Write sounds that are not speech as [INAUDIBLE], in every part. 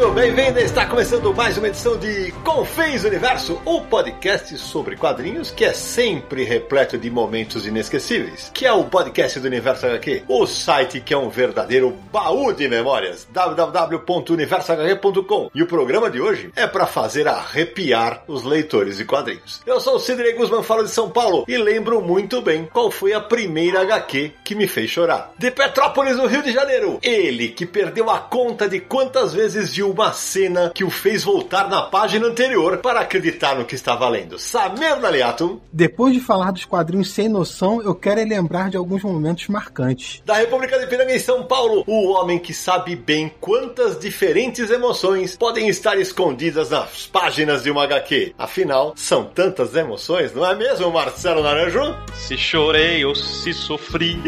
Bem-vindo, bem-vinda! Está começando mais uma edição de Confins Universo, o podcast sobre quadrinhos que é sempre repleto de momentos inesquecíveis. Que é o podcast do Universo HQ, o site que é um verdadeiro baú de memórias. www.universohq.com. E o programa de hoje é para fazer arrepiar os leitores de quadrinhos. Eu sou o Sidney Guzman, falo de São Paulo e lembro muito bem qual foi a primeira HQ que me fez chorar. De Petrópolis, no Rio de Janeiro, ele que perdeu a conta de quantas vezes viu uma cena que o fez voltar na página anterior para acreditar no que estava lendo. Samir Naliato. Depois de falar dos quadrinhos sem noção, eu quero é lembrar de alguns momentos marcantes. Da República de Piranga em São Paulo, o homem que sabe bem quantas diferentes emoções podem estar escondidas nas páginas de uma HQ. Afinal, são tantas emoções, não é mesmo, Marcelo Naranjo? Se chorei ou se sofri,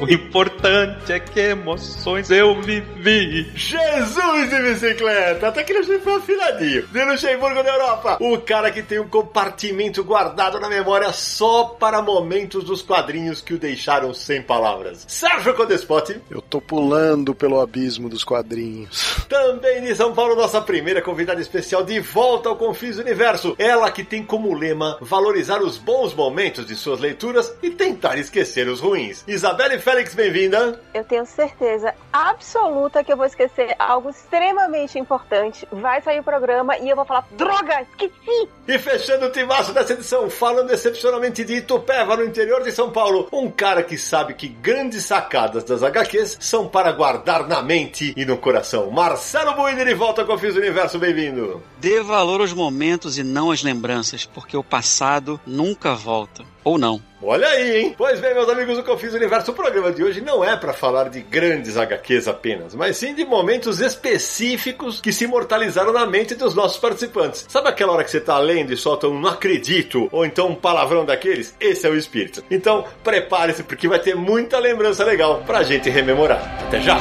o importante é que emoções eu vivi. Jesus de bicicleta, até que ele foi afiladinho. De Luxemburgo, na Europa, o cara que tem um compartimento guardado na memória só para momentos dos quadrinhos que o deixaram sem palavras. Sérgio Codespotti. Eu tô pulando pelo abismo dos quadrinhos. Também de São Paulo, nossa primeira convidada especial de volta ao Confis Universo. Ela que tem como lema valorizar os bons momentos de suas leituras e tentar esquecer os ruins. Isabelle Félix, bem-vinda. Eu tenho certeza absoluta que eu vou esquecer algo extremamente importante. Vai sair o programa e eu vou falar: droga, esqueci! E fechando o timaço dessa edição, falando excepcionalmente de Itupeva, no interior de São Paulo, um cara que sabe que grandes sacadas das HQs são para guardar na mente e no coração. Marcelo Buiner de volta com o Fiz Universo, bem-vindo. Dê valor aos momentos e não às lembranças, porque o passado nunca volta. Ou não. Olha aí, hein? Pois bem, meus amigos do Confis Universo, o programa de hoje não é para falar de grandes HQs apenas, mas sim de momentos específicos que se imortalizaram na mente dos nossos participantes. Sabe aquela hora que você tá lendo e solta um não acredito, ou então um palavrão daqueles? Esse é o espírito. Então, prepare-se porque vai ter muita lembrança legal pra gente rememorar. Até já!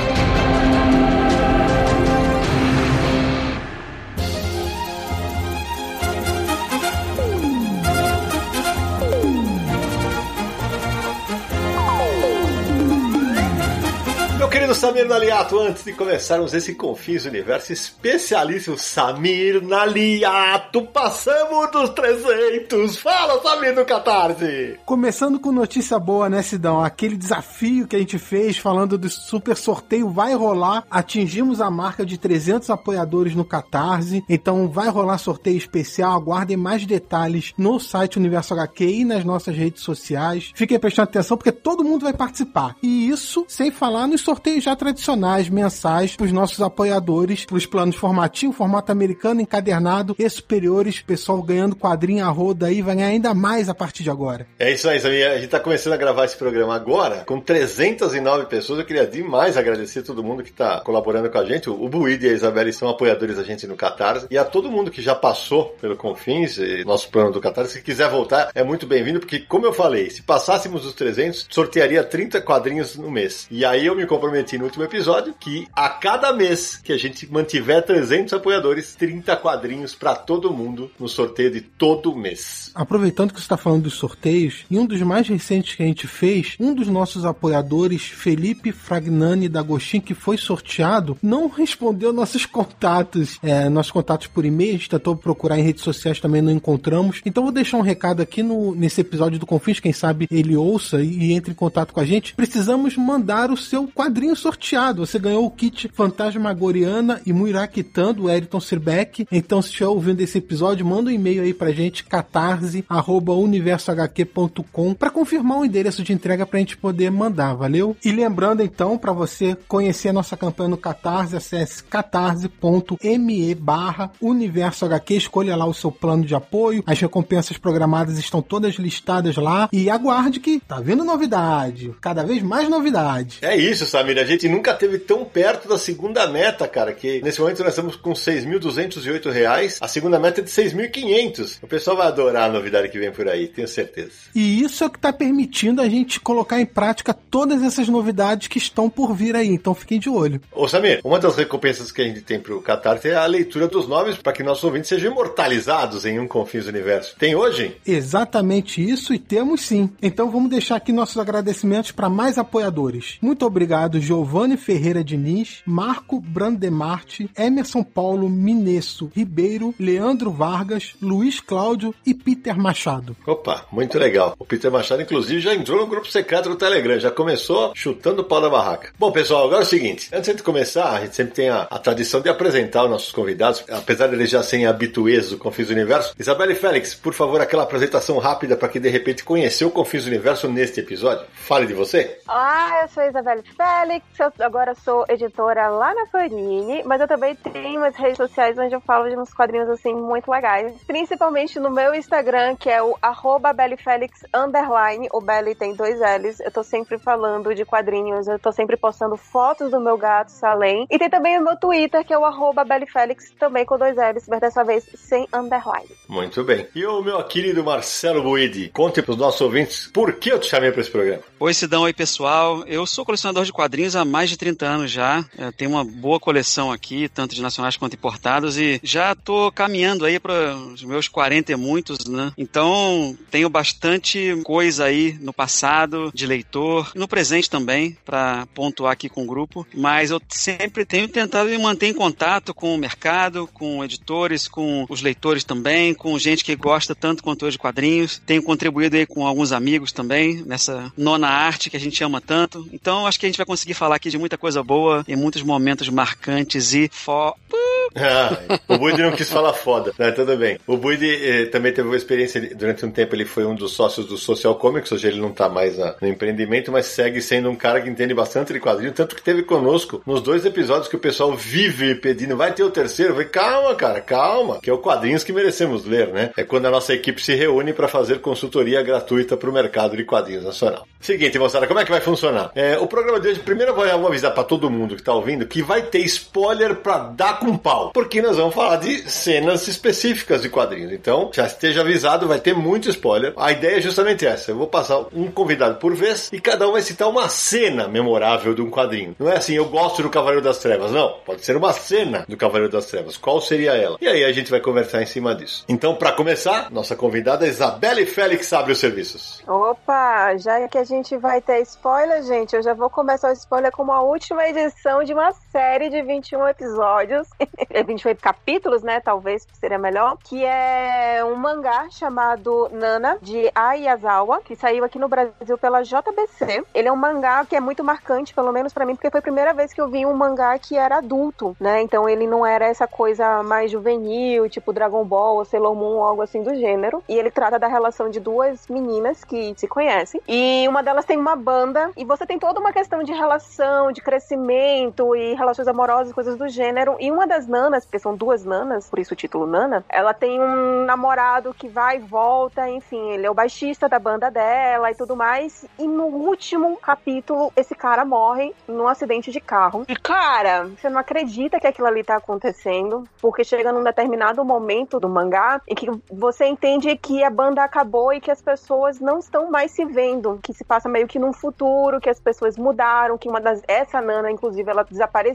Samir Naliato, antes de começarmos esse Confins Universo especialíssimo, Samir Naliato, passamos dos 300. Fala, Samir do Catarse! Começando com notícia boa, né, Sidão? Aquele desafio que a gente fez falando do super sorteio vai rolar. Atingimos a marca de 300 apoiadores no Catarse, então vai rolar sorteio especial. Aguardem mais detalhes no site Universo HQ e nas nossas redes sociais. Fiquem prestando atenção porque todo mundo vai participar. E isso sem falar nos sorteios já tradicionais, mensais, para os nossos apoiadores, para os planos formativo, formato americano, encadernado e superiores. Pessoal ganhando quadrinho a roda aí, vai ganhar ainda mais a partir de agora. É isso aí, Samir. A gente está começando a gravar esse programa agora, com 309 pessoas. Eu queria demais agradecer a todo mundo que está colaborando com a gente. O Buid e a Isabelle são apoiadores da gente no Catarse. E a todo mundo que já passou pelo Confins, nosso plano do Catarse, se quiser voltar, é muito bem-vindo, porque, como eu falei, se passássemos os 300, sortearia 30 quadrinhos no mês. E aí eu me comprometi último episódio que a cada mês que a gente mantiver 300 apoiadores, 30 quadrinhos para todo mundo no sorteio de todo mês. Aproveitando que você está falando dos sorteios, em um dos mais recentes que a gente fez, um dos nossos apoiadores, Felipe Fragnani da Gostin, que foi sorteado, não respondeu nossos contatos, é, nossos contatos por e-mail, a gente tentou procurar em redes sociais também não encontramos. Então vou deixar um recado aqui no, nesse episódio do Confins, quem sabe ele ouça e, e entre em contato com a gente. Precisamos mandar o seu quadrinho sorteado sorteado. Você ganhou o kit Fantasmagoriana e Muirakitan do Eriton Sirbeck. Então, se estiver ouvindo esse episódio, manda um e-mail aí pra gente, catarse.universohq.com para confirmar o endereço de entrega pra gente poder mandar, valeu? E lembrando então, para você conhecer a nossa campanha no Catarse, acesse catarse.me barra Universo HQ, escolha lá o seu plano de apoio, as recompensas programadas estão todas listadas lá e aguarde que tá vindo novidade, cada vez mais novidade. É isso, Samir. A gente nunca teve tão perto da segunda meta, cara, que nesse momento nós estamos com 6.208 reais. A segunda meta é de 6.500. O pessoal vai adorar a novidade que vem por aí, tenho certeza. E isso é o que está permitindo a gente colocar em prática todas essas novidades que estão por vir aí. Então fiquem de olho. Ô Samir, uma das recompensas que a gente tem pro Catarse é a leitura dos nomes para que nossos ouvintes sejam imortalizados em um Confins do Universo. Tem hoje? Exatamente isso e temos sim. Então vamos deixar aqui nossos agradecimentos para mais apoiadores. Muito obrigado, Giovanni Ferreira Diniz, Marco Brandemarte, Emerson Paulo Minesso Ribeiro, Leandro Vargas, Luiz Cláudio e Peter Machado. Opa, muito legal. O Peter Machado, inclusive, já entrou no grupo secreto do Telegram, já começou chutando o pau da barraca. Bom, pessoal, agora é o seguinte: antes de começar, a gente sempre tem a, a tradição de apresentar os nossos convidados, apesar de eles já serem habituês do Confis do Universo. Isabelle Félix, por favor, aquela apresentação rápida para que de repente conheceu o Confis do Universo neste episódio. Fale de você. Ah, eu sou a Isabelle Félix, eu agora sou editora lá na Panini, mas eu também tenho umas redes sociais onde eu falo de uns quadrinhos assim muito legais. Principalmente no meu Instagram, que é o arroba underline. O Belly tem dois L's. Eu tô sempre falando de quadrinhos, eu tô sempre postando fotos do meu gato Salem. E tem também o meu Twitter, que é o arroba também com dois L's, mas dessa vez sem underline. Muito bem. E o meu querido Marcelo Buidi, conte pros nossos ouvintes por que eu te chamei para esse programa. Oi, Sidão, oi pessoal. Eu sou colecionador de quadrinhos há mais de 30 anos já. Eu tenho uma boa coleção aqui, tanto de nacionais quanto importados, e já tô caminhando aí para os meus 40 e muitos, né? Então, tenho bastante coisa aí no passado de leitor, no presente também, para pontuar aqui com o grupo, mas eu sempre tenho tentado me manter em contato com o mercado, com editores, com os leitores também, com gente que gosta tanto quanto eu de quadrinhos. Tenho contribuído aí com alguns amigos também, nessa nona arte que a gente ama tanto. Então, acho que a gente vai conseguir falar aqui de muita coisa boa, em muitos momentos marcantes e fo... [LAUGHS] Ah, o Buide não quis falar foda, né? Tudo bem. O Buide eh, também teve uma experiência, durante um tempo ele foi um dos sócios do Social Comics, hoje ele não tá mais na, no empreendimento, mas segue sendo um cara que entende bastante de quadrinho, tanto que teve conosco nos dois episódios que o pessoal vive pedindo, vai ter o terceiro? Falei, calma, cara, calma, que é o quadrinhos que merecemos ler, né? É quando a nossa equipe se reúne para fazer consultoria gratuita para o mercado de quadrinhos nacional. Seguinte, moçada, como é que vai funcionar? É, o programa de hoje, primeiro vou avisar para todo mundo que tá ouvindo que vai ter spoiler para dar com pau, porque nós vamos falar de cenas específicas de quadrinhos. Então, já esteja avisado, vai ter muito spoiler. A ideia é justamente essa. Eu vou passar um convidado por vez e cada um vai citar uma cena memorável de um quadrinho. Não é assim, eu gosto do Cavaleiro das Trevas. Não, pode ser uma cena do Cavaleiro das Trevas. Qual seria ela? E aí a gente vai conversar em cima disso. Então, para começar, nossa convidada é Isabelle Félix abre os serviços. Opa, já que a gente vai ter spoiler, gente, eu já vou começar o spoiler com uma última edição de uma série de 21 episódios. [LAUGHS] 21 capítulos, né? Talvez seria melhor. Que é um mangá chamado Nana, de Ayazawa, que saiu aqui no Brasil pela JBC. Ele é um mangá que é muito marcante, pelo menos para mim, porque foi a primeira vez que eu vi um mangá que era adulto, né? Então ele não era essa coisa mais juvenil, tipo Dragon Ball ou Sailor Moon, algo assim do gênero. E ele trata da relação de duas meninas que se conhecem. E uma delas tem uma banda, e você tem toda uma questão de relação, de crescimento e relações amorosas, coisas do gênero. E uma das nanas, porque são duas nanas, por isso o título Nana, ela tem um namorado que vai e volta, enfim, ele é o baixista da banda dela e tudo mais. E no último capítulo, esse cara morre num acidente de carro. E cara, você não acredita que aquilo ali tá acontecendo, porque chega num determinado momento do mangá em que você entende que a banda acabou e que as pessoas não estão mais se vendo, que se passa meio que num futuro, que as pessoas mudaram, que uma das essa Nana inclusive ela desapareceu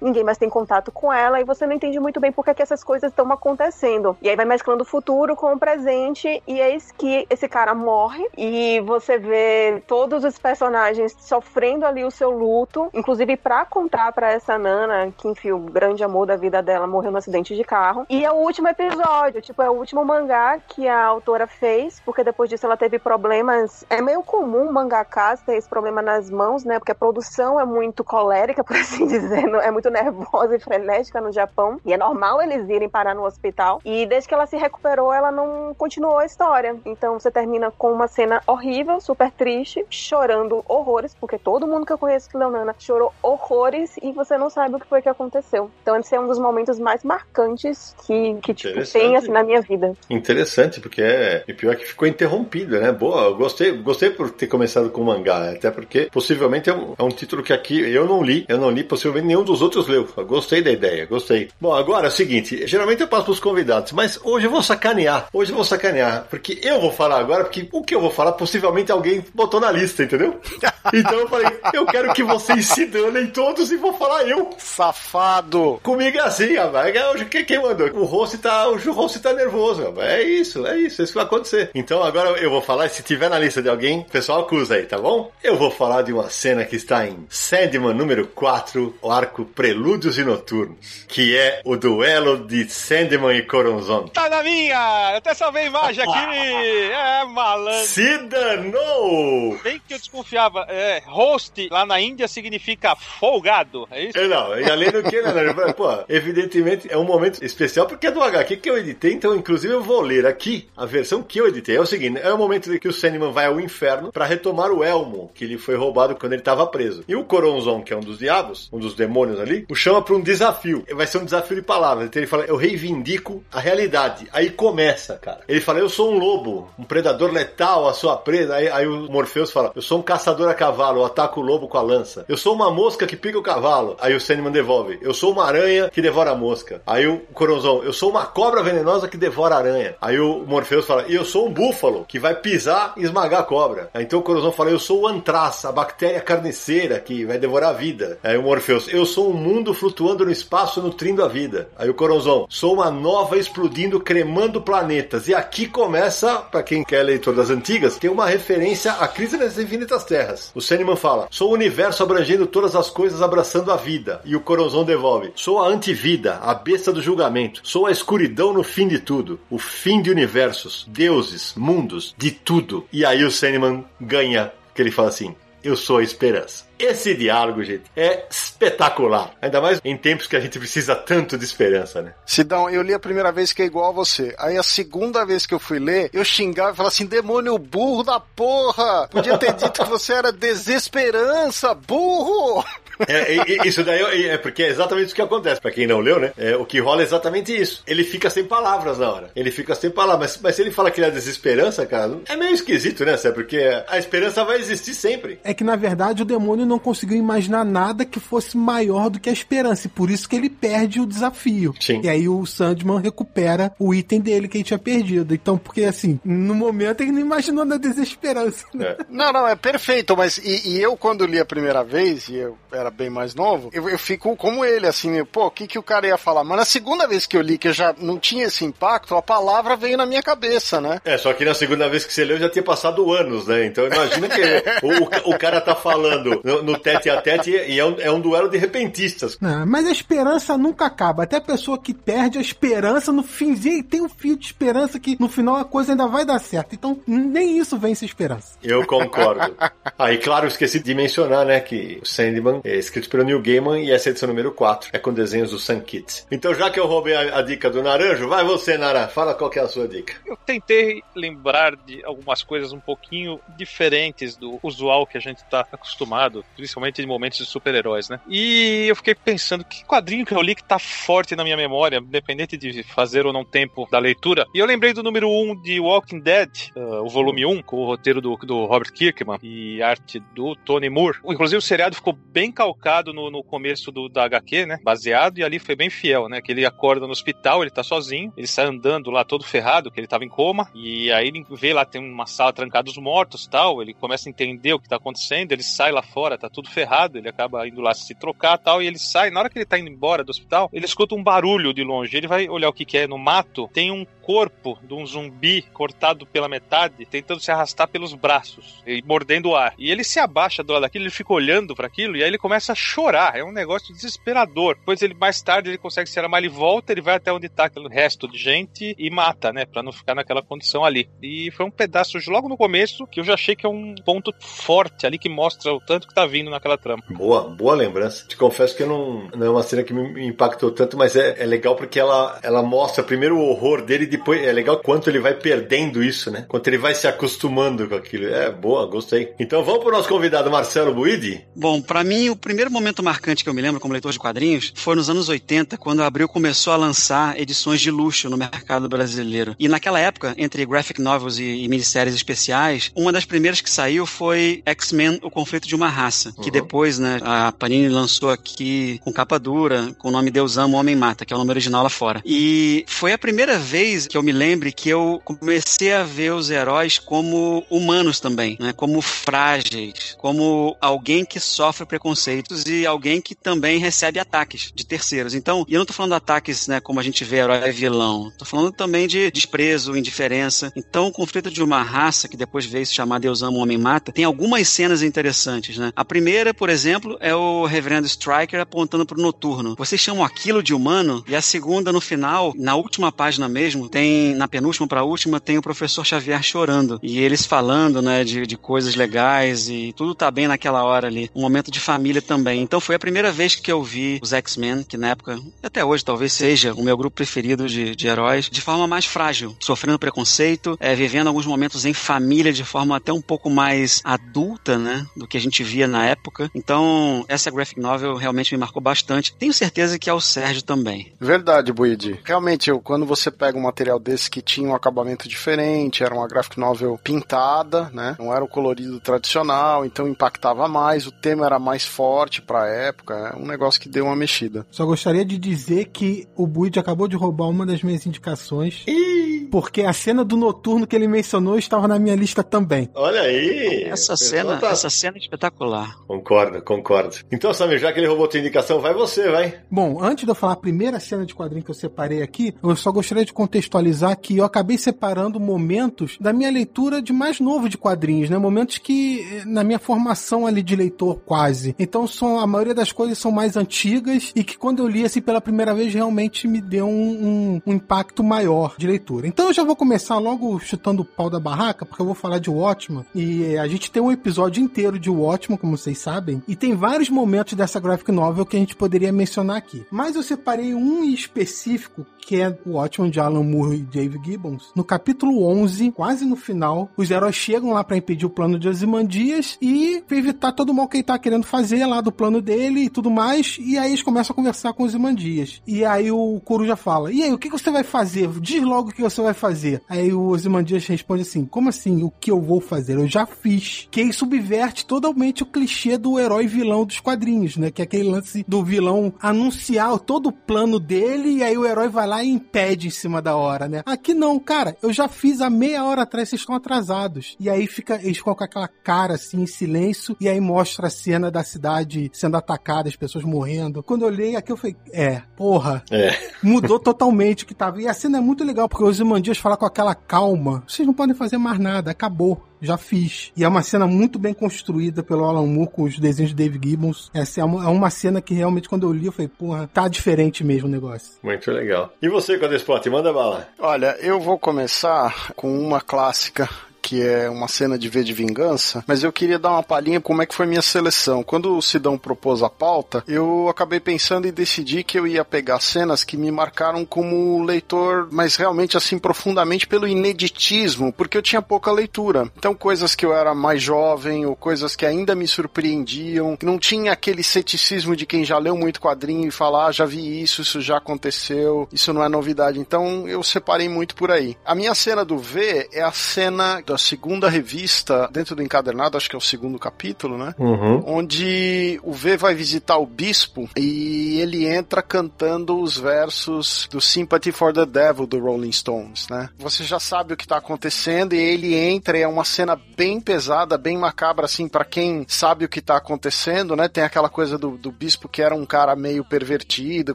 ninguém mais tem contato com ela e você não entende muito bem por que, que essas coisas estão acontecendo. E aí vai mesclando o futuro com o presente e eis que esse cara morre e você vê todos os personagens sofrendo ali o seu luto, inclusive para contar para essa Nana que, enfim, o grande amor da vida dela morreu no acidente de carro. E é o último episódio, tipo, é o último mangá que a autora fez, porque depois disso ela teve problemas. É meio comum mangakas ter esse problema nas mãos, né? Porque a produção é muito colérica, [LAUGHS] por assim dizer, [LAUGHS] é muito nervosa e frenética no Japão. E é normal eles irem parar no hospital. E desde que ela se recuperou, ela não continuou a história. Então você termina com uma cena horrível, super triste, chorando horrores, porque todo mundo que eu conheço que Leonana chorou horrores e você não sabe o que foi que aconteceu. Então esse é um dos momentos mais marcantes que, que tipo, tem assim na minha vida. Interessante, porque é. E pior que ficou interrompido, né? Boa, eu gostei, gostei por ter começado com mangá, até porque possivelmente é um, é um título que aqui eu não li, eu não li, possivelmente nenhum dos outros leu. Eu gostei da ideia, gostei. Bom, agora é o seguinte, geralmente eu passo pros convidados, mas hoje eu vou sacanear. Hoje eu vou sacanear, porque eu vou falar agora, porque o que eu vou falar possivelmente alguém botou na lista, entendeu? [LAUGHS] Então eu falei, eu quero que vocês se danem todos e vou falar eu. Safado! Comigo é assim, rapaz. É Quem, quem mandou? O host tá, o host tá nervoso, rapaz. É isso, é isso, é isso que vai acontecer. Então agora eu vou falar, se tiver na lista de alguém, o pessoal acusa aí, tá bom? Eu vou falar de uma cena que está em Sandman número 4, o arco Prelúdios e Noturnos, que é o duelo de Sandman e Coronzon. Tá na minha! Eu até salvei a imagem aqui! [LAUGHS] É, malandro! Se danou! Bem que eu desconfiava. É, host lá na Índia significa folgado, é isso? É, não, e além do que, né, né, pô, evidentemente é um momento especial porque é do HQ que eu editei, então inclusive eu vou ler aqui a versão que eu editei. É o seguinte, é o momento em que o Sandman vai ao inferno para retomar o elmo que lhe foi roubado quando ele estava preso. E o Coronzon, que é um dos diabos, um dos demônios ali, o chama para um desafio. Vai ser um desafio de palavras. Então ele fala, eu reivindico a realidade. Aí começa, cara. Ele fala, eu sou um lobo, um predador letal, a sua presa. Aí, aí o Morpheus fala, eu sou um caçador a cavalo, eu ataco o lobo com a lança. Eu sou uma mosca que pica o cavalo. Aí o Sandman devolve, eu sou uma aranha que devora a mosca. Aí o Coronzon, eu sou uma cobra venenosa que devora a aranha. Aí o Morpheus fala, e eu sou um búfalo que vai pisar e esmagar a cobra. Aí então o Coronzon fala, eu sou o antraça, a bactéria carniceira que vai devorar a vida. Aí o Morpheus, eu sou um mundo flutuando no espaço nutrindo a vida. Aí o Coronzon, sou uma nova explodindo, cremando planetas. E aqui começa, para quem quer leitor das antigas, tem uma referência à crise das infinitas terras. O Sandman fala, sou o universo abrangendo todas as coisas, abraçando a vida. E o Coronzon devolve, sou a antivida, a besta do julgamento. Sou a escuridão no fim de tudo. O fim de universos, deuses, mundos, de tudo. E aí o Sandman ganha, que ele fala assim, eu sou a esperança. Esse diálogo, gente, é espetacular. Ainda mais em tempos que a gente precisa tanto de esperança, né? Sidão, eu li a primeira vez que é igual a você. Aí a segunda vez que eu fui ler, eu xingava e falava assim: demônio burro da porra! Podia ter dito que você era desesperança, burro! É, é, isso daí é, é porque é exatamente isso que acontece. Pra quem não leu, né? É, o que rola é exatamente isso. Ele fica sem palavras na hora. Ele fica sem palavras. Mas, mas se ele fala que ele é desesperança, cara, é meio esquisito, né? Porque a esperança vai existir sempre. É que na verdade o demônio não conseguiu imaginar nada que fosse maior do que a esperança. E por isso que ele perde o desafio. Sim. E aí o Sandman recupera o item dele que ele tinha perdido. Então, porque assim, no momento ele não imaginou na desesperança. Né? É. Não, não, é perfeito, mas e, e, eu quando li a primeira vez, e eu era bem mais novo, eu, eu fico como ele, assim, pô, o que, que o cara ia falar? Mas na segunda vez que eu li, que eu já não tinha esse impacto, a palavra veio na minha cabeça, né? É, só que na segunda vez que você leu já tinha passado anos, né? Então imagina que o, o cara tá falando no, no tete a tete e é um, é um duelo de repentistas. Não, mas a esperança nunca acaba. Até a pessoa que perde a esperança no finzinho tem um fio de esperança que no final a coisa ainda vai dar certo. Então nem isso vence a esperança. Eu concordo. Aí, ah, claro, esqueci de mencionar, né, que o Sandman é escrito pelo Neil Gaiman e essa edição número 4 é com desenhos do Sam Kit. Então, já que eu roubei a, a, dica do Naranjo, vai você, Nara, fala qual é a sua dica. Eu tentei lembrar de algumas coisas um pouquinho diferentes do usual que a gente tá acostumado, principalmente em momentos de super-heróis, né? E eu fiquei pensando, que quadrinho que eu li que tá forte na minha memória, independente de fazer ou não tempo da leitura. E eu lembrei do número 1 de Walking Dead, uh, o volume 1, com o roteiro do, do Robert Kirkman e arte do Tony Moore. Inclusive o seriado ficou bem calcado no, no começo do, da HQ, né? Baseado, e ali foi bem fiel, né? Que ele acorda no hospital, ele tá sozinho, ele sai andando lá todo ferrado, que ele tava em coma, e aí ele vê lá, tem uma sala trancada os mortos tal, ele começa a entender o que tá acontecendo, ele sai lá fora, tá tudo ferrado, ele acaba indo lá se trocar tal, e ele sai, na hora que ele tá indo embora do hospital, ele escuta um barulho de longe, ele vai olhar o que, que é no mato, tem um corpo de um zumbi cortado pela metade, tentando se arrastar pelos braços e mordendo o ar. E ele se abaixa do lado daquilo, ele fica olhando para aquilo e aí ele começa a chorar. É um negócio desesperador. Depois ele mais tarde ele consegue se armar, ele volta, ele vai até onde tá aquele resto de gente e mata, né, para não ficar naquela condição ali. E foi um pedaço logo no começo que eu já achei que é um ponto forte ali que mostra o tanto que tá vindo naquela trama. Boa, boa lembrança. Te confesso que não, não é uma cena que me impactou tanto, mas é, é legal porque ela, ela mostra primeiro o horror dele depois é legal quanto ele vai perdendo isso, né? Quanto ele vai se acostumando com aquilo. É boa, gostei. Então vamos pro nosso convidado Marcelo Buidi. Bom, para mim o primeiro momento marcante que eu me lembro como leitor de quadrinhos foi nos anos 80, quando a Abril começou a lançar edições de luxo no mercado brasileiro. E naquela época, entre graphic novels e, e minisséries especiais, uma das primeiras que saiu foi X-Men: O Conflito de uma Raça, que uhum. depois, né, a Panini lançou aqui com capa dura, com o nome Deus Ama, o Homem Mata, que é o nome original lá fora. E foi a primeira vez que eu me lembre que eu comecei a ver os heróis como humanos também, né? Como frágeis, como alguém que sofre preconceitos e alguém que também recebe ataques de terceiros. Então, e eu não tô falando de ataques, né, como a gente vê herói vilão. Tô falando também de desprezo, indiferença. Então, o conflito de uma raça que depois veio se chamar Deus ama, o homem mata, tem algumas cenas interessantes, né? A primeira, por exemplo, é o reverendo Striker apontando pro noturno. Vocês chamam aquilo de humano? E a segunda, no final, na última página mesmo, tem na penúltima para última, tem o professor Xavier chorando. E eles falando, né, de, de coisas legais e tudo tá bem naquela hora ali. Um momento de família também. Então foi a primeira vez que eu vi os X-Men, que na época, até hoje talvez seja o meu grupo preferido de, de heróis, de forma mais frágil, sofrendo preconceito, é, vivendo alguns momentos em família de forma até um pouco mais adulta, né, do que a gente via na época. Então, essa graphic novel realmente me marcou bastante. Tenho certeza que é o Sérgio também. Verdade, Buidi. Realmente, eu, quando você pega um material desse que tinha um acabamento diferente, era uma graphic novel pintada, né? Não era o colorido tradicional, então impactava mais, o tema era mais forte pra época, é um negócio que deu uma mexida. Só gostaria de dizer que o Buid acabou de roubar uma das minhas indicações. Ih! Porque a cena do noturno que ele mencionou estava na minha lista também. Olha aí! Essa cena, tá... essa cena é espetacular. Concordo, concordo. Então, Samir, já que ele roubou tua indicação, vai você, vai. Bom, antes de eu falar a primeira cena de quadrinho que eu separei aqui, eu só gostaria de contextualizar que eu acabei separando momentos da minha leitura de mais novo de quadrinhos, né? Momentos que, eh, na minha formação ali de leitor, quase. Então, são, a maioria das coisas são mais antigas e que quando eu li assim pela primeira vez, realmente me deu um, um, um impacto maior de leitura. Então, eu já vou começar logo chutando o pau da barraca, porque eu vou falar de Watchman. E a gente tem um episódio inteiro de Watchman, como vocês sabem, e tem vários momentos dessa graphic novel que a gente poderia mencionar aqui. Mas eu separei um específico, que é o Watchman de Alan Moore e Dave Gibbons, no capítulo 11, quase no final, os heróis chegam lá para impedir o plano de Ozymandias e evitar todo o mal que ele tá querendo fazer lá do plano dele e tudo mais. E aí eles começam a conversar com os Ozymandias. E aí o Coruja fala: E aí, o que você vai fazer? Diz logo o que você vai fazer. Aí o Ozymandias responde assim: Como assim? O que eu vou fazer? Eu já fiz. Que aí subverte totalmente o clichê do herói vilão dos quadrinhos, né? Que é aquele lance do vilão anunciar todo o plano dele e aí o herói vai lá e impede em cima da hora, né? Aqui não, cara eu já fiz há meia hora atrás, vocês estão atrasados. E aí fica, eles ficam com aquela cara assim, em silêncio, e aí mostra a cena da cidade sendo atacada, as pessoas morrendo. Quando eu olhei aqui, eu falei, é, porra. É. Mudou totalmente o que tava. E a cena é muito legal, porque os Imandias falam com aquela calma. Vocês não podem fazer mais nada, acabou já fiz. E é uma cena muito bem construída pelo Alan Moore com os desenhos de Dave Gibbons. Essa é uma, é uma cena que realmente, quando eu li, eu falei, porra, tá diferente mesmo o negócio. Muito legal. E você, Codespot, manda bala. Olha, eu vou começar com uma clássica que é uma cena de V de Vingança, mas eu queria dar uma palhinha como é que foi minha seleção. Quando o Sidão propôs a pauta, eu acabei pensando e decidi que eu ia pegar cenas que me marcaram como leitor, mas realmente assim profundamente pelo ineditismo, porque eu tinha pouca leitura. Então coisas que eu era mais jovem ou coisas que ainda me surpreendiam, não tinha aquele ceticismo de quem já leu muito quadrinho e falar, ah, já vi isso, isso já aconteceu, isso não é novidade. Então eu separei muito por aí. A minha cena do V é a cena da segunda revista, dentro do encadernado, acho que é o segundo capítulo, né? Uhum. Onde o V vai visitar o bispo e ele entra cantando os versos do Sympathy for the Devil do Rolling Stones, né? Você já sabe o que tá acontecendo e ele entra e é uma cena bem pesada, bem macabra, assim, para quem sabe o que tá acontecendo, né? Tem aquela coisa do, do bispo que era um cara meio pervertido,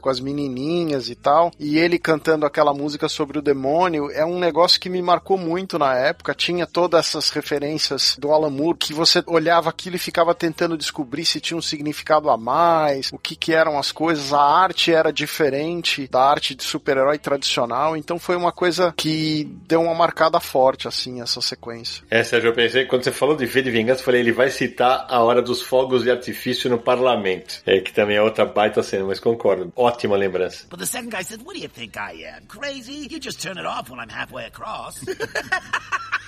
com as menininhas e tal, e ele cantando aquela música sobre o demônio, é um negócio que me marcou muito na época, tinha todas essas referências do Alan Moore, que você olhava aquilo e ficava tentando descobrir se tinha um significado a mais, o que que eram as coisas, a arte era diferente da arte de super-herói tradicional, então foi uma coisa que deu uma marcada forte, assim, essa sequência. É, Sérgio, eu pensei, quando você falou de V de Vingança, eu falei, ele vai citar a hora dos fogos de artifício no parlamento. É, que também é outra baita cena, mas concordo. Ótima lembrança. But the second guy said, What do you think I am? Crazy? You just turn it off when I'm halfway across. [LAUGHS]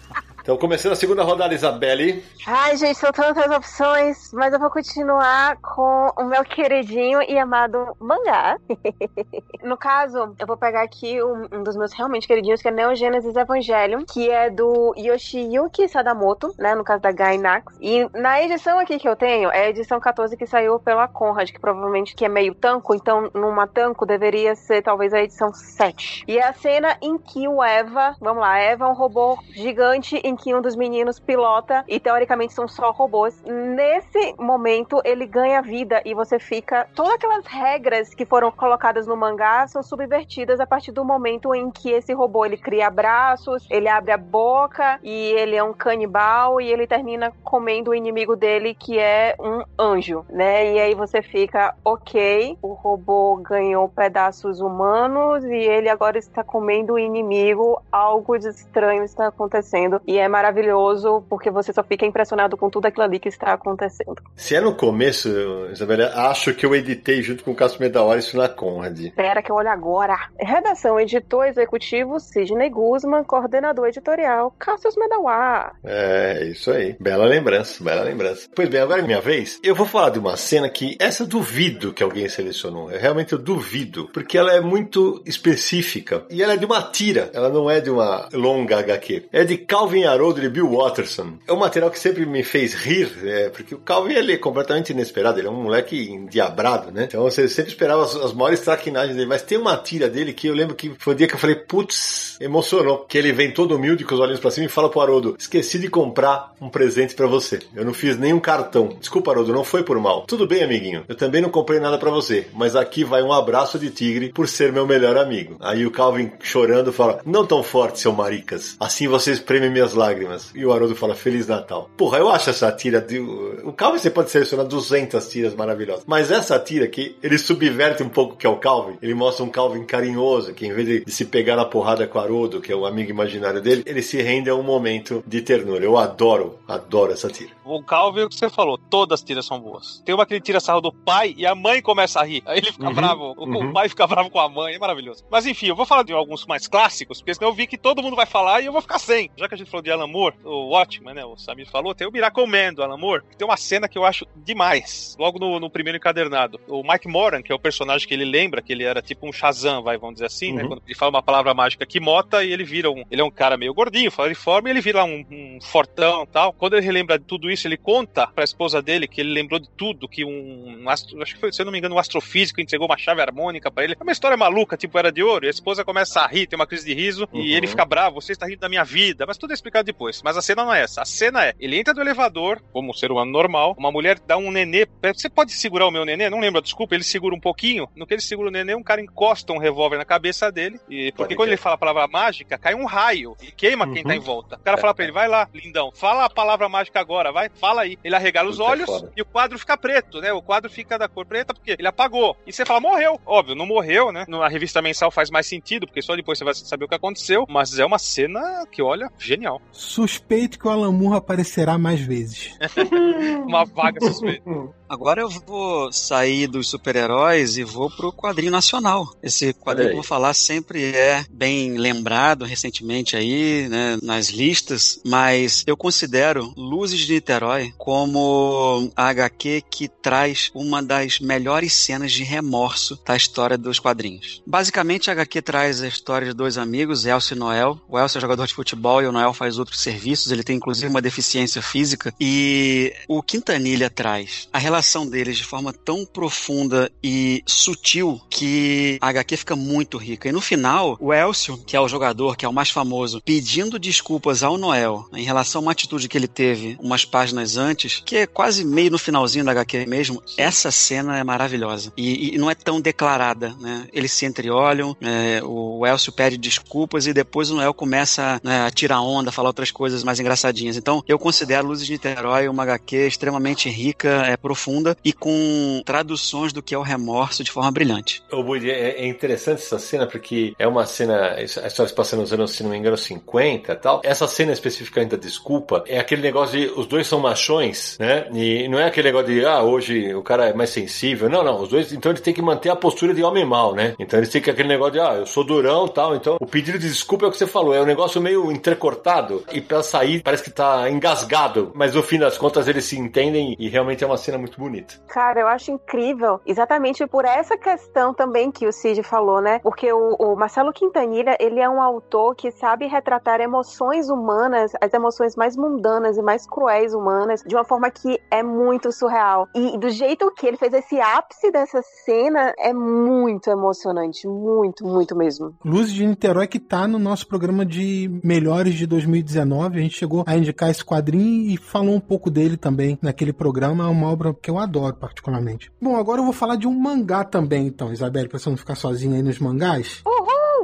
Então, começando a segunda rodada, Isabelle. Ai, gente, são tantas opções, mas eu vou continuar com o meu queridinho e amado mangá. [LAUGHS] no caso, eu vou pegar aqui um, um, dos meus realmente queridinhos, que é Neo Genesis Evangelion, que é do Yoshiyuki Sadamoto, né, no caso da Gainax. E na edição aqui que eu tenho, é a edição 14 que saiu pela Conrad, que provavelmente que é meio tanco, então numa tanco deveria ser talvez a edição 7. E é a cena em que o Eva, vamos lá, Eva é um robô gigante em que um dos meninos pilota e teoricamente são só robôs. Nesse momento ele ganha vida e você fica. Todas aquelas regras que foram colocadas no mangá são subvertidas a partir do momento em que esse robô ele cria braços, ele abre a boca e ele é um canibal e ele termina comendo o inimigo dele que é um anjo, né? E aí você fica, ok, o robô ganhou pedaços humanos e ele agora está comendo o inimigo, algo de estranho está acontecendo e é maravilhoso porque você só fica impressionado com tudo aquilo ali que está acontecendo. Se é no começo, Isabela, acho que eu editei junto com o Cássio Medawar isso na Conrad. Espera que eu olho agora. Redação, editor executivo Sidney Guzman, coordenador editorial Cássio Medawar. É, isso aí. Bela lembrança, bela lembrança. Pois bem, agora é minha vez. Eu vou falar de uma cena que essa eu duvido que alguém selecionou. Eu realmente eu duvido, porque ela é muito específica e ela é de uma tira. Ela não é de uma longa HQ. É de Calvin Haroldo de Bill Watterson. É um material que sempre me fez rir, é, porque o Calvin ele é completamente inesperado, ele é um moleque endiabrado, né? Então você sempre esperava as, as maiores traquinagens dele, mas tem uma tira dele que eu lembro que foi o dia que eu falei, putz, emocionou, que ele vem todo humilde com os olhinhos para cima e fala pro Haroldo, esqueci de comprar um presente para você. Eu não fiz nenhum cartão. Desculpa, Haroldo, não foi por mal. Tudo bem, amiguinho. Eu também não comprei nada para você, mas aqui vai um abraço de tigre por ser meu melhor amigo. Aí o Calvin chorando fala, não tão forte, seu maricas. Assim você espreme minhas lágrimas. E o Haroldo fala Feliz Natal. Porra, eu acho essa tira de. O Calvin você pode selecionar 200 tiras maravilhosas. Mas essa tira aqui, ele subverte um pouco o que é o Calvin. Ele mostra um Calvin carinhoso, que em vez de, se pegar na porrada com o Haroldo, que é o amigo imaginário dele, ele se rende a um momento de ternura. Eu adoro, adoro essa tira. O Calvin, o que você falou, todas as tiras são boas. Tem uma que ele tira sarro do pai e a mãe começa a rir. Aí ele fica Uhum, bravo. Uhum. o pai fica bravo com a mãe, é maravilhoso. Mas enfim, eu vou falar de alguns mais clássicos, porque senão eu vi que todo mundo vai falar e eu vou ficar sem. Já que a gente falou de Alan Moore, o Watchman, né? O Samir falou, tem o Miracle Man do Alan Moore, que tem uma cena que eu acho demais. Logo no, no primeiro encadernado. O Mike Moran, que é o personagem que ele lembra, que ele era tipo um Shazam, vai, vamos dizer assim, né? Uhum. Quando ele fala uma palavra mágica que mota e ele vira um. Ele é um cara meio gordinho, forma e ele vira um, um fortão e tal. Quando ele relembra de tudo isso, ele conta pra esposa dele que ele lembrou de tudo, que um, um astro, acho que foi, se eu não me engano, um astrofísico entregou uma chave harmônica pra ele. É uma história maluca, tipo era de ouro, e a esposa começa a rir, tem uma crise de riso, Uhum. e ele fica bravo, você está rindo da minha vida, mas tudo é explicado depois. Mas a cena não é essa. A cena é, ele entra do elevador, como um ser humano normal, uma mulher dá um nenê, você pode segurar o meu nenê? Não lembro, desculpa, ele segura um pouquinho, no que ele segura o nenê, um cara encosta um revólver na cabeça dele, e porque Pode quando ele fala a palavra mágica, cai um raio, e queima quem Uhum. tá em volta. O cara fala pra ele, vai lá, lindão, fala a palavra mágica agora, vai, fala aí. Ele arregala os Puta, é olhos foda. e o quadro fica preto, né? O quadro fica da cor preta porque ele apagou. E você fala, morreu. Óbvio, não morreu, né? Na revista mensal faz mais sentido, porque só depois você vai saber o que aconteceu. Mas é uma cena que, olha, genial. Suspeito que o Alan Moore aparecerá mais vezes. [LAUGHS] Uma vaga suspeita. [LAUGHS] Agora eu vou sair dos super-heróis e vou pro quadrinho nacional. Esse quadrinho que eu vou falar sempre é bem lembrado recentemente aí, né, nas listas, mas eu considero Luzes de Niterói como a HQ que traz uma das melhores cenas de remorso da história dos quadrinhos. Basicamente, a HQ traz a história de dois amigos, Elcio e Noel. O Elcio é jogador de futebol e o Noel faz outros serviços, ele tem inclusive uma deficiência física. E o Quintanilha traz a relação deles de forma tão profunda e sutil que a HQ fica muito rica. E no final, o Elcio, que é o jogador, que é o mais famoso, pedindo desculpas ao Noel em relação a uma atitude que ele teve umas páginas antes, que é quase meio no finalzinho da HQ mesmo, essa cena é maravilhosa. E, e não é tão declarada, né? Eles se entreolham, é, o Elcio pede desculpas e depois o Noel começa né, a tirar onda, falar outras coisas mais engraçadinhas. Então, eu considero Luzes de Niterói uma HQ extremamente rica, é profunda e com traduções do que é o remorso de forma brilhante. É, é interessante essa cena porque é uma cena, a história se passa nos anos, se não me engano, 50 e tal. Essa cena especificamente da desculpa é aquele negócio de os dois são machões, né? E não é aquele negócio de, ah, hoje o cara é mais sensível. Não, não, os dois, então eles têm que manter a postura de homem mal, né? Então eles têm que aquele negócio de, ah, eu sou durão tal. Então o pedido de desculpa é o que você falou, é um negócio meio entrecortado e pra sair parece que tá engasgado, mas no fim das contas eles se entendem e realmente é uma cena muito bonita. Cara, eu acho incrível, exatamente por essa questão também que o Cid falou, né? Porque o, o Marcelo Quintanilha, ele é um autor que sabe retratar emoções humanas, as emoções mais mundanas e mais cruéis humanas, de uma forma que é muito surreal. E do jeito que ele fez esse ápice dessa cena, é muito emocionante, muito, muito mesmo. Luzes de Niterói que tá no nosso programa de melhores de 2019, a gente chegou a indicar esse quadrinho e falou um pouco dele também naquele programa, é uma obra que eu adoro particularmente. Bom, agora eu vou falar de um mangá também, então, Isabelle, pra você não ficar sozinha aí nos mangás. Uhul!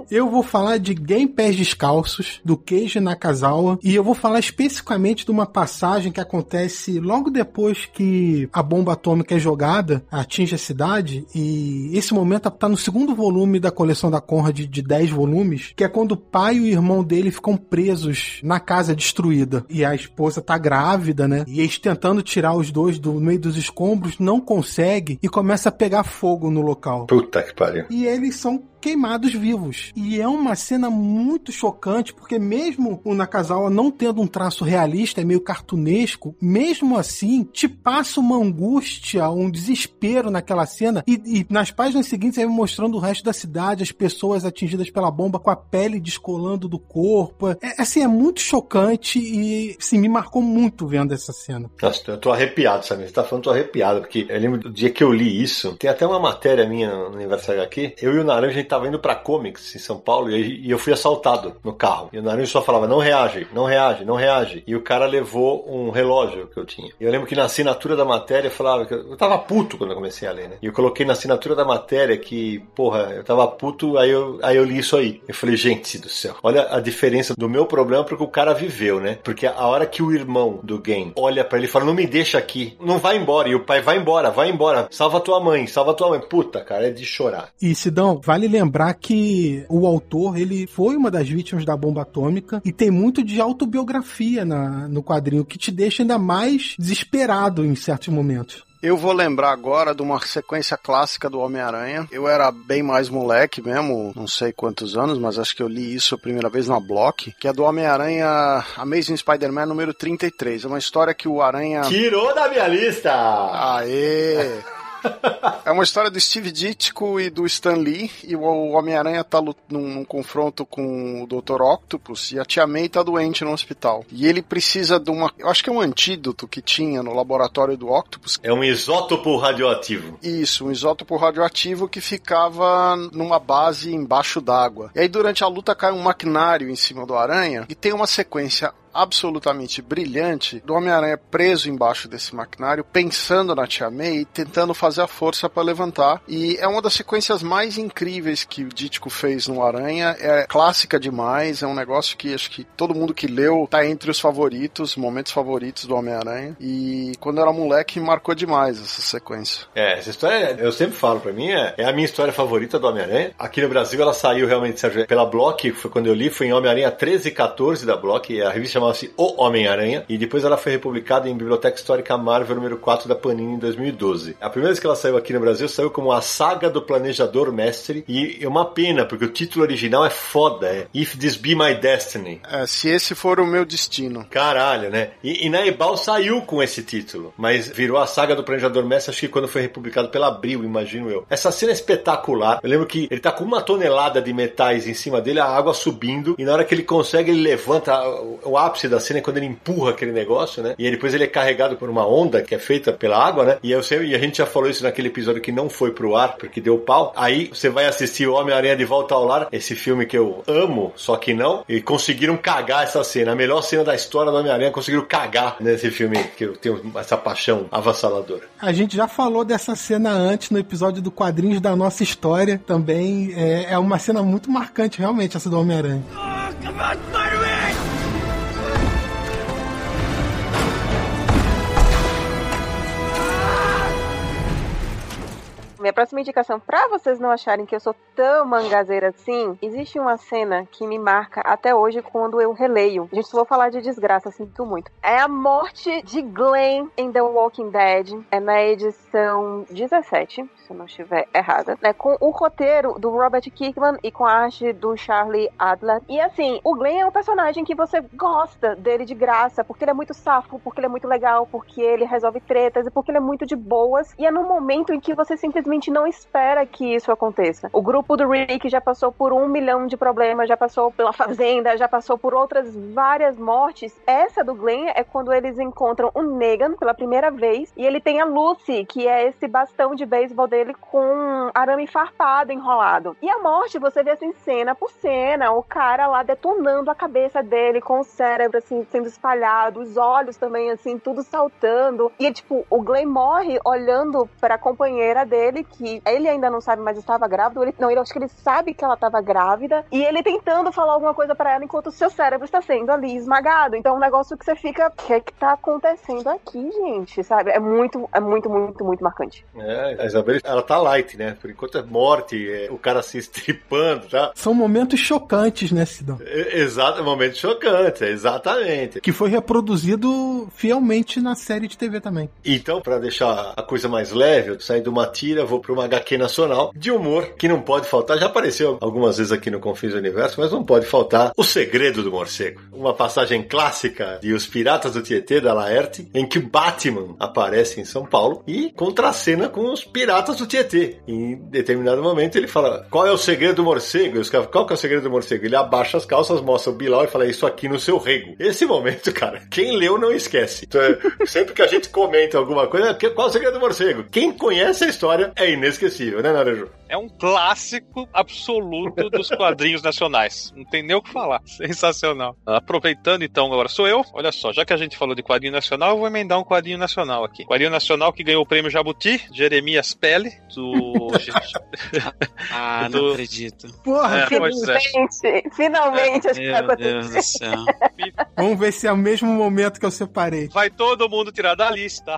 Eu vou falar de Game Pés Descalços, do Keiji Nakazawa, e eu vou falar especificamente de uma passagem que acontece logo depois que a bomba atômica é jogada, atinge a cidade, e esse momento tá no segundo volume da coleção da Conrad de 10 volumes, que é quando o pai e o irmão dele ficam presos na casa destruída. E a esposa tá grávida, né? E eles tentando tirar os dois do meio dos escombros, não consegue e começa a pegar fogo no local. Puta que pariu. E eles são queimados vivos. E é uma cena muito chocante, porque mesmo o Nakazawa não tendo um traço realista, é meio cartunesco, mesmo assim, te passa uma angústia, um desespero naquela cena. E, e nas páginas seguintes, aí mostrando o resto da cidade, as pessoas atingidas pela bomba com a pele descolando do corpo. É, assim, é muito chocante e assim, me marcou muito vendo essa cena. Nossa, eu tô arrepiado, sabe? Você tá falando, tô arrepiado, porque eu lembro do dia que eu li isso. Tem até uma matéria minha no Universo HQ. Eu e o Naranja, tava indo pra Comics em São Paulo e, eu fui assaltado no carro. E o Naranja só falava, não reage, não reage, não reage. E o cara levou um relógio que eu tinha. E eu lembro que na assinatura da matéria falava que eu, eu tava puto quando eu comecei a ler, né? E eu coloquei na assinatura da matéria que, porra, eu tava puto, aí eu, aí eu li isso aí. Eu falei, gente do céu, olha a diferença do meu problema porque o cara viveu, né? Porque a hora que o irmão do game olha para ele e fala, não me deixa aqui, não vai embora. E o pai vai embora, vai embora, salva tua mãe, salva tua mãe. Puta, cara, é de chorar. E Sidão, vale lembrar que o autor, ele foi uma das vítimas da bomba atômica e tem muito de autobiografia na, no quadrinho, que te deixa ainda mais desesperado em certos momentos. Eu vou lembrar agora de uma sequência clássica do Homem-Aranha. Eu era bem mais moleque mesmo, não sei quantos anos, mas acho que eu li isso a primeira vez na Block, que é do Homem-Aranha Amazing Spider-Man número 33. É uma história que o Aranha. Tirou da minha lista! Aê! É uma história do Steve Ditko e do Stan Lee, e o Homem-Aranha tá num, num, confronto com o Dr. Octopus, e a Tia May tá doente no hospital. E ele precisa de uma. Eu acho que é um antídoto que tinha no laboratório do Octopus. É um isótopo radioativo. Isso, um isótopo radioativo que ficava numa base embaixo d'água. E aí, durante a luta, cai um maquinário em cima do Aranha, e tem uma sequência absolutamente brilhante do Homem-Aranha preso embaixo desse maquinário, pensando na Tia May e tentando fazer a força para levantar. E é uma das sequências mais incríveis que o Dítico fez no Aranha. É clássica demais, é um negócio que acho que todo mundo que leu tá entre os favoritos, momentos favoritos do Homem-Aranha. E quando era moleque, marcou demais essa sequência. É, essa história, eu sempre falo pra mim, é, é a minha história favorita do Homem-Aranha. Aqui no Brasil ela saiu realmente, Sérgio, pela Block, foi quando eu li, foi em Homem-Aranha 13 e 14 da Block, a revista chamava chamava-se O Homem-Aranha, e depois ela foi republicada em Biblioteca Histórica Marvel número 4 da Panini em 2012. A primeira vez que ela saiu aqui no Brasil, saiu como A Saga do Planejador Mestre, e é uma pena, porque o título original é foda, é If This Be My Destiny. É, se esse for o meu destino. Caralho, né? E, e na Ebal saiu com esse título, mas virou a saga do Planejador Mestre, acho que quando foi republicado pela Abril, imagino eu. Essa cena é espetacular. Eu lembro que ele tá com uma tonelada de metais em cima dele, a água subindo, e na hora que ele consegue, ele levanta. O, o ápice da cena é quando ele empurra aquele negócio, né? E aí depois ele é carregado por uma onda que é feita pela água, né? E, eu sei, e a gente já falou isso naquele episódio que não foi pro ar, porque deu pau. Aí você vai assistir o Homem-Aranha de Volta ao Lar, esse filme que eu amo, só que não, e conseguiram cagar essa cena. A melhor cena da história do Homem-Aranha conseguiram cagar nesse filme, que eu tenho essa paixão avassaladora. A gente já falou dessa cena antes no episódio do Quadrinhos da Nossa História. Também é, é uma cena muito marcante, realmente, essa do Homem-Aranha. Minha próxima indicação, pra vocês não acharem que eu sou tão mangazeira assim, existe uma cena que me marca até hoje quando eu releio. Gente, só vou falar de desgraça, sinto muito. É a morte de Glenn em The Walking Dead. É na edição 17, se eu não estiver errada. É com o roteiro do Robert Kirkman e com a arte do Charlie Adler. E assim, o Glenn é um personagem que você gosta dele de graça, porque ele é muito safo, porque ele é muito legal, porque ele resolve tretas e porque ele é muito de boas. E é no momento em que você simplesmente não espera que isso aconteça. O grupo do Rick já passou por um milhão de problemas, já passou pela [LAUGHS] fazenda, já passou por outras várias mortes. Essa do Glenn é quando eles encontram o Negan pela primeira vez e ele tem a Lucy, que é esse bastão de beisebol dele com arame farpado enrolado. E a morte você vê assim cena por cena, o cara lá detonando a cabeça dele com o cérebro assim sendo espalhado, os olhos também assim tudo saltando. E tipo, o Glenn morre olhando para a companheira dele que ele ainda não sabe, mas estava grávida. Ele, não, ele acho que ele sabe que ela estava grávida. E ele tentando falar alguma coisa para ela enquanto o seu cérebro está sendo ali esmagado. Então é um negócio que você fica. O que é que tá acontecendo aqui, gente? Sabe? É muito, é muito, muito, muito marcante. É, a Isabel, ela tá light, né? Por enquanto é morte, é o cara se estripando, tá? São momentos chocantes, né, Sidão? É, exato, momentos chocantes, exatamente. Que foi reproduzido fielmente na série de TV também. Então, para deixar a coisa mais leve, eu saí de uma tira, vou para uma HQ nacional de humor que não pode faltar. Já apareceu algumas vezes aqui no Confins do Universo, mas não pode faltar O Segredo do Morcego. Uma passagem clássica de Os Piratas do Tietê, da Laerte, em que o Batman aparece em São Paulo e contracena com os Piratas do Tietê. Em determinado momento ele fala: Qual é o segredo do morcego? E os caras, qual que é o segredo do morcego? Ele abaixa as calças, mostra o Bilal e fala: Isso aqui no seu rego. Esse momento, [LAUGHS] cara, quem leu não esquece. Então, é, sempre que a gente comenta alguma coisa, qual é o segredo do morcego? Quem conhece a história é inesquecível, né, Naranjo? É um clássico absoluto dos quadrinhos nacionais. Não tem nem o que falar. Sensacional. Aproveitando então, agora sou eu. Olha só, já que a gente falou de quadrinho nacional, eu vou emendar um quadrinho nacional aqui. Quadrinho nacional que ganhou o prêmio Jabuti, Jeremias Pele, do. [LAUGHS] ah, não acredito. Porra, É, é. Finalmente, finalmente acho que vai Deus acontecer. do céu. [LAUGHS] Vamos ver se é o mesmo momento que eu separei. Vai todo mundo tirar da lista.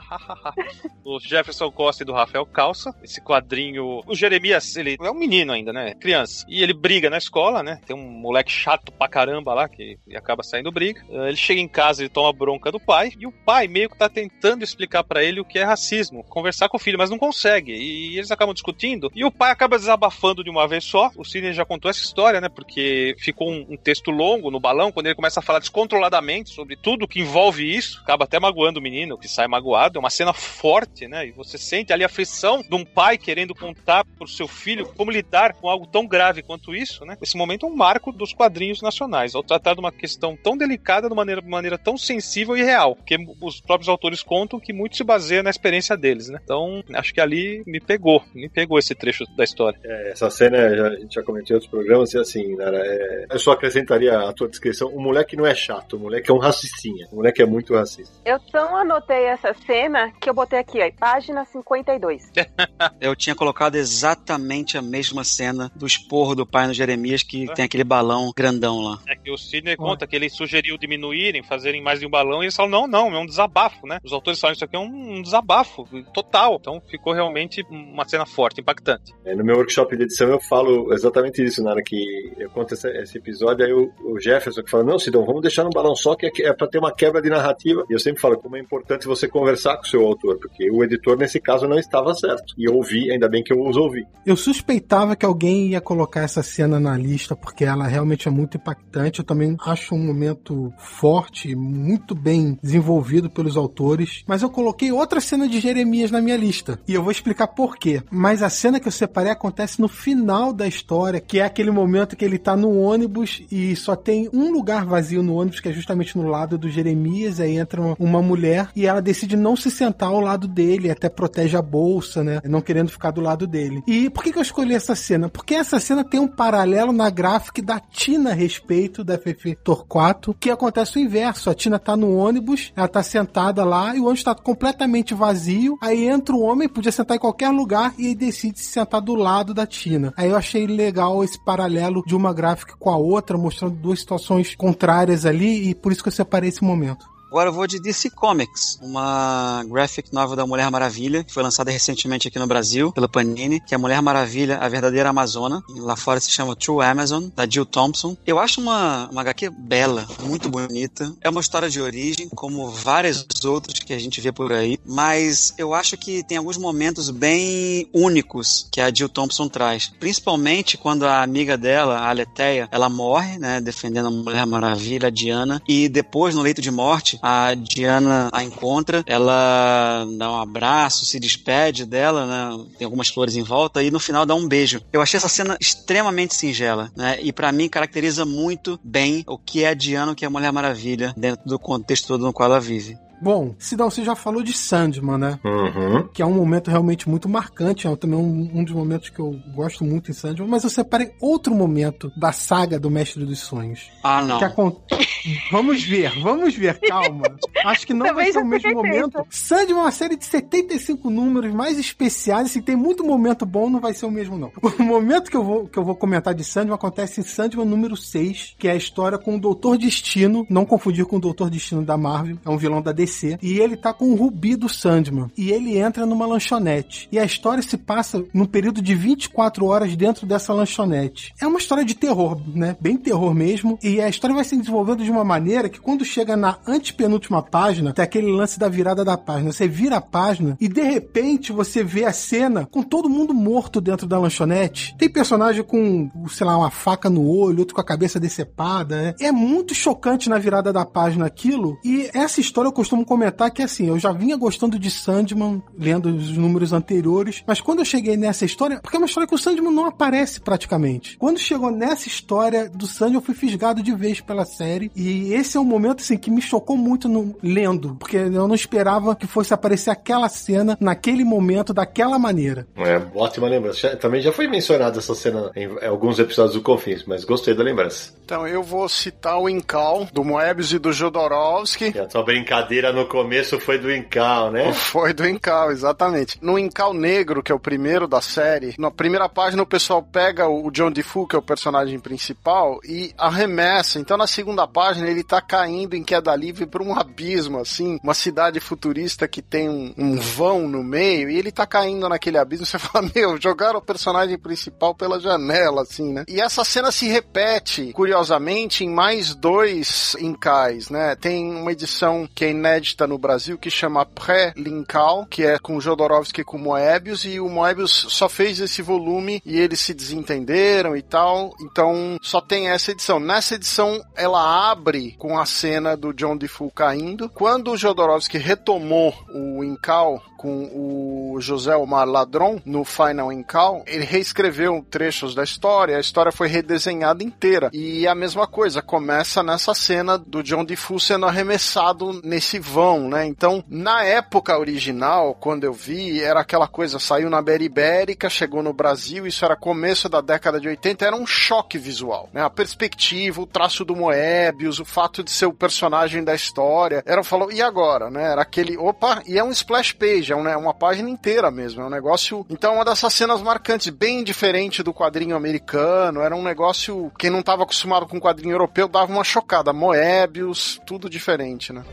[LAUGHS] do Jefferson Costa e do Rafael Calça. Esse quadrinho. O Jeremias, ele é um menino ainda, né? Criança. E ele briga na escola, né? Tem um moleque chato pra caramba lá que acaba saindo briga. Eh, Ele chega em casa e toma bronca do pai. E o pai meio que tá tentando explicar pra ele o que é racismo. Conversar com o filho, mas não consegue. E eles acabam discutindo. E o pai acaba desabafando de uma vez só. O Sidney já contou essa história, né? Porque ficou um, um texto longo no balão, quando ele começa a falar descontroladamente sobre tudo que envolve isso. Acaba até magoando o menino, que sai magoado. É uma cena forte, né? E você sente ali a aflição de um pai querendo contar pro seu filho como lidar com algo tão grave quanto isso, né? Esse momento é um marco dos quadrinhos nacionais, ao tratar de uma questão tão delicada de maneira, maneira tão sensível e real, porque os próprios autores contam que muito se baseia na experiência deles, né? Então, acho que ali me pegou, me pegou esse trecho da história. É, essa cena já- a gente já comentou em outros programas, e assim, Nara, é, eu só acrescentaria a tua descrição: o moleque não é chato, o moleque é um racicinha, o moleque é muito racista. Eu tão anotei essa cena que eu botei aqui, ó, página 52. [LAUGHS] Eu tinha colocado exatamente a mesma cena do esporro do pai no Jeremias, que tem aquele balão grandão lá. É que o Sidney conta que ele sugeriu diminuírem, fazerem mais de um balão, e eles falam, não, não, é um desabafo, né? Os autores falam, isso aqui é um, um desabafo total. Então ficou realmente uma cena forte, impactante. É, no meu workshop de edição eu falo exatamente isso, na hora que eu conto esse, esse episódio, aí o, o Jefferson que fala, não, Sidão, vamos deixar no balão só, que é, é para ter uma quebra de narrativa. E eu sempre falo como é importante você conversar com o seu autor, porque o editor, nesse caso, não estava certo. E eu ouvi, ainda bem que eu os ouvi. Eu suspeitava que alguém ia colocar essa cena na lista, porque ela realmente é muito impactante. Eu também acho um momento forte, muito bem desenvolvido pelos autores. Mas eu coloquei outra cena de Jeremias na minha lista. E eu vou explicar por quê. Mas a cena que eu separei acontece no final da história, que é aquele momento que ele tá no ônibus e só tem um lugar vazio no ônibus, que é justamente no lado do Jeremias. Aí entra uma, mulher e ela decide não se sentar ao lado dele, até protege a bolsa, né? Não querendo ficar do lado dele. E por que, que eu escolhi essa cena? Porque essa cena tem um paralelo na gráfica da Tina a respeito da FF Torquato, que acontece o inverso. A Tina tá no ônibus, ela tá sentada lá e o ônibus tá completamente vazio. Aí entra o homem, podia sentar em qualquer lugar e decide se sentar do lado da Tina. Aí eu achei legal esse paralelo de uma gráfica com a outra, mostrando duas situações contrárias ali e por isso que eu separei esse momento. Agora eu vou de DC Comics, uma graphic novel da Mulher Maravilha, que foi lançada recentemente aqui no Brasil pela Panini, que é a Mulher Maravilha, a verdadeira Amazona. Lá fora se chama True Amazon, da Jill Thompson. Eu acho uma, uma HQ bela, muito bonita. É uma história de origem, como várias outras que a gente vê por aí, mas eu acho que tem alguns momentos bem únicos que a Jill Thompson traz. Principalmente quando a amiga dela, a Aletheia, ela morre, né, defendendo a Mulher Maravilha, a Diana, e depois, no leito de morte, a Diana a encontra, ela dá um abraço, se despede dela, né? Tem algumas flores em volta e no final dá um beijo. Eu achei essa cena extremamente singela, né? E para mim caracteriza muito bem o que é a Diana, o que é a Mulher Maravilha dentro do contexto todo no qual ela vive. Bom, Sidão, você já falou de Sandman, né? Uhum. Que é um momento realmente muito marcante, é também um, um dos momentos que eu gosto muito em Sandman, mas eu separei outro momento da saga do Mestre dos Sonhos. Ah, não. Acon- [LAUGHS] Vamos ver, vamos ver, calma. Acho que não Também vai ser o mesmo momento. Sandman é uma série de 75 números mais especiais, assim, tem muito momento bom, não vai ser o mesmo não. [LAUGHS] O momento que eu vou, que eu vou comentar de Sandman acontece em Sandman número 6, que é a história com o Doutor Destino, não confundir com o Doutor Destino da Marvel, é um vilão da DC, e ele tá com o Rubi do Sandman, e ele entra numa lanchonete. E a história se passa num período de 24 horas dentro dessa lanchonete. É uma história de terror, né? Bem terror mesmo, e a história vai se desenvolvendo de uma maneira que quando chega na antepenúltima página, tem aquele lance da virada da página. Você vira a página e de repente você vê a cena com todo mundo morto dentro da lanchonete. Tem personagem com, sei lá, uma faca no olho, outro com a cabeça decepada, né? É muito chocante na virada da página aquilo. E essa história eu costumo comentar que assim, eu já vinha gostando de Sandman, lendo os números anteriores, mas quando eu cheguei nessa história, porque é uma história que o Sandman não aparece praticamente. Quando chegou nessa história do Sandman, eu fui fisgado de vez pela série. E esse é um momento assim que me chocou muito no lendo, porque eu não esperava que fosse aparecer aquela cena naquele momento daquela maneira. É, ótima lembrança. Também já foi mencionada essa cena em alguns episódios do Confins, mas gostei da lembrança. Então eu vou citar o Incal, do Moebius e do Jodorowsky. E a tua brincadeira no começo foi do Incal, né? [LAUGHS] Foi do Incal, exatamente. No Incal Negro, que é o primeiro da série, na primeira página o pessoal pega o John Defoe, que é o personagem principal, e arremessa. Então na segunda página ele tá caindo em queda livre por um abismo, assim, uma cidade futurista que tem um, um vão no meio, e ele tá caindo naquele abismo. Você [LAUGHS] fala, meu, jogaram o personagem principal pela janela, assim, né? E essa cena se repete, curiosamente, em mais dois Incais, né? Tem uma edição que é inédita no Brasil que chama Pré-Linkal, que é com Jodorowsky e com Moebius, e o Moebius só fez esse volume e eles se desentenderam e tal, então só tem essa edição. Nessa edição, ela abre com a cena do John Defoe caindo. Quando o Jodorowsky retomou o Incal com o José Omar Ladron no Final Incal, ele reescreveu trechos da história, a história foi redesenhada inteira. E a mesma coisa, começa nessa cena do John Defoe sendo arremessado nesse vão, né? Então, na época original, quando eu vi, era aquela coisa, saiu na Beribérica, chegou no Brasil, isso era começo da década de 80, era um choque visual, né? A perspectiva, o traço do Moebius, o fato de ser o personagem da história, era falou, e agora, né? Era aquele, opa, e é um splash page, page, é um- é uma página inteira mesmo. É um negócio. Então, é uma dessas cenas marcantes, bem diferente do quadrinho americano. Era um negócio. Quem não estava acostumado com quadrinho europeu dava uma chocada. Moebius, tudo diferente, né?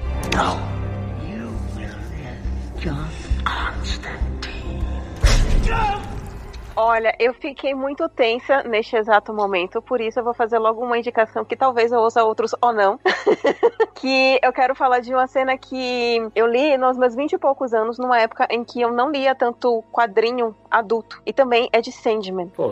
Olha, eu fiquei muito tensa neste exato momento, por isso eu vou fazer logo uma indicação que talvez eu ouça outros ou não. [LAUGHS] que eu quero falar de uma cena que eu li nos meus 20 e poucos anos, numa época em que eu não lia tanto quadrinho adulto. E também é de Sandman. Pô,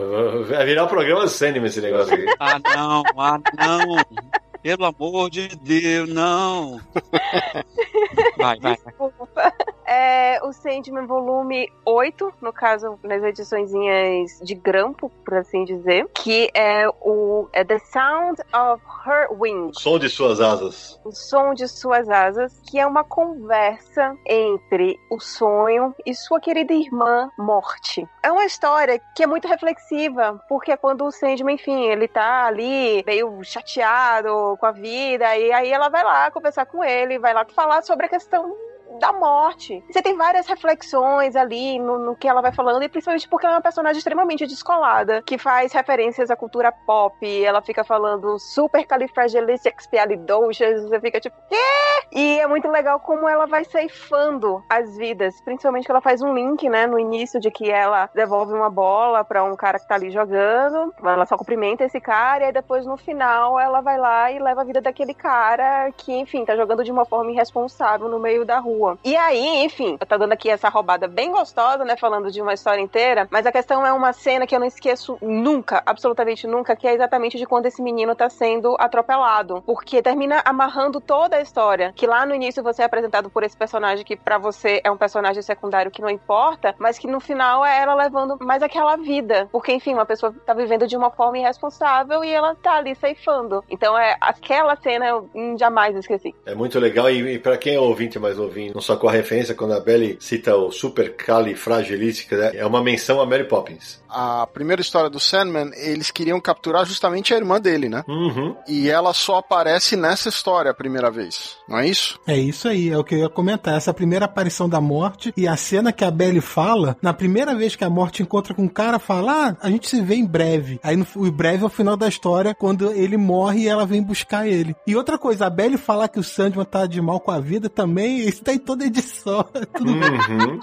vai virar o programa do Sandman esse negócio aqui. Ah, não, ah, não. Pelo amor de Deus, não. [LAUGHS] Vai. vai. Desculpa. É o Sandman volume 8, no caso, nas ediçõezinhas de grampo, por assim dizer, que é o é The Sound of Her Wings. Som de suas asas. O som de suas asas, que é uma conversa entre o sonho e sua querida irmã Morte. É uma história que é muito reflexiva, porque é quando o Sandman, enfim, ele tá ali meio chateado com a vida, e aí ela vai lá conversar com ele, vai lá falar sobre a questão da morte. Você tem várias reflexões ali no, no que ela vai falando, e principalmente porque ela é uma personagem extremamente descolada, que faz referências à cultura pop, ela fica falando super califragilisticexpialidocious, você fica tipo, quê? E é muito legal como ela vai ceifando as vidas, principalmente que ela faz um link, né, no início de que ela devolve uma bola pra um cara que tá ali jogando, ela só cumprimenta esse cara, e depois no final ela vai lá e leva a vida daquele cara que, enfim, tá jogando de uma forma irresponsável no meio da rua. E aí, enfim, tô dando aqui essa roubada bem gostosa, né, falando de uma história inteira, mas a questão é uma cena que eu não esqueço nunca, absolutamente nunca, que é exatamente de quando esse menino tá sendo atropelado, porque termina amarrando toda a história, que lá no início você é apresentado por esse personagem que pra você é um personagem secundário que não importa, mas que no final é ela levando mais aquela vida, porque enfim, uma pessoa tá vivendo de uma forma irresponsável e ela tá ali ceifando. Então é aquela cena eu hum, jamais esqueci. É muito legal e, e para quem é ouvinte mais ouvindo, não só com a referência, quando a Belly cita o super califragilística, né, é uma menção a Mary Poppins. A primeira história do Sandman, eles queriam capturar justamente a irmã dele, né? Uhum. E ela só aparece nessa história a primeira vez, não é isso? É isso aí, é o que eu ia comentar. Essa primeira aparição da morte e a cena que a Belly fala, na primeira vez que a morte encontra com o cara, fala: Ah, a gente se vê em breve. Aí no, o breve é o final da história, quando ele morre e ela vem buscar ele. E outra coisa, a Belly falar que o Sandman tá de mal com a vida também, isso tá em toda edição. Tudo Uhum.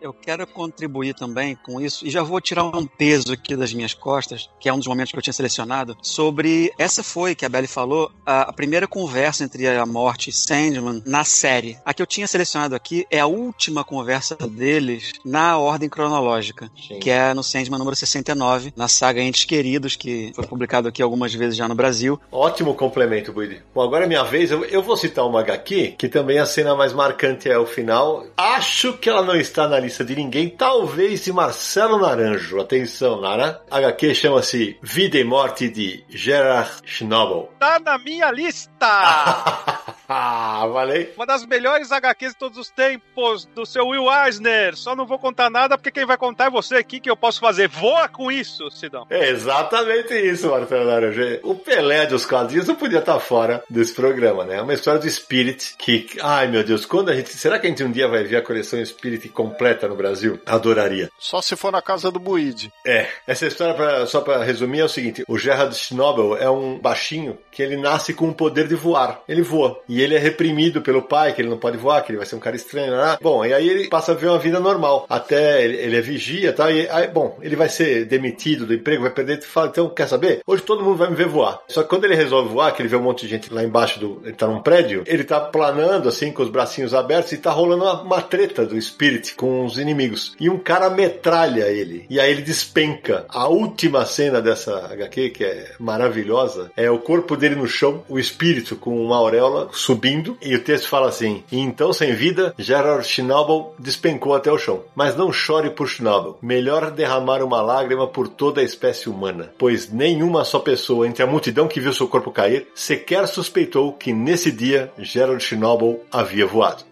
Eu quero contribuir também com isso e já vou tirar um peso aqui das minhas costas, que é um dos momentos que eu tinha selecionado, sobre essa foi que a Belly falou, a, a primeira conversa entre a Morte e Sandman na série. A que eu tinha selecionado aqui é a última conversa deles na ordem cronológica, Sim. que é no Sandman número 69, na saga Entes Queridos, que foi publicado aqui algumas vezes já no Brasil. Ótimo complemento, Buidi. Bom, agora é minha vez. Eu, eu vou citar uma HQ, que também a cena mais marcante é o final. Acho que ela não está na lista de ninguém, talvez de Marcelo Naranjo. Atenção, Nara. A HQ chama-se Vida e Morte de Gerard Schnabel. Tá na minha lista! [LAUGHS] ah, valei. Uma das melhores HQs de todos os tempos, do seu Will Eisner. Só não vou contar nada, porque quem vai contar é você aqui, que eu posso fazer. Voa com isso, Sidão. É exatamente isso, Marcelo Naranjo. O Pelé dos quadrinhos não podia estar fora desse programa, né? É uma história do Spirit que, ai meu Deus, quando a gente. Será que a gente um dia vai ver a coleção Spirit completa no Brasil? Adoraria. Só se for na casa do Buide. É, essa história, pra- só pra resumir, é o seguinte: o Gerhard Schnabel é um baixinho que ele nasce com o poder de voar. Ele voa. E ele é reprimido pelo pai, que ele não pode voar, que ele vai ser um cara estranho. Né? Bom, e aí ele passa a viver uma vida normal. Até ele, ele é vigia e tal. E aí, bom, ele vai ser demitido do emprego, vai perder. Fala, então, quer saber? Hoje todo mundo vai me ver voar. Só que quando ele resolve voar, que ele vê um monte de gente lá embaixo do. Ele tá num prédio, ele tá planando assim, com os bracinhos abertos, e tá rolando uma, uma treta do Spirit com os inimigos. E um cara metralha ele. E aí ele despenca. A última cena dessa HQ, que é maravilhosa, é o corpo dele no chão, o espírito com uma auréola subindo, e o texto fala assim: "E então, sem vida, Gerard Schnabel despencou até o chão. Mas não chore por Schnabel. Melhor derramar uma lágrima por toda a espécie humana, pois nenhuma só pessoa entre a multidão que viu seu corpo cair sequer suspeitou que nesse dia Gerard Schnabel havia voado.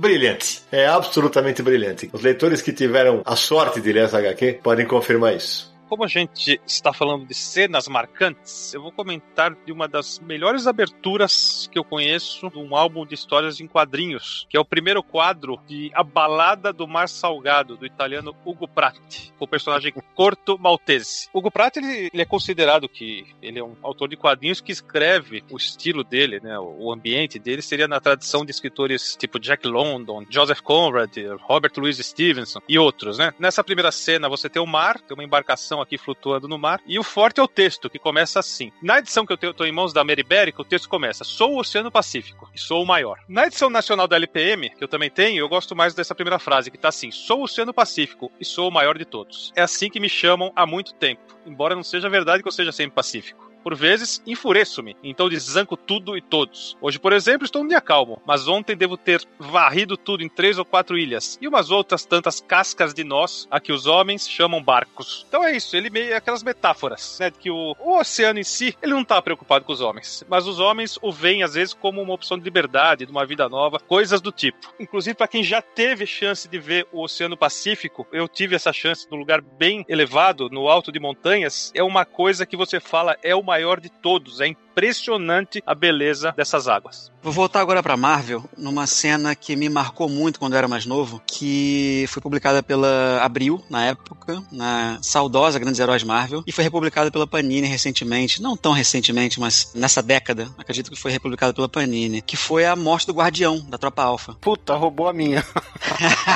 Brilhante. É absolutamente brilhante. Os leitores que tiveram a sorte de ler essa HQ podem confirmar isso. Como a gente está falando de cenas marcantes, eu vou comentar de uma das melhores aberturas que eu conheço de um álbum de histórias em quadrinhos, que é o primeiro quadro de A Balada do Mar Salgado, do italiano Ugo Pratt, com o personagem Corto Maltese. Ugo Pratt, ele, ele é considerado que ele é um autor de quadrinhos que escreve o estilo dele, né, o ambiente dele seria na tradição de escritores tipo Jack London, Joseph Conrad, Robert Louis Stevenson e outros, né? Nessa primeira cena você tem o mar, tem uma embarcação aqui flutuando no mar, e o forte é o texto, que começa assim. Na edição que eu tô em mãos da Berry, o texto começa: Sou o Oceano Pacífico e sou o maior. Na edição nacional da LPM, que eu também tenho, eu gosto mais dessa primeira frase, que tá assim: Sou o Oceano Pacífico e sou o maior de todos. É assim que me chamam há muito tempo, embora não seja verdade que eu seja sempre pacífico. Por vezes, enfureço-me, então desanco tudo e todos. Hoje, por exemplo, estou um dia calmo, mas ontem devo ter varrido tudo em três ou quatro ilhas, e umas outras tantas cascas de nós, a que os homens chamam barcos. Então é isso, ele meio aquelas metáforas, né, de que o, o oceano em si, ele não está preocupado com os homens, mas os homens o veem às vezes como uma opção de liberdade, de uma vida nova, coisas do tipo. Inclusive, para quem já teve chance de ver o Oceano Pacífico, eu tive essa chance num lugar bem elevado, no alto de montanhas, é uma coisa que você fala, é uma maior de todos. É impressionante a beleza dessas águas. Vou voltar agora para Marvel, numa cena que me marcou muito quando eu era mais novo, que foi publicada pela Abril, na época, na saudosa Grandes Heróis Marvel, e foi republicada pela Panini recentemente, não tão recentemente, mas nessa década, acredito que foi republicada pela Panini, que foi a morte do Guardião, da Tropa Alpha. Puta, roubou a minha.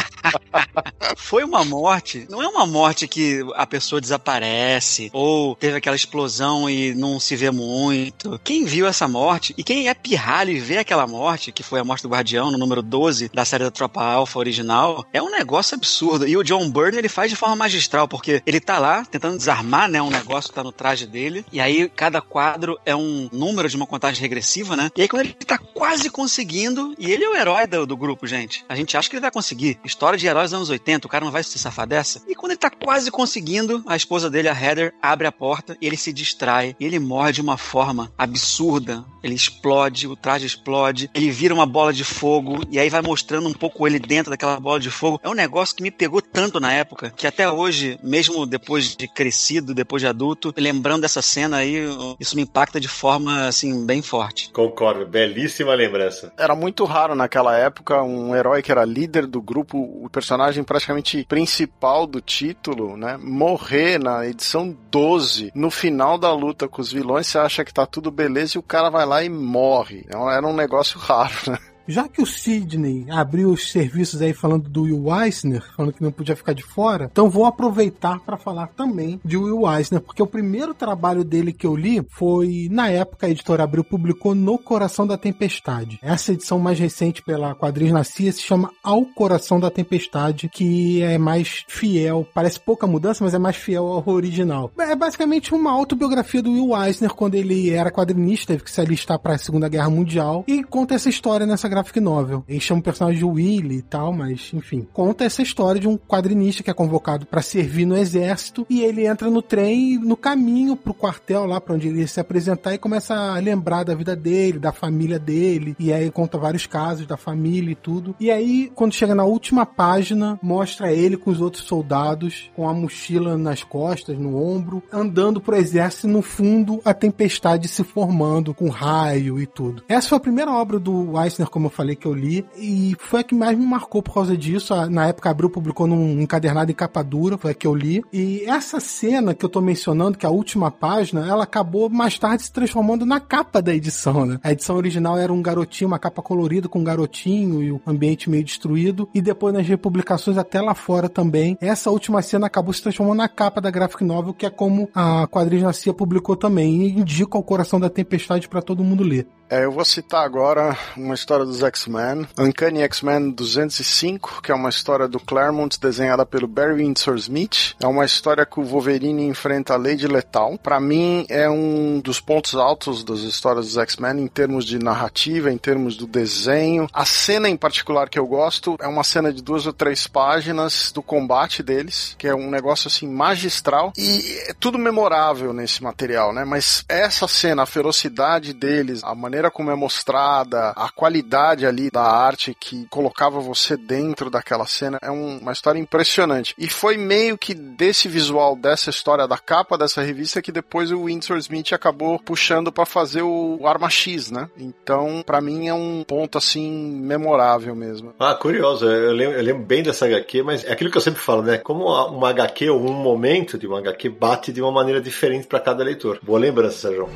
[LAUGHS] foi uma morte, não é uma morte que a pessoa desaparece, ou teve aquela explosão e não se vê muito. Quem viu essa morte, e quem é pirralho e vê aquela morte, que foi a morte do Guardião, no número 12 da série da Tropa Alpha original, é um negócio absurdo. E o John Byrne, ele faz de forma magistral, porque ele tá lá tentando desarmar, né, um negócio que tá no traje dele, e aí cada quadro é um número de uma contagem regressiva, né? E aí quando ele tá quase conseguindo, e ele é o herói do, do grupo, gente. A gente acha que ele vai conseguir. História de heróis dos anos 80, o cara não vai se safar dessa. E quando ele tá quase conseguindo, a esposa dele, a Heather, abre a porta ele se distrai. E ele morre de uma forma absurda. Ele explode, o traje explode, ele vira uma bola de fogo e aí vai mostrando um pouco ele dentro daquela bola de fogo. É um negócio que me pegou tanto na época que até hoje, mesmo depois de crescido, depois de adulto, lembrando dessa cena aí, isso me impacta de forma assim bem forte. Concordo, belíssima lembrança. Era muito raro naquela época um herói que era líder do grupo, o personagem praticamente principal do título, né, morrer na edição 12, no final da luta com os vilões, você acha que tá tudo beleza e o cara vai lá e morre. Era um negócio raro, né? Já que o Sidney abriu os serviços aí falando do Will Eisner, falando que não podia ficar de fora, então vou aproveitar para falar também de Will Eisner, porque o primeiro trabalho dele que eu li foi, na época, a editora Abril publicou No Coração da Tempestade. Essa edição mais recente pela Quadrinhos Nascia se chama Ao Coração da Tempestade, que é mais fiel, parece pouca mudança, mas é mais fiel ao original. É basicamente uma autobiografia do Will Eisner quando ele era quadrinista, teve que se alistar para a Segunda Guerra Mundial, e conta essa história nessa graphic novel. Ele chama o personagem de Willy e tal, mas enfim. Conta essa história de um quadrinista que é convocado para servir no exército e ele entra no trem no caminho pro quartel lá para onde ele ia se apresentar e começa a lembrar da vida dele, da família dele. E aí conta vários casos da família e tudo. E aí, quando chega na última página, mostra ele com os outros soldados, com a mochila nas costas, no ombro, andando pro exército e no fundo a tempestade se formando com raio e tudo. Essa foi a primeira obra do Eisner como como eu falei que eu li, e foi a que mais me marcou por causa disso. Na época, Abril publicou num encadernado em capa dura, foi a que eu li. E essa cena que eu tô mencionando, que é a última página, ela acabou mais tarde se transformando na capa da edição, né? A edição original era um garotinho, uma capa colorida com um garotinho e o ambiente meio destruído. E depois nas republicações, até lá fora também, essa última cena acabou se transformando na capa da graphic novel, que é como a Quadrinhos Nascia publicou também. E indica o Coração da Tempestade para todo mundo ler. É, eu vou citar agora uma história dos X-Men, Uncanny X-Men 205, que é uma história do Claremont desenhada pelo Barry Windsor Smith. É uma história que o Wolverine enfrenta a Lady Letal. Para mim é um dos pontos altos das histórias dos X-Men em termos de narrativa, em termos do desenho. A cena em particular que eu gosto é uma cena de duas ou três páginas do combate deles, que é um negócio assim magistral e é tudo memorável nesse material, né? Mas essa cena, a ferocidade deles, a maneira maneira como é mostrada, a qualidade ali da arte que colocava você dentro daquela cena, é um- uma história impressionante. E foi meio que desse visual, dessa história, da capa dessa revista, que depois o Winsor Smith acabou puxando pra fazer o, o Arma X, né? Então, pra mim, é um ponto, assim, memorável mesmo. Ah, curioso. Eu lembro, eu lembro bem dessa HQ, mas é aquilo que eu sempre falo, né? Como uma- HQ ou um momento de uma HQ bate de uma maneira diferente pra cada leitor. Boa lembrança, Sérgio.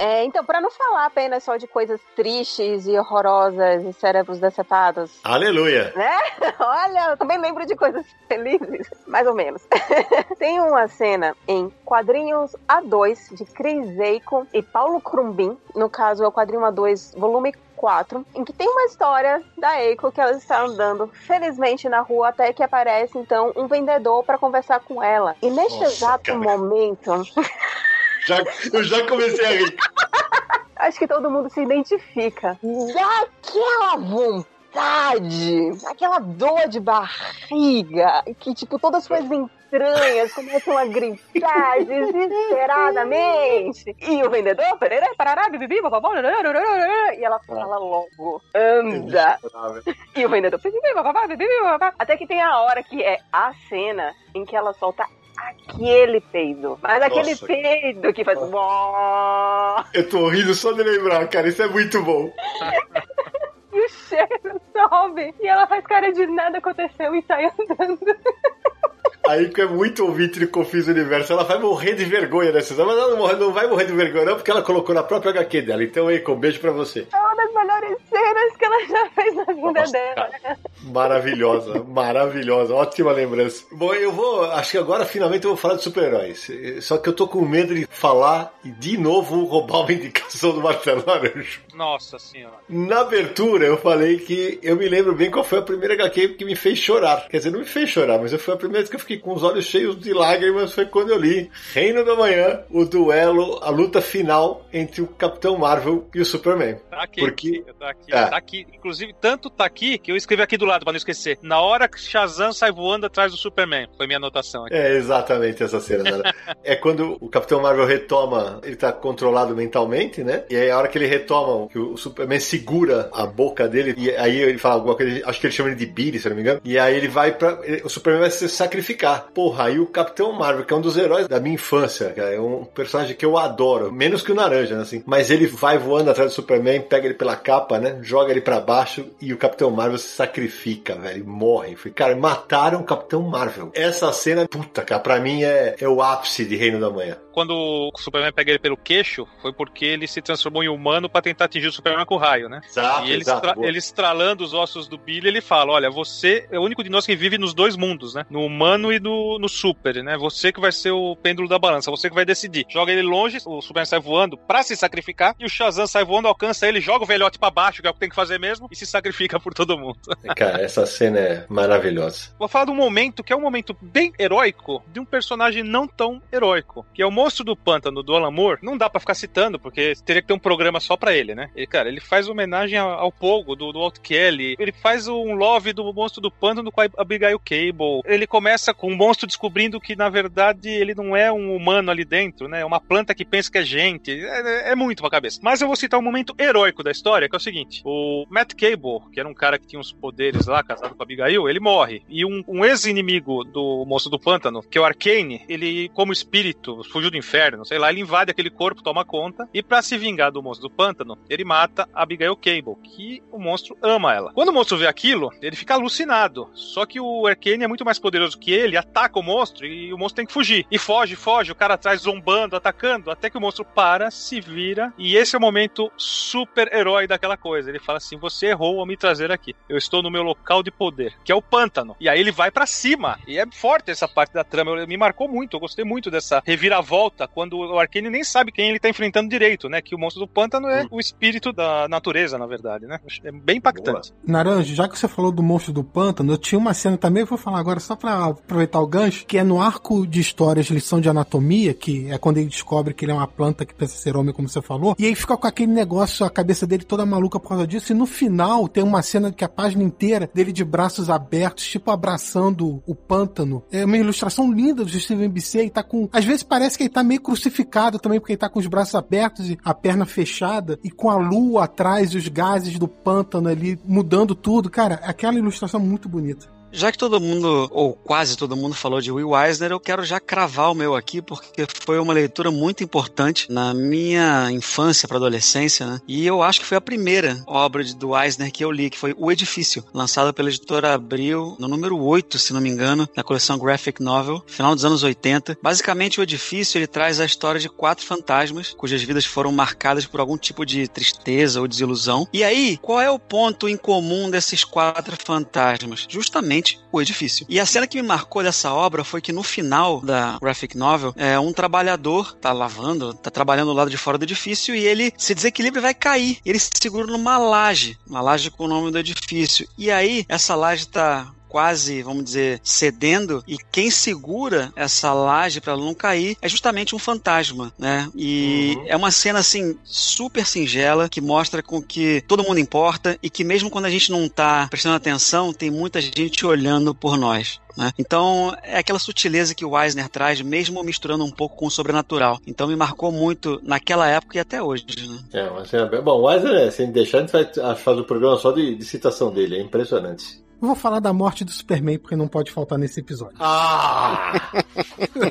É, então, pra não falar apenas só de coisas tristes e horrorosas e cérebros decepados, Aleluia! né? [LAUGHS] Olha, eu também lembro de coisas felizes, mais ou menos. [LAUGHS] Tem uma cena em quadrinhos A2 de Chris Eiko e Paulo Crumbin, no caso é o quadrinho A2, volume 4, em que tem uma história da Eiko que ela está andando felizmente na rua até que aparece então um vendedor para conversar com ela. E neste Nossa, exato cara. momento, [LAUGHS] Já, eu já comecei a rir. [LAUGHS] acho que todo mundo se identifica. Daquela vontade, aquela dor de barriga, que tipo, todas as suas entranhas começam a gritar desesperadamente. E o vendedor, pererê, parará, bibibi, bababá, e ela fala logo, anda. E o vendedor, bibibi, bababá, bibibi, bababá. até que tem a hora que é a cena em que ela solta aquele peido. Mas aquele Nossa. peido que faz. Eu tô rindo só de lembrar, cara. Isso é muito bom. [LAUGHS] E o cheiro sobe. E ela faz cara de nada aconteceu e sai andando. Aí que é muito ouvinte de Confis Universo, ela vai morrer de vergonha nessa mas ela não, morre- não vai morrer de vergonha, não, porque ela colocou na própria HQ dela. Então, Eiko, um beijo pra você. É uma das melhores cenas que ela já fez na vida Nossa, dela. Maravilhosa, maravilhosa, ótima lembrança. Bom, eu vou, acho que agora finalmente eu vou falar de super-heróis. Só que eu tô com medo de falar e de novo roubar uma indicação do Marcelo. Nossa senhora. Na abertura eu falei que eu me lembro bem qual foi a primeira HQ que me fez chorar. Quer dizer, não me fez chorar, mas foi a primeira vez que eu fiquei com os olhos cheios de lágrimas. Foi quando eu li Reino da Manhã, o duelo, a luta final entre o Capitão Marvel e o Superman. Tá aqui. Porque- Tá aqui, É. tá aqui. Inclusive, tanto tá aqui que eu escrevi aqui do lado pra não esquecer. Na hora que Shazam sai voando atrás do Superman. Foi minha anotação aqui. É exatamente essa cena. Né? [LAUGHS] é quando o Capitão Marvel retoma, ele tá controlado mentalmente, né? E aí a hora que ele retoma, que o Superman segura a boca dele, e aí ele fala alguma coisa, acho que ele chama ele de Billy, se não me engano. E aí ele vai ele- o Superman vai se sacrificar. Porra, aí o Capitão Marvel, que é um dos heróis da minha infância, cara, é um personagem que eu adoro, menos que o Naranja, né, assim. Mas ele vai voando atrás do Superman, pega ele pela capa, né? Joga ele pra baixo e o Capitão Marvel se sacrifica, velho, morre. Falei, cara, mataram o Capitão Marvel. Essa cena, puta, cara, pra mim é, é o ápice de Reino da Manhã. Quando o Superman pega ele pelo queixo, foi porque ele se transformou em humano pra tentar atingir o Superman com o raio, né? Exato, e ele, estra- ele estralando os ossos do Billy, ele fala: Olha, você é o único de nós que vive nos dois mundos, né? No humano e no, no super, né? Você que vai ser o pêndulo da balança, você que vai decidir. Joga ele longe, o Superman sai voando pra se sacrificar, e o Shazam sai voando, alcança ele, joga o velhote pra baixo, que é o que tem que fazer mesmo, e se sacrifica por todo mundo. [LAUGHS] Cara, essa cena é maravilhosa. Vou falar de um momento que é um momento bem heróico de um personagem não tão heróico, que é o monstro do pântano do Alan. Não dá pra ficar citando, porque teria que ter um programa só pra ele, né? Ele, cara, ele faz homenagem ao, Pogo, do, do Walt Kelly. Ele faz um love do monstro do pântano com a Abigail Cable. Ele começa com o monstro descobrindo que, na verdade, ele não é um humano ali dentro, né? É uma planta que pensa que é gente. É, é muito pra cabeça. Mas eu vou citar um momento heróico da história, que é o seguinte. O Matt Cable, que era um cara que tinha uns poderes lá, casado com a Abigail, ele morre. E um, um ex-inimigo do monstro do pântano, que é o Arcane, ele, como espírito, fugiu do inferno, sei lá, ele invade aquele corpo, toma conta, e pra se vingar do monstro do pântano, ele mata a Abigail Cable, que o monstro ama ela. Quando o monstro vê aquilo, ele fica alucinado. Só que o Arcane é muito mais poderoso que ele, ataca o monstro e o monstro tem que fugir. E foge, foge, o cara atrás zombando, atacando, até que o monstro para, se vira, e esse é o momento super herói daquela coisa. Ele fala assim: Você errou ao me trazer aqui. Eu estou no meu local de poder, que é o pântano. E aí ele vai pra cima. E é forte essa parte da trama. Me marcou muito. Eu gostei muito dessa volta quando o Arcane nem sabe quem ele tá enfrentando direito, né? Que o monstro do pântano é o espírito da natureza, na verdade, né? É bem impactante. Naranjo, já que você falou do monstro do pântano, eu tinha uma cena também, eu vou falar agora só pra aproveitar o gancho, que é no arco de histórias lição de anatomia, que é quando ele descobre que ele é uma planta que pensa ser homem, como você falou, e aí fica com aquele negócio, a cabeça dele toda maluca por causa disso, e no final tem uma cena que a página inteira dele de braços abertos, tipo abraçando o pântano. É uma ilustração linda do Steven e tá com. Às vezes parece que ele tá meio crucificado também, porque ele tá com os braços abertos e a perna fechada, e com a lua atrás e os gases do pântano ali mudando tudo. Cara, aquela ilustração é muito bonita. Já que todo mundo, ou quase todo mundo, falou de Will Eisner, eu quero já cravar o meu aqui, porque foi uma leitura muito importante na minha infância para adolescência, né? E eu acho que foi a primeira obra de, do Eisner que eu li, que foi O Edifício, lançada pela editora Abril, no número 8, se não me engano, na coleção Graphic Novel, final dos anos 80. Basicamente, O Edifício, ele traz a história de quatro fantasmas, cujas vidas foram marcadas por algum tipo de tristeza ou desilusão. E aí, qual é o ponto em comum desses quatro fantasmas? Justamente o edifício. E a cena que me marcou dessa obra foi que no final da graphic novel, é, um trabalhador tá lavando, tá trabalhando do lado de fora do edifício e ele se desequilibra e vai cair. Ele se segura numa laje, uma laje com o nome do edifício. E aí, essa laje tá quase, vamos dizer, cedendo, e quem segura essa laje para ela não cair é justamente um fantasma, né? E uhum. é uma cena assim super singela que mostra com que todo mundo importa e que mesmo quando a gente não tá prestando atenção, tem muita gente olhando por nós. Né? Então, é aquela sutileza que o Eisner traz, mesmo misturando um pouco com o sobrenatural. Então, me marcou muito naquela época e até hoje. Né? É, mas bom, o Eisner, sem deixar, a gente vai fazer o programa só de, de citação dele, é impressionante. Eu vou falar da morte do Superman porque não pode faltar nesse episódio. Ah!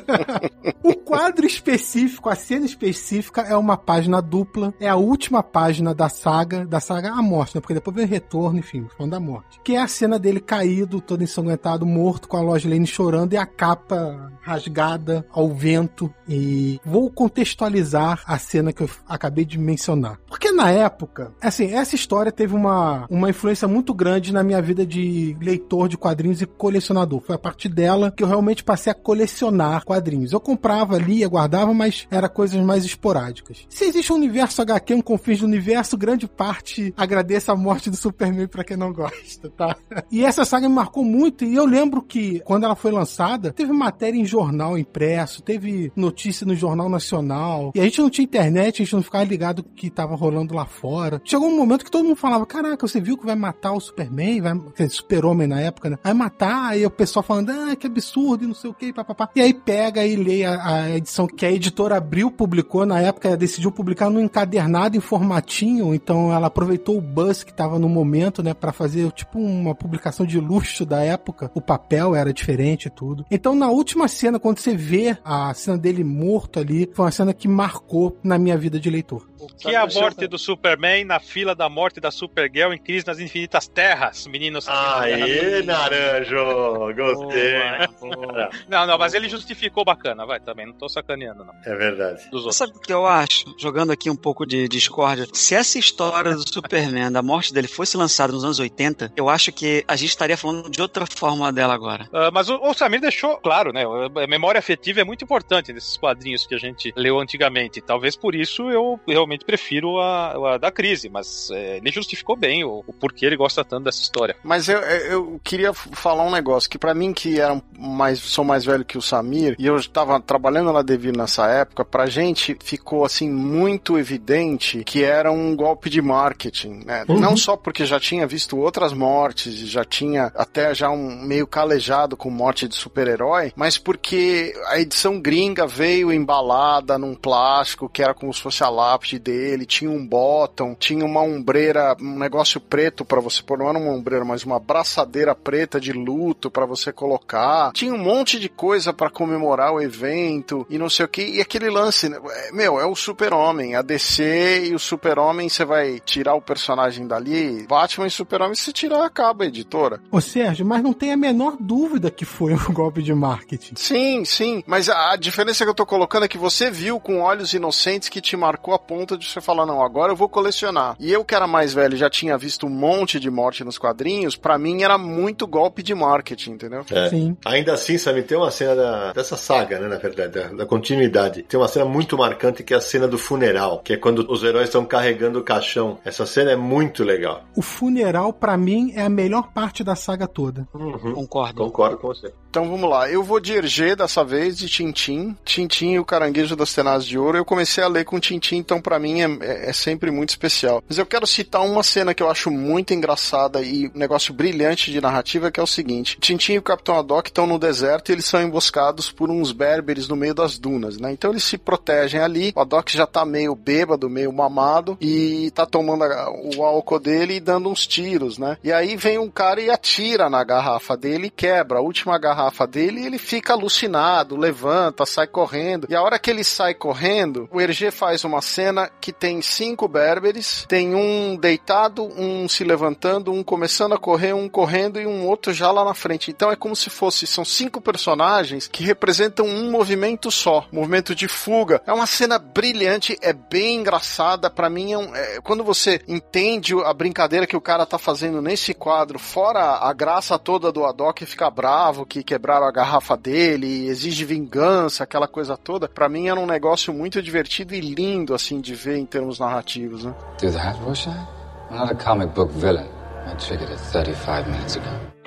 [LAUGHS] o quadro específico, a cena específica é uma página dupla, é a última página da saga, da saga A Morte, né? Porque depois vem o retorno, enfim, falando da morte. Que é a cena dele caído, todo ensanguentado, morto, com a Lois Lane chorando e a capa rasgada ao vento. E vou contextualizar a cena que eu acabei de mencionar. Porque na época, assim, essa história teve uma, uma influência muito grande na minha vida de leitor de quadrinhos e colecionador. Foi a partir dela que eu realmente passei a colecionar quadrinhos. Eu comprava, lia, guardava, mas era coisas mais esporádicas. Se existe um universo HQ, um confins do universo, grande parte agradeça a morte do Superman para quem não gosta, tá? [LAUGHS] E essa saga me marcou muito e eu lembro que quando ela foi lançada, teve matéria em jornal impresso, teve notícia no Jornal Nacional, e a gente não tinha internet, a gente não ficava ligado o que tava rolando lá fora. Chegou um momento que todo mundo falava: Caraca, você viu que vai matar o Superman? Vai super-homem na época, né? Vai matar, aí o pessoal falando, ah, que absurdo, e não sei o que, papapá. E aí pega e lê a, a, edição que a editora Abril publicou, na época decidiu publicar no encadernado em formatinho, então ela aproveitou o buzz que tava no momento, né, para fazer tipo uma publicação de luxo da época. O papel era diferente e tudo. Então na última cena, quando você vê a cena dele morto ali, foi uma cena que marcou na minha vida de leitor. O que é a morte do Superman na fila da morte da Supergirl em Crise nas Infinitas Terras, meninos? Aê, Naranjo! Gostei! Boa, Não, não, mas ele justificou bacana, vai também, não tô sacaneando, não. É verdade. Sabe o que eu acho? Jogando aqui um pouco de discórdia. Se essa história do Superman, da morte dele, fosse lançada nos anos 80, eu acho que a gente estaria falando de outra forma dela agora. Uh, mas o, o Samir deixou claro, né? A memória afetiva é muito importante nesses quadrinhos que a gente leu antigamente. Talvez por isso eu realmente prefiro a, a da crise, mas é, ele justificou bem o, o porquê ele gosta tanto dessa história. Mas eu, eu queria falar um negócio que para mim que era mais sou mais velho que o Samir e eu estava trabalhando na Devir nessa época, pra gente ficou assim muito evidente que era um golpe de marketing, né? Uhum. Não só porque já tinha visto outras mortes, já tinha até já um meio calejado com morte de super-herói, mas porque a edição gringa veio embalada num plástico que era como se fosse a lápide dele, tinha um bottom, tinha uma ombreira, um negócio preto para você pôr, não era uma ombreira, mas uma braçadeira preta de luto para você colocar. Tinha um monte de coisa para comemorar o evento e não sei o que. E aquele lance, né, é, meu, é o super-homem, a DC e o super-homem, você vai tirar o personagem dali, Batman e super-homem, se tirar, acaba a editora. Ô Sérgio, mas não tem a menor dúvida que foi um [LAUGHS] golpe de marketing. Sim, sim, mas a, a diferença que eu tô colocando é que você viu com olhos inocentes que te marcou a ponto ponto de você falar, não, agora eu vou colecionar. E eu que era mais velho já tinha visto um monte de morte nos quadrinhos, para mim era muito golpe de marketing, entendeu? É. Sim. Ainda assim, Sammy, tem uma cena da- dessa saga, né, na verdade, da, da continuidade. Tem uma cena muito marcante que é a cena do funeral, que é quando os heróis estão carregando o caixão. Essa cena é muito legal. O funeral, pra mim, é a melhor parte da saga toda. Concordo. Concordo com você. Então vamos lá, eu vou de Hergé dessa vez, de Tintim. Tintim e o Caranguejo das Tenazes de Ouro. Eu comecei a ler com Tintim, então pra mim é, é- é sempre muito especial. Mas eu quero citar uma cena que eu acho muito engraçada e um negócio brilhante de narrativa, que é o seguinte. Tintim e o Capitão Haddock estão no deserto e eles são emboscados por uns berberes no meio das dunas, né? Então eles se protegem ali. O Haddock já tá meio bêbado, meio mamado e tá tomando o álcool dele e dando uns tiros, né? E aí vem um cara e atira na garrafa dele e quebra a última garrafa dele e ele fica alucinado, levanta, sai correndo. E a hora que ele sai correndo, o Hergé faz uma cena que tem cinco berberes, tem um deitado, um se levantando, um começando a correr, um correndo e um outro já lá na frente. Então é como se fosse, são cinco personagens que representam um movimento só, movimento de fuga. É uma cena brilhante, é bem engraçada. Pra mim, é um- é- quando você entende a brincadeira que o cara tá fazendo nesse quadro, fora a graça toda do Haddock ficar bravo, que quebraram a garrafa dele, exige vingança, aquela coisa toda, pra mim era um negócio muito divertido e lindo, assim, de ver em termos narrativos, né? Do that? I'm not a comic book villain. I triggered it 35 minutes ago.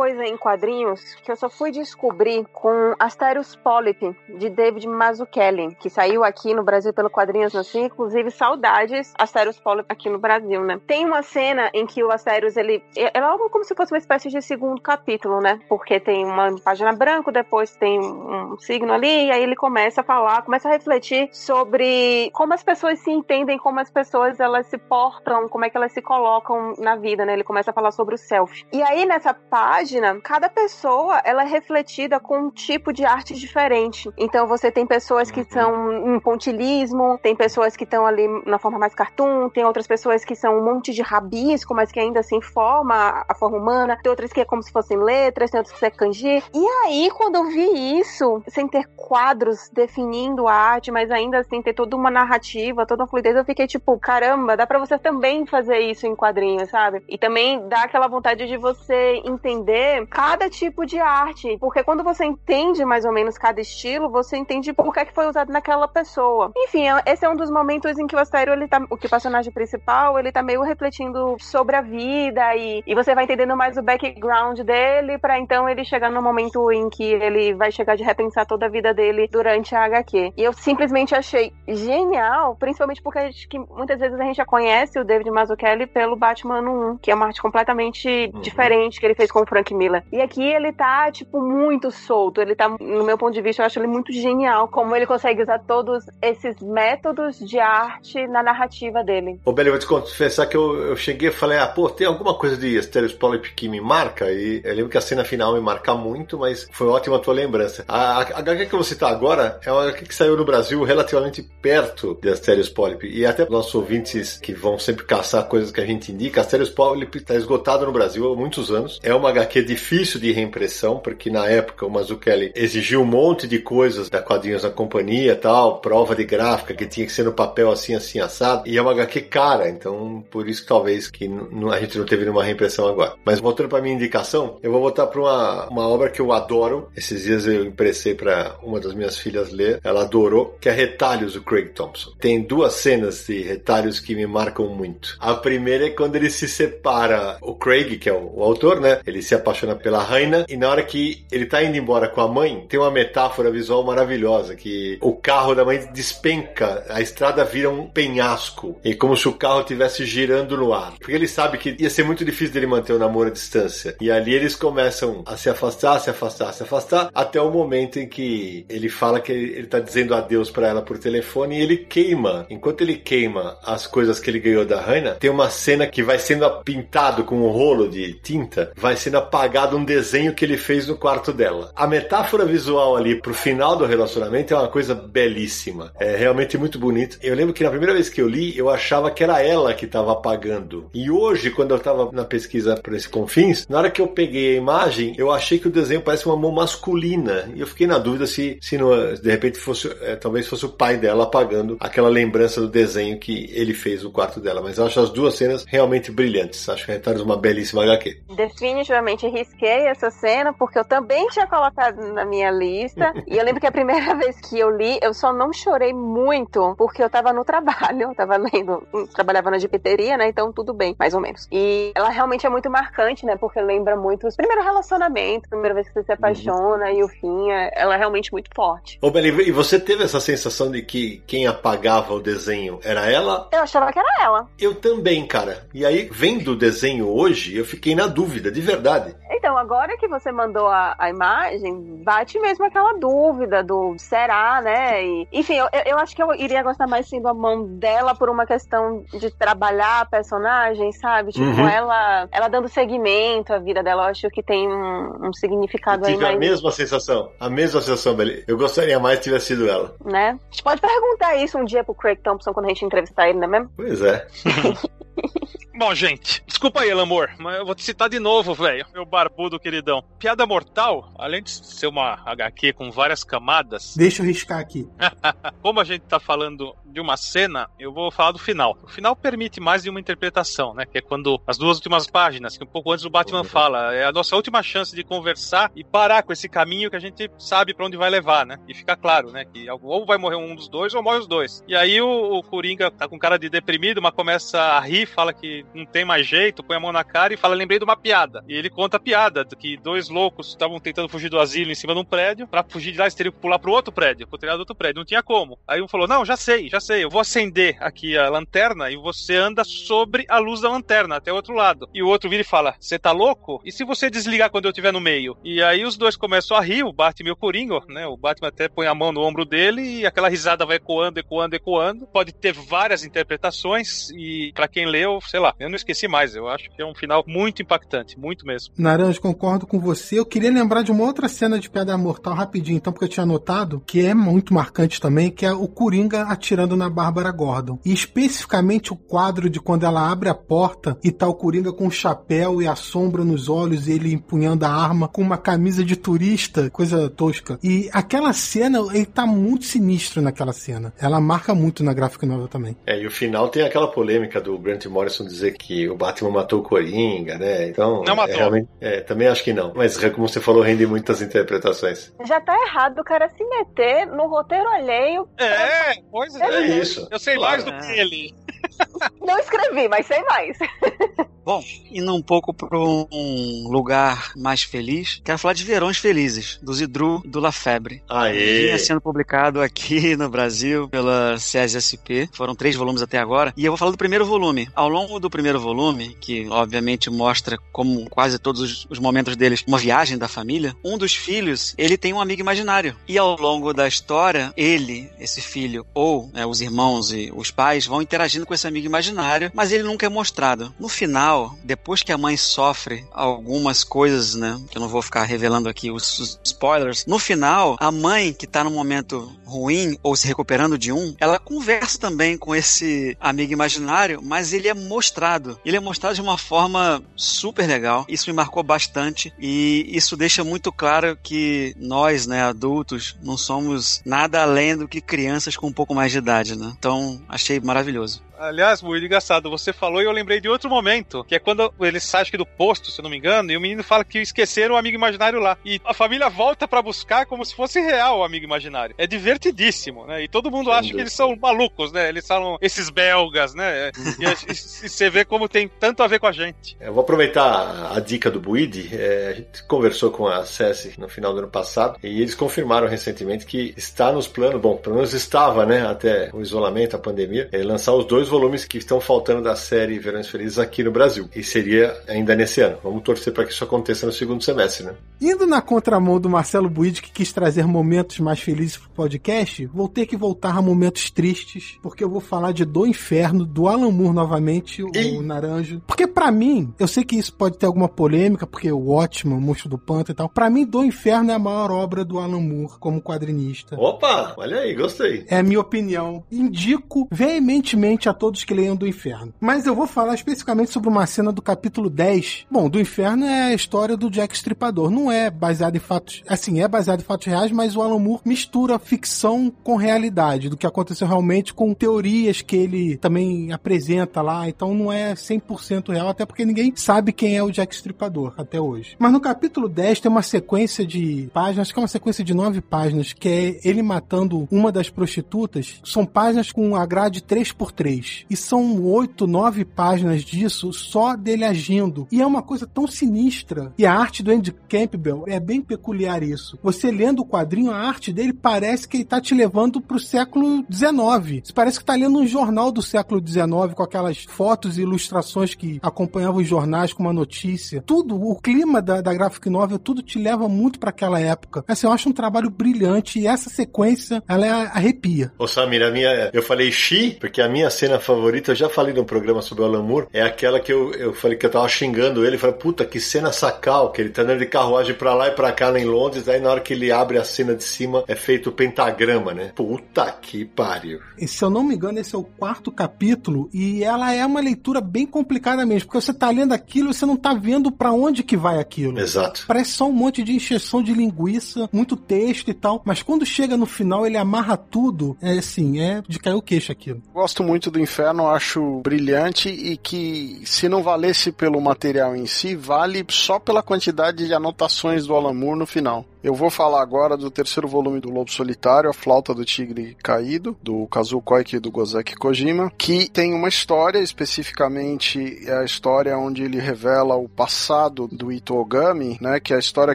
Coisa em quadrinhos que eu só fui descobrir com Asterios Polyp, de David Mazzucchelli, que saiu aqui no Brasil pelo Quadrinhos Assim, inclusive saudades Asterios Polyp aqui no Brasil, né? Tem uma cena em que o Asterios, ele... É algo como se fosse uma espécie de segundo capítulo, né? Porque tem uma página branca, depois tem um signo ali, e aí ele começa a falar, começa a refletir sobre como as pessoas se entendem, como as pessoas elas se portam, como é que elas se colocam na vida, né? Ele começa a falar sobre o self. E aí nessa página, cada pessoa ela é refletida com um tipo de arte diferente. Então você tem pessoas que são em pontilhismo, tem pessoas que estão ali na forma mais cartoon, tem outras pessoas que são um monte de rabisco, mas que ainda assim forma a forma humana, tem outras que é como se fossem letras, tem outras que é kanji. E aí quando eu vi isso, sem ter quadros definindo a arte, mas ainda assim ter toda uma narrativa, toda uma fluidez, eu fiquei tipo, caramba, dá pra você também fazer isso em quadrinhos, sabe? E também dá aquela vontade de você entender cada tipo de arte, porque quando você entende mais ou menos cada estilo, você entende por que, é que foi usado naquela pessoa. Enfim, é- esse é um dos momentos em que o Astério, ele tá, o que o personagem principal, ele tá meio refletindo sobre a vida e, e você vai entendendo mais o background dele pra então ele chegar no momento em que ele vai chegar de repensar toda a vida dele durante a HQ. E eu simplesmente achei genial, principalmente porque gente, muitas vezes a gente já conhece o David Mazzucchelli pelo Batman ano 1, que é uma arte completamente diferente que ele fez com o Frank Miller. E aqui ele tá, tipo, muito solto. Ele tá, no meu ponto de vista, eu acho ele muito genial como ele consegue usar todos esses métodos de arte na narrativa dele. Ô, Beli, eu vou te confessar que eu, eu cheguei e falei, ah, pô, tem alguma coisa de Asterios Polyp que me marca? E eu lembro que a cena final me marca muito, mas foi ótima a tua lembrança. A, a, a HQ que vou citar agora é uma HQ que saiu no Brasil relativamente perto de Asterios Polyp. E até nossos ouvintes que vão sempre caçar coisas que a gente indica, Asterios Polyp está esgotado no Brasil há muitos anos. É uma HQ difícil de reimpressão, porque na época o Mazzucchelli exigiu um monte de coisas da Quadrinhos da Companhia tal, prova de gráfica que tinha que ser no papel assim, assim, assado. E é uma HQ cara, então por isso talvez que a gente não teve nenhuma reimpressão agora. Mas voltando para minha indicação, eu vou voltar para uma, uma obra que eu adoro. Esses dias eu emprestei para uma das minhas filhas ler, ela adorou, que é Retalhos do Craig Thompson. Tem duas cenas de retalhos que me marcam muito. A primeira é quando ele se separa, o Craig, que é o, o autor, né? Ele se apaixona pela Raina e na hora que ele tá indo embora com a mãe, tem uma metáfora visual maravilhosa que o carro da mãe despenca, a estrada vira um penhasco e como se o carro estivesse girando no ar. Porque ele sabe que ia ser muito difícil dele manter o namoro à distância. E ali eles começam a se afastar, se afastar, se afastar, até o momento em que ele fala que ele, tá dizendo adeus pra ela por telefone e ele queima. Enquanto ele queima as coisas que ele ganhou da Raina, tem uma cena que vai sendo pintado com um rolo de tinta, vai sendo apagado um desenho que ele fez no quarto dela. A metáfora visual ali pro final do relacionamento é uma coisa belíssima. É realmente muito bonito. Eu lembro que na primeira vez que eu li, eu achava que era ela que estava apagando. E hoje, quando eu estava na pesquisa para esse confins, na hora que eu peguei a imagem, eu achei que o desenho parece uma mão masculina. E eu fiquei na dúvida se, se não, de repente fosse, é, talvez fosse o pai dela apagando aquela lembrança do desenho que ele fez no quarto dela. Mas eu acho as duas cenas realmente brilhantes. Acho que retratam uma belíssima HQ. Definitivamente risquei essa cena, porque eu também tinha colocado na minha lista. [LAUGHS] e eu lembro que a primeira [LAUGHS] vez que eu li, eu só não chorei muito, porque eu tava no trabalho, eu tava lendo, trabalhava na gipiteria, né? Então tudo bem, mais ou menos. E ela realmente é muito marcante, né? Porque lembra muito os primeiros relacionamentos, primeira vez que você se apaixona uhum. e o fim, é, ela é realmente muito forte. Ô, Beli, e você teve essa sensação de que quem apagava o desenho era ela? Eu achava que era ela. Eu também, cara. E aí, vendo o desenho hoje, eu fiquei na dúvida, de verdade. Então, agora que você mandou a, a imagem, bate mesmo aquela dúvida do será, né? E, enfim, eu, eu acho que eu iria gostar mais sendo a mão dela por uma questão de trabalhar a personagem, sabe? Tipo, uhum. ela, ela dando seguimento à vida dela. Eu acho que tem um, um significado eu tive aí a mesma sensação. A mesma sensação, Beli. Eu gostaria mais que tivesse sido ela. Né? A gente pode perguntar isso um dia pro Craig Thompson quando a gente entrevistar ele, não é mesmo? Pois é. [LAUGHS] Bom, gente, desculpa aí, amor, mas eu vou te citar de novo, velho. Meu barbudo queridão. Piada Mortal, além de ser uma HQ com várias camadas. Deixa eu riscar aqui. [LAUGHS] como a gente tá falando de uma cena, eu vou falar do final. O final permite mais de uma interpretação, né? Que é quando as duas últimas páginas, que um pouco antes o Batman fala, é a nossa última chance de conversar e parar com esse caminho que a gente sabe para onde vai levar, né? E fica claro, né? Que ou vai morrer um dos dois ou morre os dois. E aí o, o Coringa tá com cara de deprimido, mas começa a rir, fala que não tem mais jeito, põe a mão na cara e fala: lembrei de uma piada. E ele conta a piada que dois loucos estavam tentando fugir do asilo em cima de um prédio. Para fugir de lá, eles teriam que pular pro outro prédio, pro telhado do outro prédio. Não tinha como. Aí um falou: Não, já sei, já sei. Eu vou acender aqui a lanterna e você anda sobre a luz da lanterna até o outro lado. E o outro vira e fala: Você tá louco? E se você desligar quando eu estiver no meio? E aí os dois começam a rir, o Batman e o Coringa, né? O Batman até põe a mão no ombro dele e aquela risada vai ecoando, ecoando, ecoando. Pode ter várias interpretações e para quem leu, sei lá, eu não esqueci mais. Eu acho que é um final muito impactante, muito mesmo. Naranja, concordo com você. Eu queria lembrar de uma outra cena de Pedra Mortal rapidinho, então, porque eu tinha notado, que é muito marcante também, que é o Coringa atirando na Bárbara Gordon. E especificamente o quadro de quando ela abre a porta e tá o Coringa com o chapéu e a sombra nos olhos, e ele empunhando a arma com uma camisa de turista, coisa tosca. E aquela cena, ele tá muito sinistro naquela cena. Ela marca muito na gráfica nova também. É, e o final tem aquela polêmica do Grant Morrison dizer que o Batman matou o Coringa, né? Então. Não matou. É, realmente, é, também acho que não. Mas como você falou, rende muitas interpretações. Já tá errado o cara se meter no roteiro alheio. É, pois é. É isso. Eu sei claro. mais do que ele. [LAUGHS] Não escrevi, mas sei mais. [LAUGHS] Bom, indo um pouco para um lugar mais feliz, quero falar de Verões Felizes, do Zidru do Lafebre. Aê! Vinha sendo publicado aqui no Brasil pela CSSP. Foram três volumes até agora. E eu vou falar do primeiro volume. Ao longo do primeiro volume, que obviamente mostra como quase todos os, os momentos deles, uma viagem da família, um dos filhos, ele tem um amigo imaginário. E ao longo da história, ele, esse filho, ou né, os irmãos e os pais vão interagindo com esse amigo imaginário, mas ele nunca é mostrado. No final, depois que a mãe sofre algumas coisas, né? Que eu não vou ficar revelando aqui os, spoilers. No final, a mãe que tá num momento ruim ou se recuperando de um, ela conversa também com esse amigo imaginário, mas ele é mostrado. Ele é mostrado de uma forma super legal. Isso me marcou bastante e isso deixa muito claro que nós, né, adultos, não somos nada além do que crianças com um pouco mais de idade, né? Então, achei maravilhoso. Aliás, muito engraçado, você falou e eu lembrei de outro momento, que é quando ele sai acho que do posto, se eu não me engano, e o menino fala que esqueceram o amigo imaginário lá. E a família volta para buscar como se fosse real o amigo imaginário. É divertidíssimo, né? E todo mundo acha que eles são malucos, né? Eles são esses belgas, né? E, e, e você vê como tem tanto a ver com a gente. Eu vou aproveitar a dica do Buide. É, a gente conversou com a SESI no final do ano passado e eles confirmaram recentemente que está nos planos, bom, pelo menos estava, né, até o isolamento, a pandemia, é lançar os dois volumes que estão faltando da série Verões Felizes aqui no Brasil. E seria ainda nesse ano. Vamos torcer para que isso aconteça no segundo semestre, né? Indo na contramão do Marcelo Buide, que quis trazer momentos mais felizes pro podcast, vou ter que voltar a momentos tristes, porque eu vou falar de Do Inferno, do Alan Moore novamente, o Naranjo. Porque para mim, eu sei que isso pode ter alguma polêmica, porque o Ótimo, o Monstro do Panto e tal, para mim Do Inferno é a maior obra do Alan Moore como quadrinista. Opa, olha aí, gostei. É a minha opinião. Indico veementemente a todos que leiam do Inferno. Mas eu vou falar especificamente sobre uma cena do capítulo 10. Bom, do Inferno é a história do Jack Stripador. Não é baseado em fatos. Assim, é baseado em fatos reais, mas o Alan Moore mistura ficção com realidade, do que aconteceu realmente com teorias que ele também apresenta lá. Então não é 100% real, até porque ninguém sabe quem é o Jack Stripador até hoje. Mas no capítulo 10 tem uma sequência de páginas, que é uma sequência de nove páginas, que é ele matando uma das prostitutas. São páginas com a grade 3x3. E são oito, nove páginas disso só dele agindo. E é uma coisa tão sinistra. E a arte do Andy Campbell é bem peculiar isso. Você lendo o quadrinho, a arte dele parece que ele tá te levando pro século XIX. Você parece que tá lendo um jornal do século XIX com aquelas fotos e ilustrações que acompanhavam os jornais com uma notícia. Tudo, o clima da, da graphic novel, tudo te leva muito para aquela época. Assim, eu acho um trabalho brilhante e essa sequência, ela é arrepia. Ô Samir, a minha, eu falei Xi, porque a minha cena favorita, eu já falei num programa sobre o Alan Moore, é aquela que eu, eu falei que eu tava xingando ele, falei, puta, que cena sacal, que ele tá andando de carruagem pra lá e pra cá lá em Londres, aí na hora que ele abre a cena de cima, é feito o pentagrama, né? Puta que pariu. E se eu não me engano, esse é o quarto capítulo e ela é uma leitura bem complicada mesmo, porque você tá lendo aquilo e você não tá vendo para onde que vai aquilo. Exato. Parece só um monte de encheção de linguiça, muito texto e tal, mas quando chega no final ele amarra tudo, é assim, é de cair o queixo aquilo. Gosto muito do Inferno, acho brilhante e que se não valesse pelo material em si, vale só pela quantidade de anotações do Alan Moore no final. Eu vou falar agora do terceiro volume do Lobo Solitário, A Flauta do Tigre Caído, do Kazuo Koike e do Gozeki Kojima, que tem uma história, especificamente é a história onde ele revela o passado do Ito Ogami, né, que é a história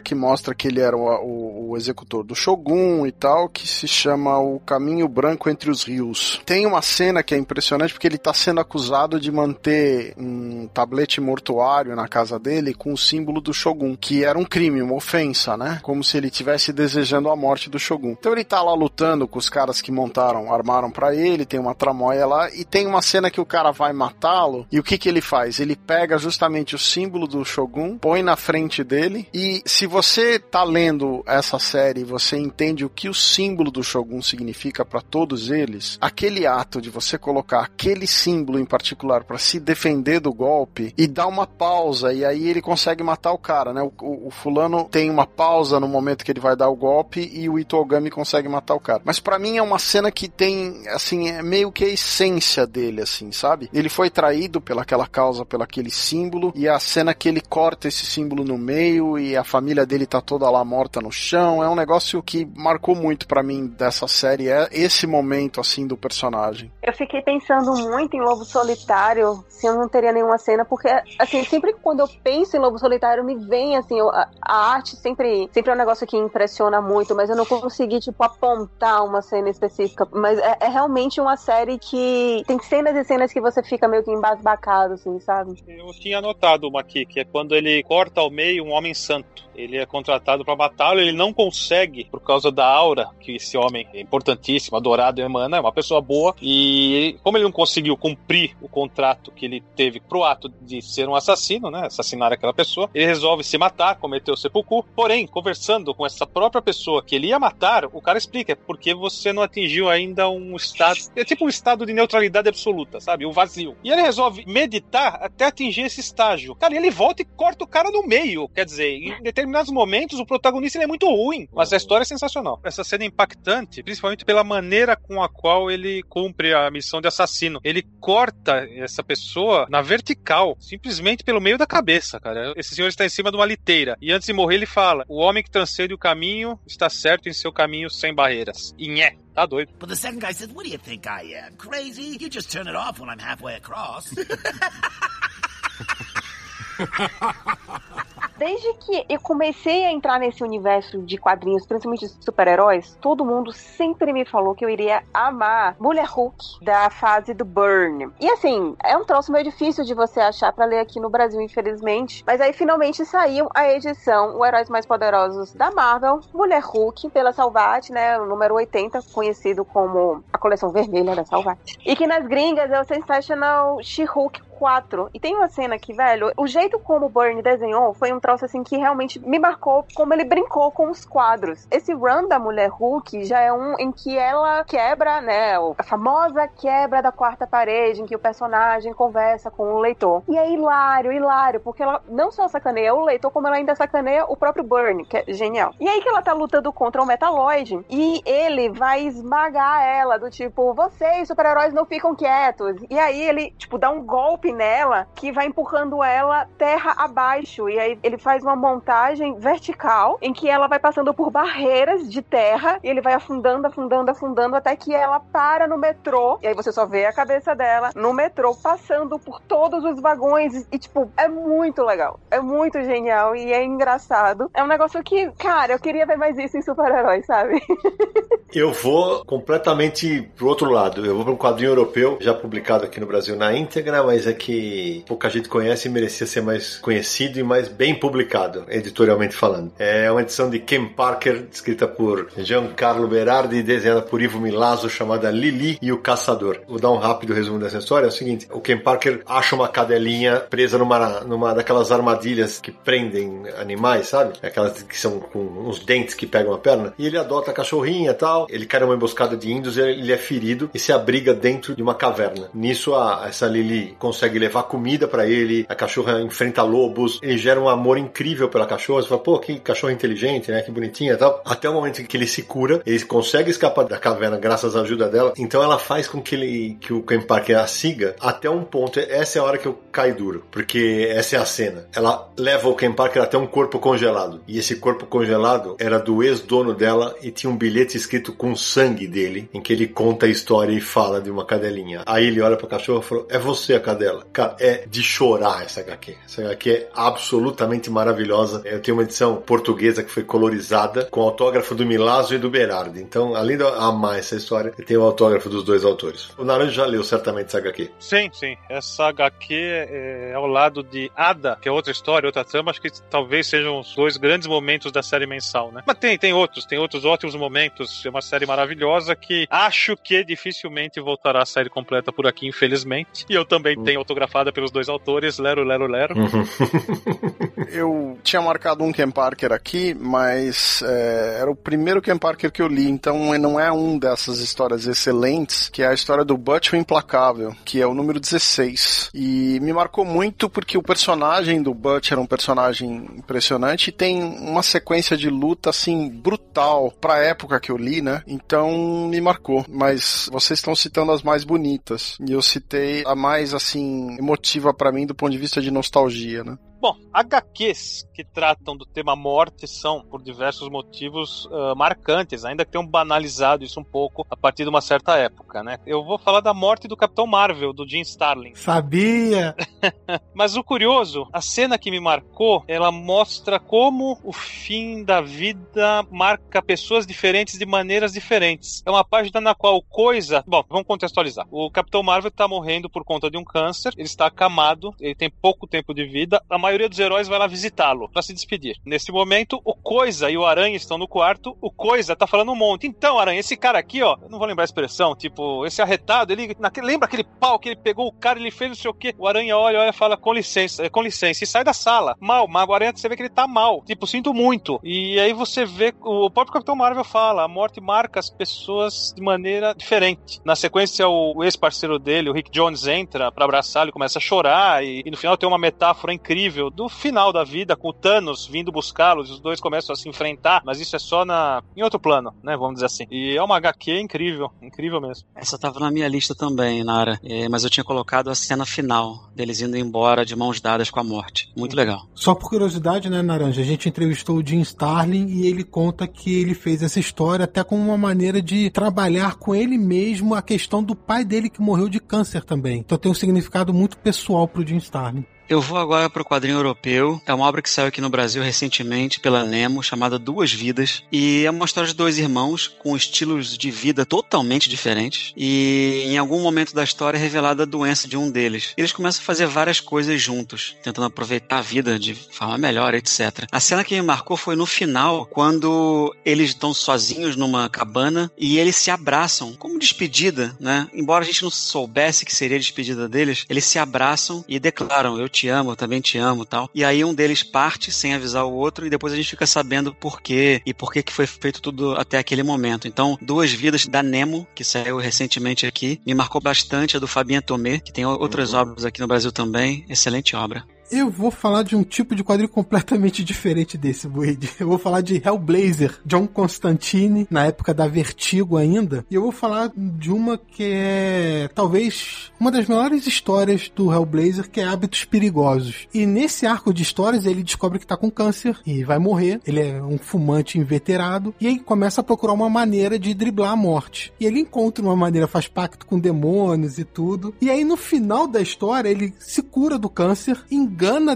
que mostra que ele era o, o, o executor do Shogun e tal, que se chama O Caminho Branco entre os Rios. Tem uma cena que é impressionante porque ele está sendo acusado de manter um tablete mortuário na casa dele com o símbolo do Shogun, que era um crime, uma ofensa, né? Como se ele estivesse desejando a morte do Shogun. Então ele tá lá lutando com os caras que montaram, armaram para ele, tem uma tramóia lá, e tem uma cena que o cara vai matá-lo, e o que que ele faz? Ele pega justamente o símbolo do Shogun, põe na frente dele, e se você tá lendo essa série, você entende o que o símbolo do Shogun significa para todos eles, aquele ato de você colocar aquele símbolo em particular para se defender do golpe e dar uma pausa, e aí ele consegue matar o cara, né? O, o, o fulano tem uma pausa no momento que ele vai dar o golpe e o Itogami consegue matar o cara. Mas para mim é uma cena que tem, assim, é meio que a essência dele, assim, sabe? Ele foi traído pelaquela causa, pelaquele símbolo, e a cena que ele corta esse símbolo no meio e a família dele tá toda lá morta no chão, é um negócio que marcou muito para mim dessa série, é esse momento, assim, do personagem. Eu fiquei pensando muito em Lobo Solitário, se eu não teria nenhuma cena, porque, assim, sempre quando eu penso em Lobo Solitário, me vem, assim, a, a arte sempre, sempre é um negócio que impressiona muito, mas eu não consegui, tipo, apontar uma cena específica. Mas é, é realmente uma série que tem cenas e cenas que você fica meio que embasbacado, assim, sabe? Eu tinha anotado uma aqui, que é quando ele corta ao meio um homem santo. Ele é contratado para matá-lo, ele não consegue por causa da aura que esse homem é importantíssimo, adorado emana, é uma pessoa boa. E como ele não conseguiu cumprir o contrato que ele teve pro ato de ser um assassino, né, assassinar aquela pessoa, ele resolve se matar, cometer o sepulcro. Porém, conversando com essa própria pessoa que ele ia matar, o cara explica é porque você não atingiu ainda um estado, é tipo um estado de neutralidade absoluta, sabe, o vazio. E ele resolve meditar até atingir esse estágio. Cara, ele volta e corta o cara no meio, quer dizer, em determinados momentos o protagonista é muito ruim, mas a história é sensacional. Essa cena é impactante, principalmente pela maneira com a qual ele cumpre a missão de assassino. Ele corta essa pessoa na vertical, simplesmente pelo meio da cabeça, cara. Esse senhor está em cima de uma liteira e antes de morrer ele fala: "O homem que transcende o caminho está certo em seu caminho sem barreiras". E nhé, tá doido. But the second guy says, What do you think I am? Crazy? You just turn it off when I'm halfway across. [LAUGHS] [LAUGHS] Desde que eu comecei a entrar nesse universo de quadrinhos, principalmente de super-heróis, todo mundo sempre me falou que eu iria amar Mulher Hulk da fase do Burn. E assim, é um troço meio difícil de você achar para ler aqui no Brasil, infelizmente. Mas aí finalmente saiu a edição O Heróis Mais Poderosos da Marvel, Mulher Hulk, pela Salvat, né? O número 80, conhecido como a coleção vermelha da Salvat. E que nas gringas é o Sensational She-Hulk 4. E tem uma cena que, velho, o jeito como o Burn desenhou foi um troço assim que realmente me marcou como ele brincou com os quadros. Esse run da Mulher Hulk já é um em que ela quebra, né, a famosa quebra da quarta parede, em que o personagem conversa com o leitor. E é hilário, hilário, porque ela não só sacaneia o leitor, como ela ainda sacaneia o próprio Burn, que é genial. E aí que ela tá lutando contra o Metaloid e ele vai esmagar ela, do tipo, vocês, super-heróis, não ficam quietos. E aí ele, tipo, dá um golpe nela que vai empurrando ela terra abaixo. E aí ele faz uma montagem vertical em que ela vai passando por barreiras de terra e ele vai afundando, afundando, afundando até que ela para no metrô. E aí você só vê a cabeça dela no metrô passando por todos os vagões. E, tipo, é muito legal. É muito genial e é engraçado. É um negócio que, cara, eu queria ver mais isso em super-heróis, sabe? [LAUGHS] Eu vou completamente pro outro lado. Eu vou para um quadrinho europeu, já publicado aqui no Brasil na íntegra, mas é que pouca gente conhece e merecia ser mais conhecido e mais bem editorialmente falando. É uma edição de Ken Parker, escrita por Giancarlo Berardi e desenhada por Ivo Milazzo, chamada Lili e o Caçador. Vou dar um rápido resumo dessa história. É o seguinte: o Ken Parker acha uma cadelinha presa numa, numa daquelas armadilhas que prendem animais, sabe? Aquelas que são com uns dentes que pegam a perna. E ele adota a cachorrinha e tal. Ele cai numa emboscada de índios ele é ferido e se abriga dentro de uma caverna. Nisso, a, essa Lili consegue levar comida para ele, a cachorra enfrenta lobos, ele gera um amor incrível pela cachorra. Você fala, pô, que cachorro inteligente, né? Que bonitinha e tal. Até o momento em que ele se cura, ele consegue escapar da caverna graças à ajuda dela. Então ela faz com que ele que o Ken Parker a siga até um ponto. Essa é a hora que eu caio duro, porque essa é a cena. Ela leva o Ken Parker até um corpo congelado. E esse corpo congelado era do ex-dono dela e tinha um bilhete escrito com sangue dele, em que ele conta a história e fala de uma cadelinha. Aí ele olha pra cachorro e falou: É você a cadela. Cara, é de chorar essa HQ. Essa HQ é absolutamente maravilhosa. Eu tenho uma edição portuguesa que foi colorizada com autógrafo do Milazzo e do Berardi. Então, além de eu amar essa história, eu tenho o autógrafo dos dois autores. O Naranjo já leu certamente essa HQ. Sim, sim. Essa HQ é ao lado de Ada, que é outra história, outra trama. Acho que talvez sejam os dois grandes momentos da série mensal, né? Mas tem, tem outros, tem outros ótimos momentos. É uma série maravilhosa que acho que dificilmente voltará a série completa por aqui, infelizmente. E eu também tenho autografada pelos dois autores, Lero, Lero, Lero. [LAUGHS] Eu tinha marcado um Ken Parker aqui, mas é, era o primeiro Ken Parker que eu li, então não é um dessas histórias excelentes, que é a história do Butch o Implacável, que é o número 16. E me marcou muito porque o personagem do Butch era um personagem impressionante e tem uma sequência de luta assim brutal pra época que eu li, né? Então me marcou. Mas vocês estão citando as mais bonitas. E eu citei a mais assim emotiva para mim do ponto de vista de nostalgia, né? Bom, HQs que tratam do tema morte são, por diversos motivos, uh, marcantes, ainda que tenham banalizado isso um pouco a partir de uma certa época, né? Eu vou falar da morte do Capitão Marvel, do Jim Starlin. Sabia! [LAUGHS] Mas o curioso, a cena que me marcou, ela mostra como o fim da vida marca pessoas diferentes de maneiras diferentes. É uma página na qual coisa. Bom, vamos contextualizar. O Capitão Marvel está morrendo por conta de um câncer, ele está acamado, ele tem pouco tempo de vida. A maioria dos heróis vai lá visitá-lo para se despedir. Nesse momento, o Coisa e o Aranha estão no quarto. O Coisa tá falando um monte. Então, Aranha, esse cara aqui, ó, não vou lembrar a expressão, tipo, esse arretado, ele naquele, lembra aquele pau que ele pegou o cara, ele fez não sei o quê. O Aranha olha, olha, fala com licença, é, com licença e sai da sala. Mal, mas você vê que ele tá mal. Tipo, sinto muito. E aí você vê o próprio Capitão Marvel fala, a morte marca as pessoas de maneira diferente. Na sequência, o ex-parceiro dele, o Rick Jones, entra para abraçá-lo e começa a chorar e, e no final tem uma metáfora incrível do final da vida, com o Thanos vindo buscá-los, os dois começam a se enfrentar, mas isso é só na em outro plano, né? Vamos dizer assim. E é uma HQ incrível, incrível mesmo. Essa tava na minha lista também, Nara, é, mas eu tinha colocado a cena final, deles indo embora de mãos dadas com a morte. Muito legal. Só por curiosidade, né, Naranja? A gente entrevistou o Jim Starlin e ele conta que ele fez essa história até como uma maneira de trabalhar com ele mesmo a questão do pai dele que morreu de câncer também. Então tem um significado muito pessoal pro Jim Starlin. Eu vou agora para o quadrinho europeu. É uma obra que saiu aqui no Brasil recentemente pela Nemo, chamada Duas Vidas. E é uma história de dois irmãos com estilos de vida totalmente diferentes. E em algum momento da história é revelada a doença de um deles. Eles começam a fazer várias coisas juntos, tentando aproveitar a vida de forma melhor, etc. A cena que me marcou foi no final, quando eles estão sozinhos numa cabana e eles se abraçam, como despedida, né? Embora a gente não soubesse que seria a despedida deles, eles se abraçam e declaram: Eu te amo, eu também te amo tal. E aí um deles parte sem avisar o outro e depois a gente fica sabendo por quê e por que, que foi feito tudo até aquele momento. Então, Duas Vidas da Nemo, que saiu recentemente aqui, me marcou bastante a do Fabien Tomé, que tem outras uhum. obras aqui no Brasil também. Excelente obra. Eu vou falar de um tipo de quadrinho completamente [LAUGHS] diferente desse, Buid. Eu vou falar de Hellblazer, John Constantine, na época da Vertigo ainda. E eu vou falar de uma que é talvez uma das melhores histórias do Hellblazer, que é Hábitos Perigosos. E nesse arco de histórias ele descobre que tá com câncer e vai morrer. Ele é um fumante inveterado. E aí começa a procurar uma maneira de driblar a morte. E ele encontra uma maneira, faz pacto com demônios e tudo. E aí no final da história ele se cura do câncer,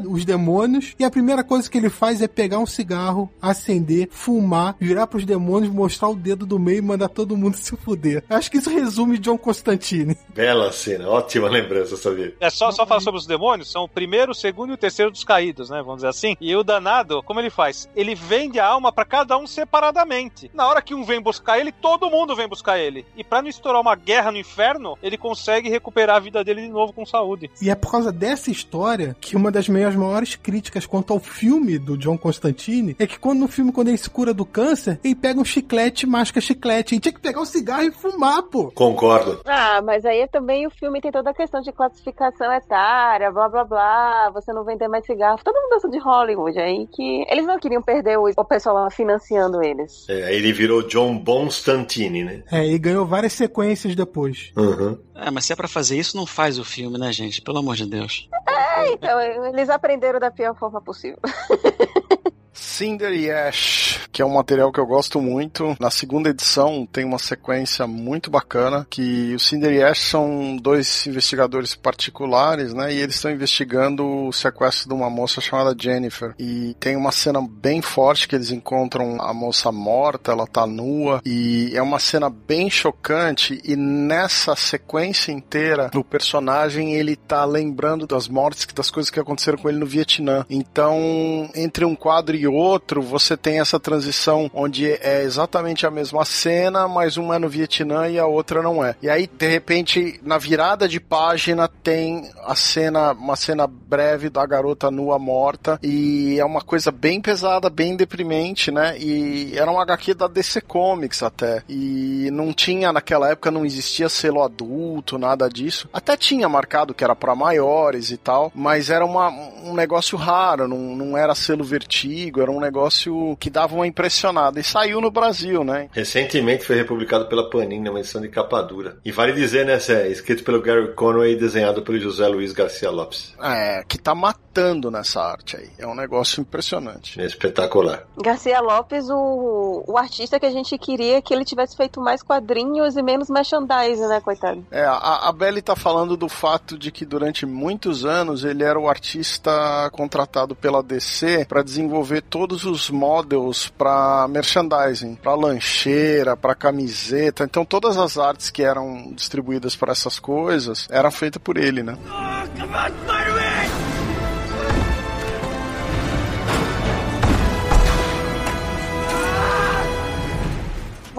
os demônios e a primeira coisa que ele faz é pegar um cigarro, acender, fumar, virar pros demônios, mostrar o dedo do meio e mandar todo mundo [LAUGHS] se fuder. Acho que isso resume John Constantine. Bela cena, ótima lembrança, sabia? É só, só falar sobre os demônios, são o primeiro, o segundo e o terceiro dos caídos, né? Vamos dizer assim. E o danado, como ele faz? Ele vende a alma para cada um separadamente. Na hora que um vem buscar ele, todo mundo vem buscar ele. E para não estourar uma guerra no inferno, ele consegue recuperar a vida dele de novo com saúde. E é por causa dessa história que uma das minhas maiores críticas quanto ao filme do John Constantine é que quando no filme, quando ele se cura do câncer, ele pega um chiclete e masca chiclete. Ele tinha que pegar um cigarro e fumar, pô. Concordo. Ah, mas aí também o filme tem toda a questão de classificação etária, blá blá blá, você não vender mais cigarro. Todo mundo de Hollywood aí que eles não queriam perder o, o pessoal lá financiando eles. É, ele virou John Bonstantine, né? É, e ganhou várias sequências depois. Uhum. É, mas se é pra fazer isso, não faz o filme, né, gente? Pelo amor de Deus. É, então, eles aprenderam da pior forma possível. [LAUGHS] Cinder e Ash, que é um material que eu gosto muito. Na segunda edição tem uma sequência muito bacana que o Cinder e Ash são dois investigadores particulares, né? E eles estão investigando o sequestro de uma moça chamada Jennifer. E tem uma cena bem forte que eles encontram a moça morta, ela tá nua e é uma cena bem chocante e nessa sequência inteira o personagem ele tá lembrando das mortes, das coisas que aconteceram com ele no Vietnã. Então, entre um quadro e outro, você tem essa transição onde é exatamente a mesma cena, mas uma é no Vietnã e a outra não é. E aí, de repente, na virada de página tem a cena, uma cena breve da garota nua morta e é uma coisa bem pesada, bem deprimente, né? E era um HQ da DC Comics até. E não tinha naquela época não existia selo adulto, nada disso. Até tinha marcado que era para maiores e tal, mas era uma, um negócio raro, não, não era selo vertigo, era um negócio que dava uma impressionada. E saiu no Brasil, né? Recentemente foi republicado pela Panini, uma edição de capa dura. E vale dizer, né, é escrito pelo Gary Conway e desenhado pelo José Luiz Garcia Lopes. É, que tá matando nessa arte aí. É um negócio impressionante. É espetacular. Garcia Lopes, o, o artista que a gente queria que ele tivesse feito mais quadrinhos e menos merchandising, né, coitado? É, a, a Belly tá falando do fato de que durante muitos anos ele era o artista contratado pela DC para desenvolver todos os models para merchandising, para lancheira, para camiseta. Então todas as artes que eram distribuídas para essas coisas eram feitas por ele, né? Oh,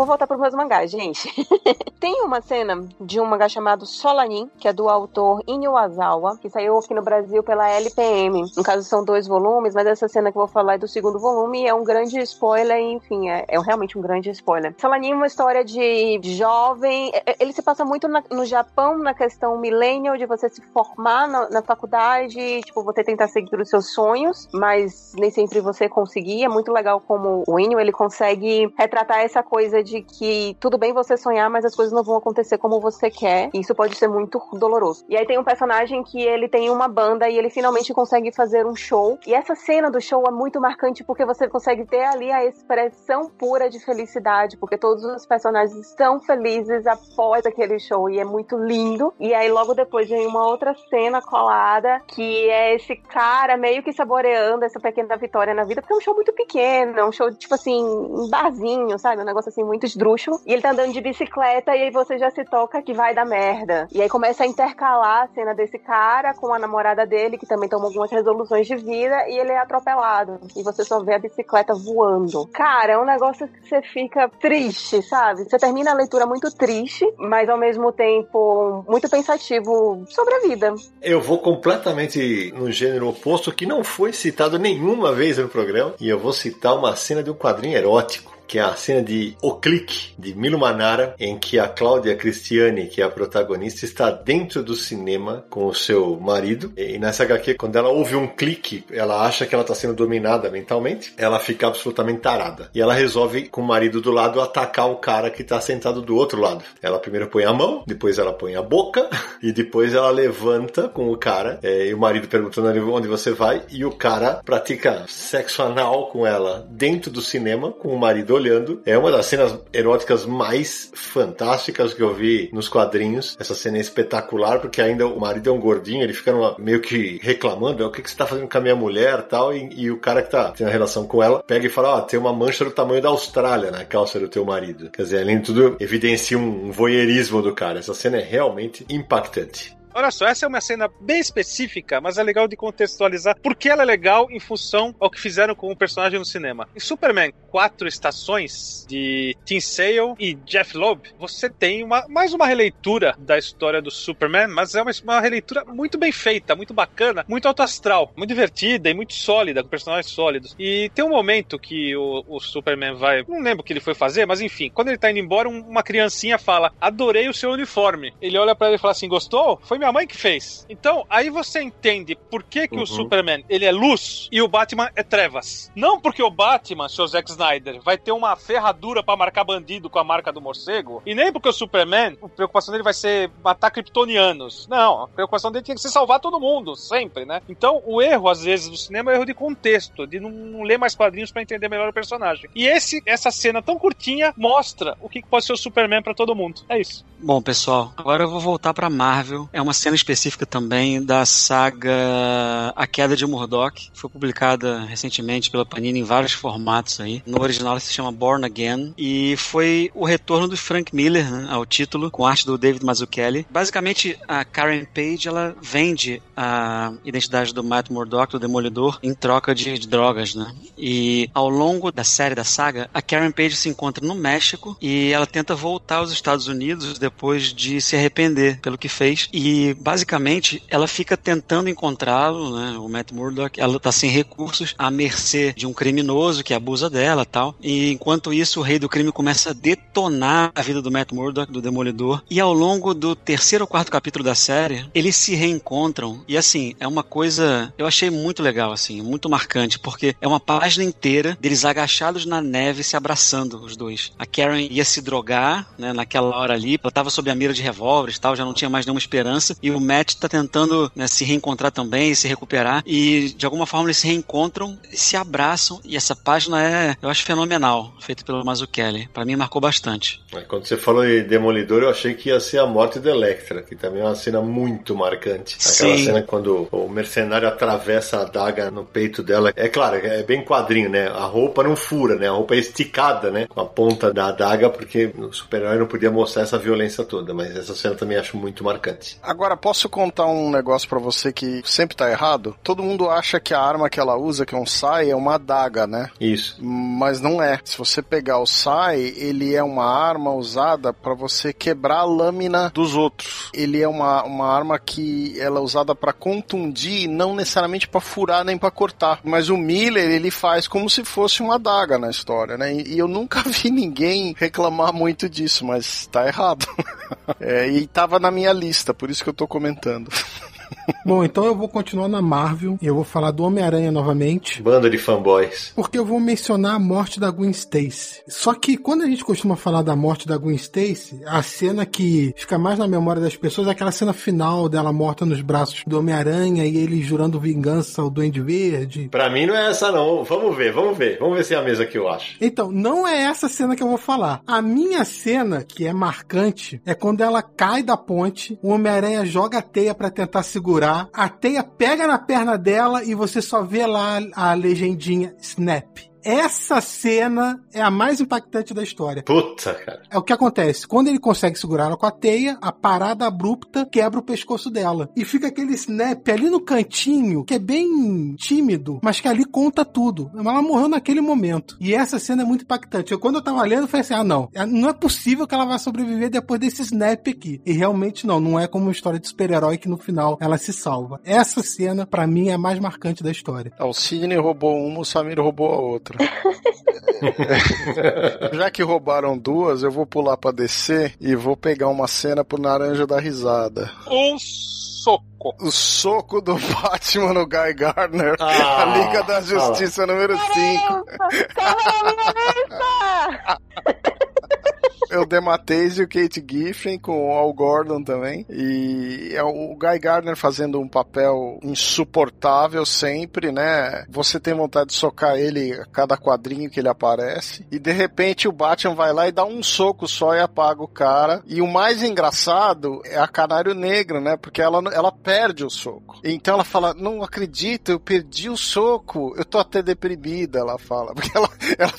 Vou voltar para os meus mangás, gente. [LAUGHS] Tem uma cena de um mangá chamado Solanin, que é do autor Inyo Azawa, que saiu aqui no Brasil pela LPM. No caso, são dois volumes, mas essa cena que eu vou falar é do segundo volume é um grande spoiler, enfim, é, é realmente um grande spoiler. Solanin é uma história de jovem. É, é, ele se passa muito na, no Japão, na questão millennial, de você se formar na, na faculdade, tipo, você tentar seguir os seus sonhos, mas nem sempre você conseguir. É muito legal como o Inyo, ele consegue retratar essa coisa de de que tudo bem você sonhar, mas as coisas não vão acontecer como você quer. E isso pode ser muito doloroso. E aí tem um personagem que ele tem uma banda e ele finalmente consegue fazer um show. E essa cena do show é muito marcante porque você consegue ter ali a expressão pura de felicidade, porque todos os personagens estão felizes após aquele show e é muito lindo. E aí logo depois vem uma outra cena colada que é esse cara meio que saboreando essa pequena vitória na vida, porque é um show muito pequeno, é um show tipo assim, um barzinho, sabe? Um negócio assim muito esdrúxulo. E ele tá andando de bicicleta e aí você já se toca que vai dar merda. E aí começa a intercalar a cena desse cara com a namorada dele, que também tomou algumas resoluções de vida, e ele é atropelado. E você só vê a bicicleta voando. Cara, é um negócio que você fica triste, sabe? Você termina a leitura muito triste, mas ao mesmo tempo muito pensativo sobre a vida. Eu vou completamente no gênero oposto que não foi citado nenhuma vez no programa, e eu vou citar uma cena de um quadrinho erótico que é a cena de O Clique, de Milo Manara, em que a Cláudia Cristiani, que é a protagonista, está dentro do cinema com o seu marido. E nessa HQ, quando ela ouve um clique, ela acha que ela está sendo dominada mentalmente, ela fica absolutamente tarada. E ela resolve, com o marido do lado, atacar o cara que está sentado do outro lado. Ela primeiro põe a mão, depois ela põe a boca, [LAUGHS] e depois ela levanta com o cara, é, e o marido perguntando onde você vai, e o cara pratica sexo anal com ela dentro do cinema, com o marido olhando. É uma das cenas eróticas mais fantásticas que eu vi nos quadrinhos. Essa cena é espetacular, porque ainda o marido é um gordinho, ele fica numa, meio que reclamando, o que, que você tá fazendo com a minha mulher tal, e, e o cara que tá tendo relação com ela pega e fala, ó, tem uma mancha do tamanho da Austrália na calça do teu marido. Quer dizer, além de tudo, evidencia um voyeurismo do cara. Essa cena é realmente impactante. Olha só, essa é uma cena bem específica, mas é legal de contextualizar porque ela é legal em função ao que fizeram com o personagem no cinema. Em Superman Quatro Estações, de Tim Sale e Jeff Loeb, você tem uma, mais uma releitura da história do Superman, mas é uma, uma releitura muito bem feita, muito bacana, muito alto astral, muito divertida e muito sólida, com personagens sólidos. E tem um momento que o, o Superman vai. Não lembro o que ele foi fazer, mas enfim, quando ele tá indo embora, um, uma criancinha fala: Adorei o seu uniforme. Ele olha para ele e fala assim: Gostou? Foi minha mãe que fez. Então, aí você entende por que, que uhum. o Superman ele é luz e o Batman é trevas. Não porque o Batman, seu Zack Snyder, vai ter uma ferradura para marcar bandido com a marca do morcego, e nem porque o Superman, a preocupação dele vai ser matar kryptonianos. Não, a preocupação dele tinha que ser salvar todo mundo, sempre, né? Então, o erro, às vezes, do cinema é erro de contexto, de não, ler mais quadrinhos para entender melhor o personagem. E esse, essa cena tão curtinha mostra o que pode ser o Superman para todo mundo. É isso. Bom, pessoal, agora eu vou voltar para Marvel. É uma cena específica também da saga A Queda de Murdoch. Foi publicada recentemente pela Panini em vários formatos aí. No original se chama Born Again e foi o retorno do Frank Miller né, ao título com arte do David Mazzucchelli. Basicamente, a Karen Page ela vende a identidade do Matt Murdock, do Demolidor, em troca de, de drogas, né? E ao longo da série da saga, a Karen Page se encontra no México e ela tenta voltar aos Estados Unidos depois de se arrepender pelo que fez. E basicamente ela fica tentando encontrá-lo, né? O Matt Murdock, ela tá sem recursos, à mercê de um criminoso que abusa dela tal. E enquanto isso, o rei do crime começa a detonar a vida do Matt Murdock, do Demolidor. E ao longo do terceiro ou quarto capítulo da série, eles se reencontram. E assim, é uma coisa. Eu achei muito legal, assim, muito marcante, porque é uma página inteira deles agachados na neve se abraçando, os dois. A Karen ia se drogar, né, naquela hora ali, ela tava sob a mira de revólveres tal, já não tinha mais nenhuma esperança. E o Matt tá tentando né, se reencontrar também, se recuperar. E de alguma forma eles se reencontram, se abraçam. E essa página é, eu acho, fenomenal, feita pelo Mazzucchelli. Para mim marcou bastante. Quando você falou de Demolidor, eu achei que ia ser a morte da Electra, que também é uma cena muito marcante. Aquela Sim. cena quando o mercenário atravessa a daga no peito dela. É claro, é bem quadrinho, né? A roupa não fura, né? A roupa é esticada, né? Com a ponta da adaga, porque o super-herói não podia mostrar essa violência toda. Mas essa cena também acho muito marcante. Agora, posso contar um negócio para você que sempre tá errado? Todo mundo acha que a arma que ela usa, que é um sai, é uma adaga, né? Isso. Mas não é. Se você pegar o sai, ele é uma arma usada para você quebrar a lâmina dos outros. Ele é uma, uma arma que ela é usada para contundir, não necessariamente para furar nem para cortar. Mas o Miller, ele faz como se fosse uma adaga na história, né? E, e eu nunca [LAUGHS] vi ninguém reclamar muito disso, mas tá errado. [LAUGHS] é, e tava na minha lista, por isso que eu tô comentando. [LAUGHS] [LAUGHS] Bom, então eu vou continuar na Marvel e eu vou falar do Homem-Aranha novamente. Bando de fanboys. Porque eu vou mencionar a morte da Gwen Stacy. Só que quando a gente costuma falar da morte da Gwen Stacy, a cena que fica mais na memória das pessoas é aquela cena final dela morta nos braços do Homem-Aranha e ele jurando vingança ao Duende Verde. Pra mim não é essa não. Vamos ver, vamos ver. Vamos ver se é a mesa que eu acho. Então, não é essa cena que eu vou falar. A minha cena, que é marcante, é quando ela cai da ponte, o Homem-Aranha joga a teia pra tentar segurar, a teia pega na perna dela e você só vê lá a legendinha Snap. Essa cena é a mais impactante da história. Puta, cara. É o que acontece. Quando ele consegue segurar ela com a teia, a parada abrupta quebra o pescoço dela. E fica aquele snap ali no cantinho, que é bem tímido, mas que ali conta tudo. Ela morreu naquele momento. E essa cena é muito impactante. Eu, quando eu tava lendo, eu falei assim: ah, não. Não é possível que ela vá sobreviver depois desse snap aqui. E realmente não. Não é como uma história de super-herói que no final ela se salva. Essa cena, para mim, é a mais marcante da história. O Sidney roubou uma, o Samir roubou a outra. [LAUGHS] Já que roubaram duas, eu vou pular pra descer e vou pegar uma cena pro Naranja da Risada. Um soco. O soco do [LAUGHS] Batman no Guy Gardner. Ah, a Liga da Justiça número 5. [LAUGHS] Eu Demateis e o Kate Giffen com o Al Gordon também. E é o Guy Gardner fazendo um papel insuportável sempre, né? Você tem vontade de socar ele a cada quadrinho que ele aparece. E de repente o Batman vai lá e dá um soco só e apaga o cara. E o mais engraçado é a Canário Negro, né? Porque ela, ela perde o soco. Então ela fala: Não acredito, eu perdi o soco. Eu tô até deprimida, ela fala. [LAUGHS] Porque ela, ela,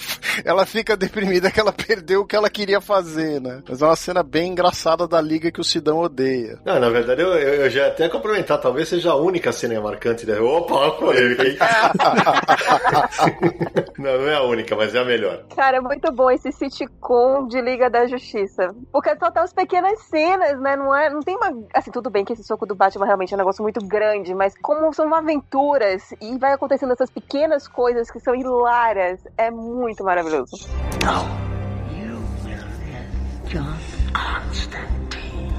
ela fica deprimida que ela perdeu o que ela queria fazer, né? Mas é uma cena bem engraçada da liga que o Sidão odeia. Não, na verdade, eu, eu, eu já até complementar, talvez seja a única cena marcante da. Opa, olha a polêmica aí. não, não é a única, mas é a melhor. Cara, é muito bom esse sitcom de Liga da Justiça. Porque só tem as pequenas cenas, né? Não, é, não tem uma. Assim, tudo bem que esse soco do Batman realmente é um negócio muito grande, mas como são aventuras e vai acontecendo essas pequenas coisas que são hilárias, é muito maravilhoso. No. You will live, John Constantine.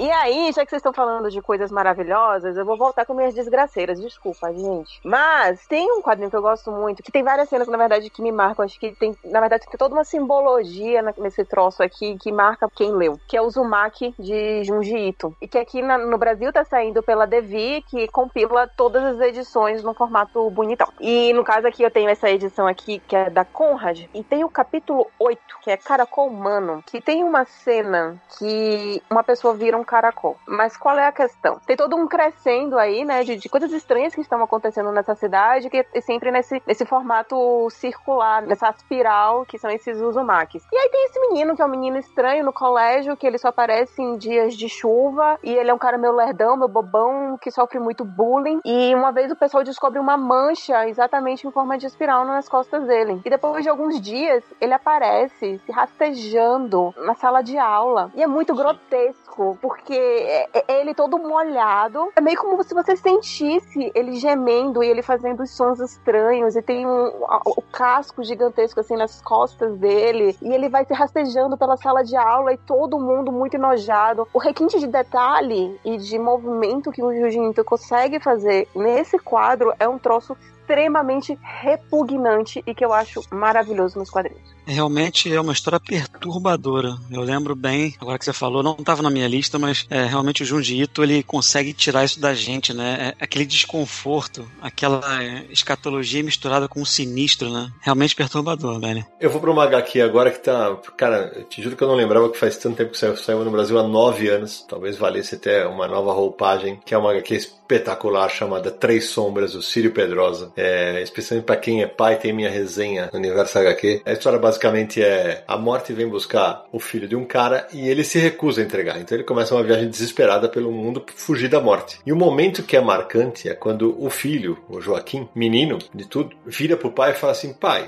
E aí, já que vocês estão falando de coisas maravilhosas, eu vou voltar com minhas desgraceiras. Desculpa, gente. Mas tem um quadrinho que eu gosto muito, que tem várias cenas, na verdade, que me marcam. Acho que tem, na verdade, tem toda uma simbologia nesse troço aqui que marca quem leu, que é o Zumaki de Junji Ito. E que aqui na- no Brasil tá saindo pela Devi, que compila todas as edições no formato bonitão. E no caso aqui eu tenho essa edição aqui, que é da Conrad, e tem o capítulo 8, que é Caracol Humano, que tem uma cena que uma pessoa vira um caracol. Mas qual é a questão? Tem todo um crescendo aí, né, de, de coisas estranhas que estão acontecendo nessa cidade, que é sempre nesse, nesse formato circular, nessa espiral que são esses uzumakis. E aí tem esse menino, que é um menino estranho no colégio, que ele só aparece em dias de chuva, e ele é um cara meio lerdão, meio bobão, que sofre muito bullying. E uma vez o pessoal descobre uma mancha exatamente em forma de espiral nas costas dele. E depois de alguns dias, ele aparece se rastejando na sala de aula. E é muito grotesco, porque é, é ele todo molhado. É meio como se você sentisse ele gemendo e ele fazendo sons estranhos. E tem um, o casco gigantesco assim nas costas dele. E ele vai se rastejando pela sala de aula e todo mundo muito enojado. O requinte de detalhe e de movimento que o Jiu-Jitsu consegue fazer nesse quadro é um troço extremamente repugnante e que eu acho maravilhoso nos quadrinhos. Realmente é uma história perturbadora. Eu lembro bem, agora que você falou, não estava na minha lista, mas é, realmente o Junji Ito, ele consegue tirar isso da gente, né? É, aquele desconforto, aquela é, escatologia misturada com o sinistro, né? Realmente perturbador, velho. Eu vou pra uma HQ agora que tá. Cara, te juro que eu não lembrava que faz tanto tempo que saiu, saiu no Brasil há nove anos. Talvez valesse até uma nova roupagem, que é uma HQ espetacular chamada Três Sombras, do Círio Pedrosa. É, especialmente pra quem é pai, tem minha resenha no Universo HQ. A história basicamente é: a morte vem buscar o filho de um cara e ele se recusa a entregar. Então ele começa uma viagem desesperada pelo mundo fugir da morte. E o momento que é marcante é quando o filho, o Joaquim, menino de tudo, vira pro pai e fala assim: pai.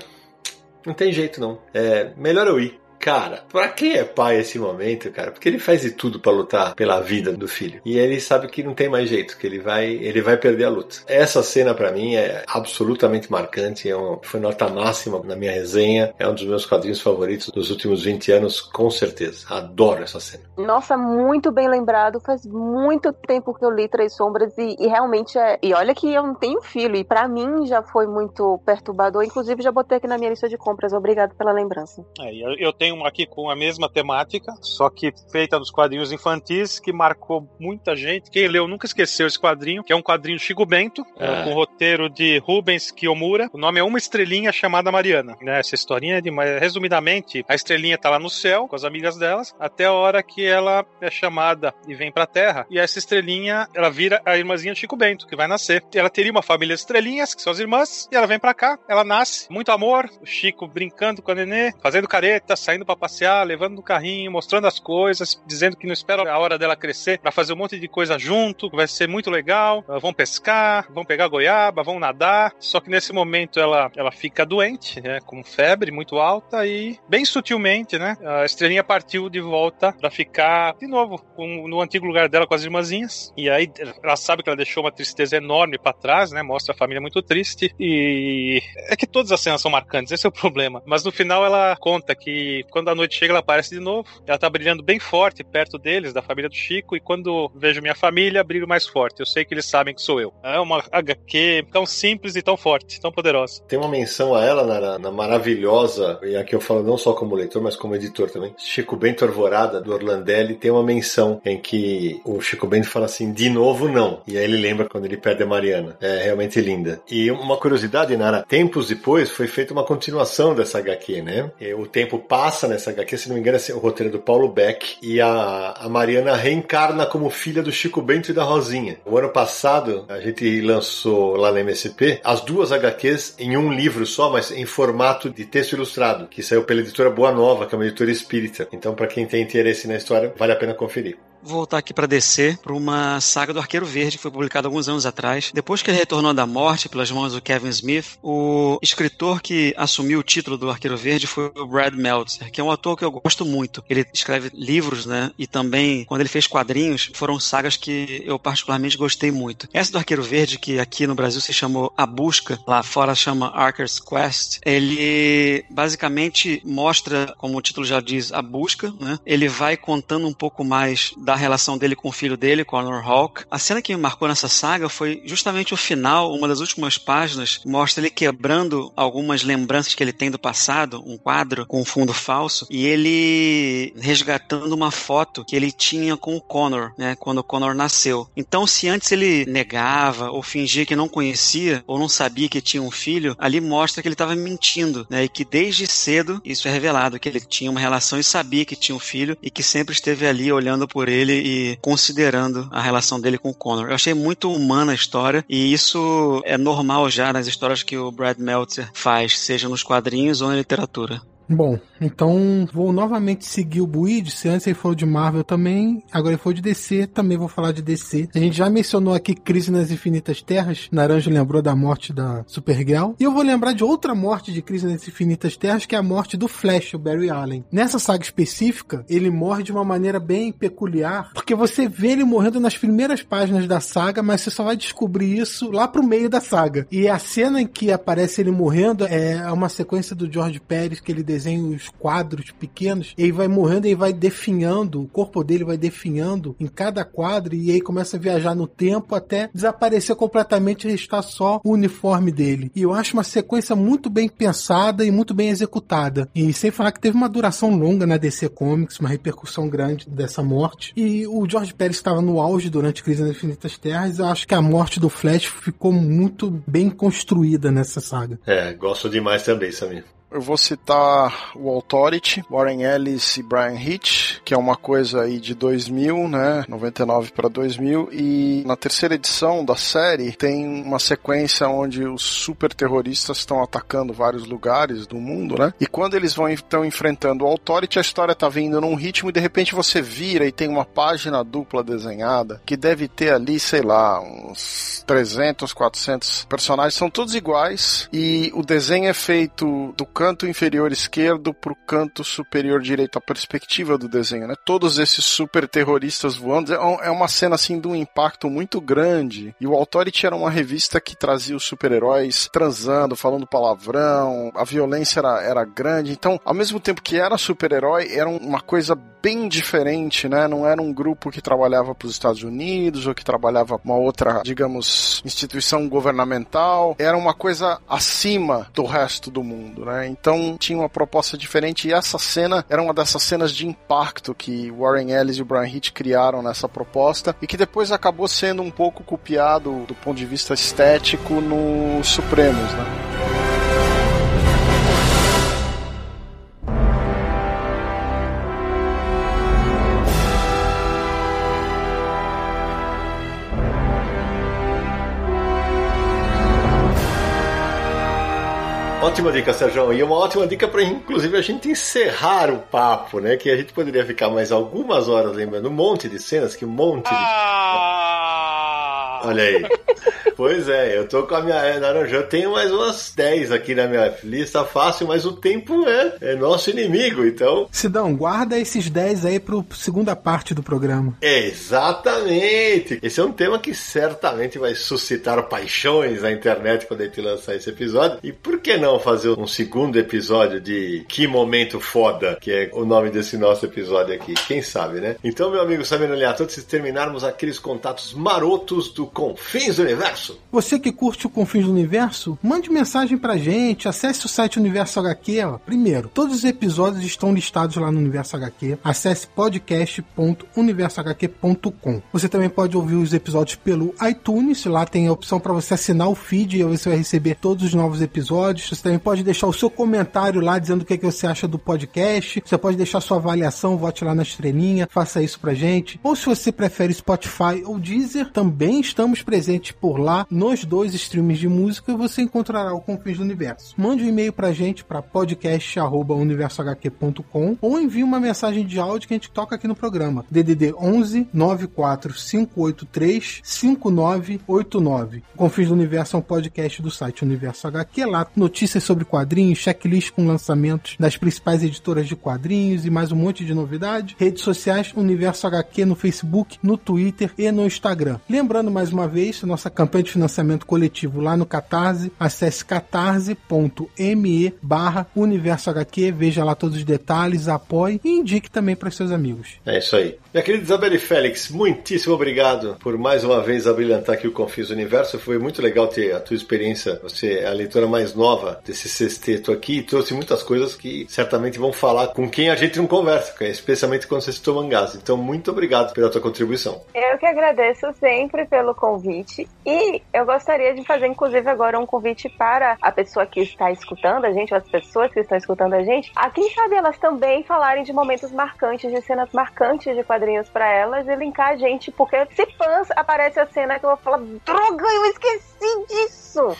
Não tem jeito não. É melhor eu ir. Cara, pra quem é pai esse momento, cara? Porque ele faz de tudo pra lutar pela vida do filho. E ele sabe que não tem mais jeito, que ele vai, ele vai perder a luta. Essa cena pra mim é absolutamente marcante, é um, foi nota máxima na minha resenha, é um dos meus quadrinhos favoritos dos últimos 20 anos, com certeza. Adoro essa cena. Nossa, muito bem lembrado. Faz muito tempo que eu li Três Sombras e, e realmente é. E olha que eu não tenho filho, e pra mim já foi muito perturbador. Inclusive, já botei aqui na minha lista de compras. Obrigado pela lembrança. É, eu, eu tenho uma aqui com a mesma temática, só que feita dos quadrinhos infantis, que marcou muita gente. Quem leu nunca esqueceu esse quadrinho, que é um quadrinho Chico Bento, É. com roteiro de Rubens Kiyomura. O nome é Uma Estrelinha Chamada Mariana. Né? Essa historinha, de, mas, resumidamente, a estrelinha tá lá no céu, com as amigas delas, até a hora que ela é chamada e vem pra Terra. E essa estrelinha, ela vira a irmãzinha de Chico Bento, que vai nascer. Ela teria uma família de estrelinhas, que são as irmãs, e ela vem pra cá, ela nasce, muito amor, o Chico brincando com a nenê, fazendo careta, saindo pra passear, levando no carrinho, mostrando as coisas, dizendo que não espera a hora dela crescer pra fazer um monte de coisa junto, vai ser muito legal. Ah, Vão pescar, vão pegar goiaba, vão nadar. Só que nesse momento ela, ela fica doente, né, com febre muito alta e bem sutilmente, né, a estrelinha partiu de volta pra ficar de novo com- no antigo lugar dela com as irmãzinhas. E aí ela sabe que ela deixou uma tristeza enorme pra trás, né, mostra a família muito triste e é que todas as cenas são marcantes, esse é o problema. Mas no final ela conta que quando a noite chega ela aparece de novo. Ela tá brilhando bem forte perto deles, da família do Chico, e quando vejo minha família, brilho mais forte. Eu sei que eles sabem que sou eu. É uma HQ tão simples e tão forte, tão poderosa. Tem uma menção a ela na, na maravilhosa, e aqui eu falo não só como leitor, mas como editor também. Chico Bento Arvorada, do Orlandelli, tem uma menção em que o Chico Bento fala assim, de novo não. E aí ele lembra quando ele perde a Mariana. É realmente linda. E uma curiosidade, Nara, tempos depois foi feita uma continuação dessa HQ, né? E o tempo passa nessa HQ, se não me engano, é o roteiro do Paulo Beck, e a, a Mariana reencarna como filha do Chico Bento e da Rosinha. O ano passado, a gente lançou lá na MSP as duas HQs em um livro só, mas em formato de texto ilustrado, que saiu pela editora Boa Nova, que é uma editora espírita. Então, para quem tem interesse na história, vale a pena conferir. Voltar aqui para descer para uma saga do Arqueiro Verde que foi publicada alguns anos atrás. Depois que ele retornou da morte pelas mãos do Kevin Smith, o escritor que assumiu o título do Arqueiro Verde foi o Brad Meltzer, que é um ator que eu gosto muito. Ele escreve livros, né? E também, quando ele fez quadrinhos, foram sagas que eu particularmente gostei muito. Essa do Arqueiro Verde, que aqui no Brasil se chamou A Busca, lá fora chama Archer's Quest, ele basicamente mostra, como o título já diz, a busca, né? Ele vai contando um pouco mais da relação dele com o filho dele, Connor Hawk. A cena que me marcou nessa saga foi justamente o final, uma das últimas páginas, mostra ele quebrando algumas lembranças que ele tem do passado, um quadro com um fundo falso, e ele resgatando uma foto que ele tinha com o Connor, né, quando o Connor nasceu. Então, se antes ele negava ou fingia que não conhecia ou não sabia que tinha um filho, ali mostra que ele estava mentindo, né, e que desde cedo isso é revelado que ele tinha uma relação e sabia que tinha um filho e que sempre esteve ali olhando por ele e considerando a relação dele com o Connor. Eu achei muito humana a história e isso é normal já nas histórias que o Brad Meltzer faz, seja nos quadrinhos ou na literatura. Bom, então vou novamente seguir o Buid. Se antes ele falou de Marvel também, agora ele falou de DC, também vou falar de DC. A gente já mencionou aqui Crise nas Infinitas Terras. Naranjo lembrou da morte da Supergirl. E eu vou lembrar de outra morte de Crise nas Infinitas Terras, que é a morte do Flash, o Barry Allen. Nessa saga específica, ele morre de uma maneira bem peculiar, porque você vê ele morrendo nas primeiras páginas da saga, mas você só vai descobrir isso lá pro meio da saga. E a cena em que aparece ele morrendo é uma sequência do George Pérez que ele desenha os quadros pequenos, ele vai morrendo e vai definhando, o corpo dele vai definhando em cada quadro e aí começa a viajar no tempo até desaparecer completamente e restar só o uniforme dele. E eu acho uma sequência muito bem pensada e muito bem executada. E sem falar que teve uma duração longa na DC Comics, uma repercussão grande dessa morte. E o George Pérez estava no auge durante a Crise nas Infinitas Terras. Eu acho que a morte do Flash ficou muito bem construída nessa saga. É, gosto demais também, Samir. Eu vou citar o Authority, Warren Ellis e Brian Hitch, que é uma coisa aí de 2000, né? 99 para 2000 e na terceira edição da série tem uma sequência onde os super terroristas estão atacando vários lugares do mundo, né? E quando eles vão estão enfrentando o Authority, a história tá vindo num ritmo e de repente você vira e tem uma página dupla desenhada que deve ter ali, sei lá, uns 300, 400 personagens, são todos iguais e o desenho é feito do canto inferior esquerdo pro canto superior direito, a perspectiva do desenho, né? Todos esses super terroristas voando. É, é uma cena assim de um impacto muito grande. E o Authority era uma revista que trazia os super-heróis transando, falando palavrão, a violência era, era grande. Então, ao mesmo tempo que era super-herói, era uma coisa bem diferente, né? Não era um grupo que trabalhava para os Estados Unidos ou que trabalhava uma outra, digamos, instituição governamental. Era uma coisa acima do resto do mundo, né? Então tinha uma proposta diferente e essa cena era uma dessas cenas de impacto que Warren Ellis e o Brian Hitch criaram nessa proposta e que depois acabou sendo um pouco copiado do ponto de vista estético no Supremos, né? Ótima dica, Sérgio. E uma ótima dica para, inclusive, a gente encerrar o papo, né? Que a gente poderia ficar mais algumas horas lembrando um monte de cenas, que um monte de. Ah! Olha aí. Pois é, eu tô com a minha é, naranja. Eu tenho mais umas 10 aqui na minha lista fácil, mas o tempo é, é nosso inimigo, então. Sidão, guarda esses 10 aí pro segunda parte do programa. Exatamente! Esse é um tema que certamente vai suscitar paixões na internet quando a gente lançar esse episódio. E por que não fazer um segundo episódio de Que Momento Foda, que é o nome desse nosso episódio aqui? Quem sabe, né? Então, meu amigo Sabino Aliato, antes de terminarmos aqueles contatos marotos do Confins do Universo, você que curte o Confins do Universo, mande mensagem pra gente, acesse o site Universo HQ. Ó. Primeiro, todos os episódios estão listados lá no Universo HQ. Acesse podcast.universohq.com. Você também pode ouvir os episódios pelo iTunes, lá tem a opção para você assinar o feed e você vai receber todos os novos episódios. Você também pode deixar o seu comentário lá dizendo o que, é que você acha do podcast. Você pode deixar sua avaliação, vote lá na estrelinha, faça isso pra gente. Ou se você prefere Spotify ou Deezer, também estamos presentes por lá nos dois streams de música você encontrará o Confins do Universo. Mande um e-mail pra gente para podcast@universohq.com ou envie uma mensagem de áudio que a gente toca aqui no programa. DDD 11 94583 5989. O Confins do Universo é um podcast do site Universo HQ, lá notícias sobre quadrinhos, checklist com lançamentos das principais editoras de quadrinhos e mais um monte de novidades. Redes sociais Universo HQ no Facebook, no Twitter e no Instagram. Lembrando mais uma vez, nossa campanha de financiamento coletivo lá no Catarse. Acesse catarse.me barra Universo HQ, veja lá todos os detalhes, apoie e indique também para seus amigos. É isso aí. Minha querida Isabelle Félix, muitíssimo obrigado por mais uma vez abrilhantar aqui o Confis Universo. Foi muito legal ter a tua experiência. Você é a leitora mais nova desse sexteto aqui e trouxe muitas coisas que certamente vão falar com quem a gente não conversa, especialmente quando você citou mangás. Então, muito obrigado pela tua contribuição. Eu que agradeço sempre pelo convite. E eu gostaria de fazer, inclusive, agora um convite para a pessoa que está escutando a gente, ou as pessoas que estão escutando a gente, a quem sabe elas também falarem de momentos marcantes, de cenas marcantes de quadrinhos para elas e linkar a gente, porque se fãs aparece a cena que eu vou falar, droga, eu esqueci disso!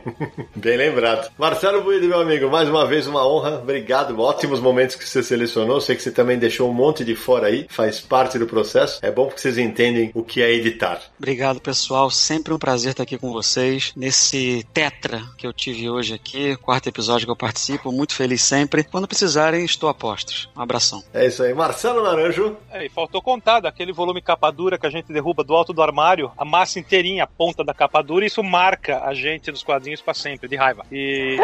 [LAUGHS] Bem lembrado. Marcelo Buido, meu amigo, mais uma vez uma honra, obrigado, ótimos momentos que você selecionou, sei que você também deixou um monte de fora aí, faz parte do processo, é bom porque vocês entendem o que é editar. Obrigado, pessoal, sempre um prazer estar aqui com vocês nesse tetra que eu tive hoje aqui, quarto episódio que eu participo, muito feliz sempre. Quando precisarem, estou a postos. Um abração. É isso aí. Marcelo Naranjo. É, e faltou contar daquele volume capa dura que a gente derruba do alto do armário, a massa inteirinha, a ponta da capa dura, e isso marca a gente nos quadrinhos para sempre, de raiva. E.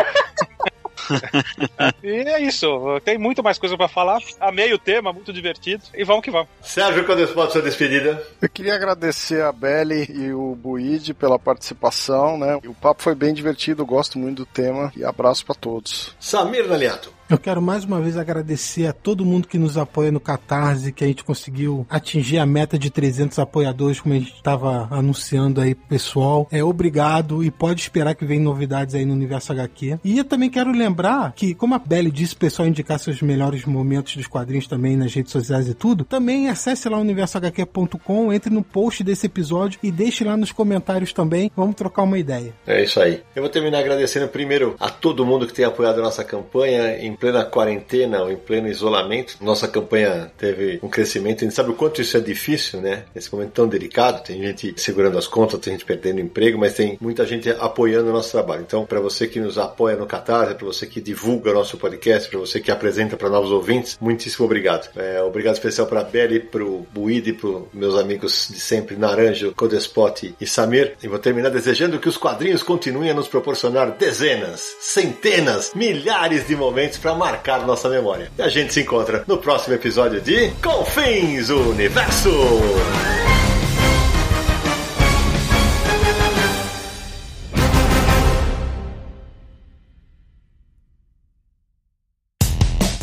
[LAUGHS] e é isso. Tem muito mais coisa para falar. Amei o tema, muito divertido. E vamos que vamos. Sérgio, quando eu posso sua despedida? Eu queria agradecer a Belly e o Buide pela participação, né? O papo foi bem divertido, gosto muito do tema. E abraço para todos. Samir Naliato. Eu quero mais uma vez agradecer a todo mundo que nos apoia no Catarse, que a gente conseguiu atingir a meta de 300 apoiadores, como a gente estava anunciando aí pessoal. É obrigado e pode esperar que venham novidades aí no Universo HQ. E eu também quero lembrar que, como a Belly disse, o pessoal indicar seus melhores momentos dos quadrinhos também nas redes sociais e tudo, também acesse lá universohq.com, entre no post desse episódio e deixe lá nos comentários também. Vamos trocar uma ideia. É isso aí. Eu vou terminar agradecendo primeiro a todo mundo que tem apoiado a nossa campanha em plena quarentena ou em pleno isolamento. Nossa campanha teve um crescimento. A gente sabe o quanto isso é difícil, né? Nesse momento tão delicado. Tem gente segurando as contas, tem gente perdendo emprego, mas tem muita gente apoiando o nosso trabalho. Então, para você que nos apoia no Catarse, para você que divulga nosso podcast, para você que apresenta para novos ouvintes, muitíssimo obrigado. É, obrigado especial para a Belly, para o Buide, para meus amigos de sempre, Naranjo, Codespot e Samir. E vou terminar desejando que os quadrinhos continuem a nos proporcionar dezenas, centenas, milhares de momentos para marcar nossa memória. E a gente se encontra no próximo episódio de Confins Universo!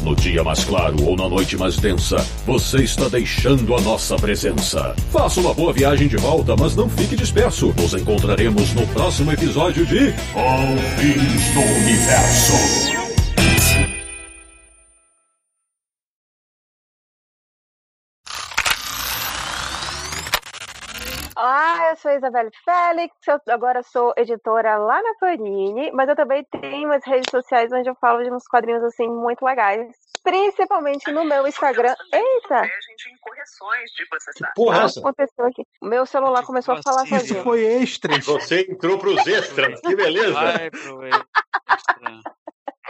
No dia mais claro ou na noite mais densa, você está deixando a nossa presença. Faça uma boa viagem de volta, mas não fique disperso. Nos encontraremos no próximo episódio de Confins do Universo. Sou a Isabelle Félix, eu agora sou editora lá na Panini, mas eu também tenho umas redes sociais onde eu falo de uns quadrinhos assim muito legais. Principalmente no meu Instagram. Eita! Que porra é essa? Aconteceu aqui. O meu celular começou a falar Isso sozinho. foi extras. Você entrou pros extras, que beleza! Vai pro extra.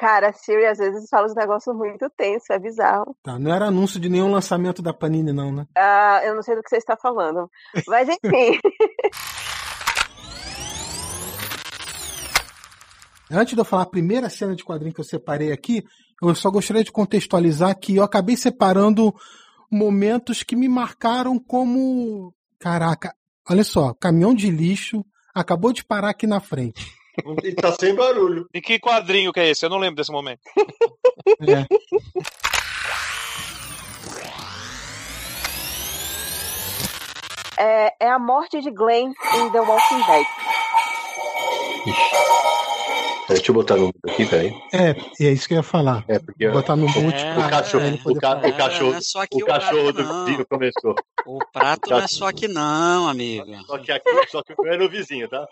Cara, a Siri às vezes fala uns negócios muito tensos, é bizarro. Tá, não era anúncio de nenhum lançamento da Panini, não, né? Ah, eu não sei do que você está falando. Mas enfim. [LAUGHS] Antes de eu falar a primeira cena de quadrinho que eu separei aqui, eu só gostaria de contextualizar que eu acabei separando momentos que me marcaram como. Caraca, olha só, caminhão de lixo acabou de parar aqui na frente. E tá sem barulho. E que quadrinho que é esse? Eu não lembro desse momento. É. [LAUGHS] É, é a morte de Glenn em The Walking Dead. Peraí, Deixa eu botar no aqui, peraí. É, é isso que eu ia falar. É, porque Botar no boot É, o cachorro, ele o, ca- o cachorro, é só aqui o cachorro prato, do vizinho começou. O prato não é só aqui não, amigo. Só que aqui, só que é no vizinho, tá?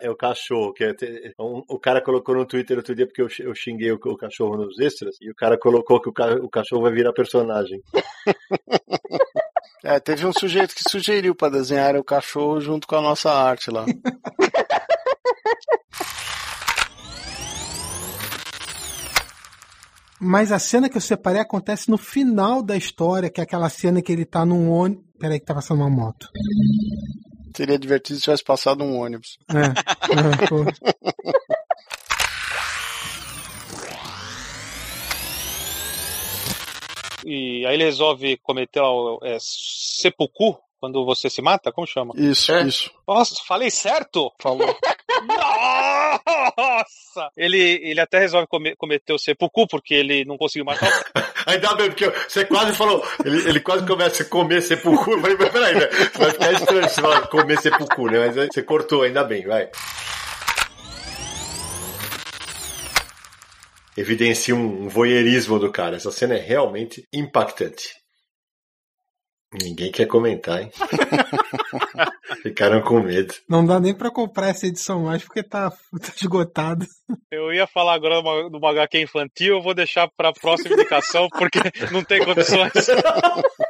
É o cachorro, que é, te- um- o cara colocou no Twitter outro dia porque eu, eu xinguei o, o cachorro nos extras e o cara colocou que o, ca- o cachorro vai virar personagem. [LAUGHS] É, teve um sujeito que sugeriu pra desenhar o cachorro junto com a nossa arte lá. Mas a cena que eu separei acontece no final da história, que é aquela cena que ele tá num ônibus. Peraí, que tá passando uma moto. Seria divertido se tivesse passado um ônibus. É, é, [LAUGHS] E aí ele resolve cometer o é, seppuku quando você se mata? Como chama? Isso, É. isso. Nossa, falei certo? Falou. Nossa! Ele, ele até resolve come- cometer o seppuku porque ele não conseguiu matar [LAUGHS] Ainda bem, porque você quase falou, ele, ele quase começa a comer sepulcro. Eu falei, mas peraí, né? vai ficar estranho se você comer sepulcro, né? Mas você cortou, ainda bem, vai. Evidencia um voyeurismo do cara. Essa cena é realmente impactante. Ninguém quer comentar, hein? [LAUGHS] Ficaram com medo. Não dá nem pra comprar essa edição mais porque tá, tá esgotado. Eu ia falar agora de uma, de uma HQ infantil, eu vou deixar pra próxima indicação porque não tem condições. [LAUGHS]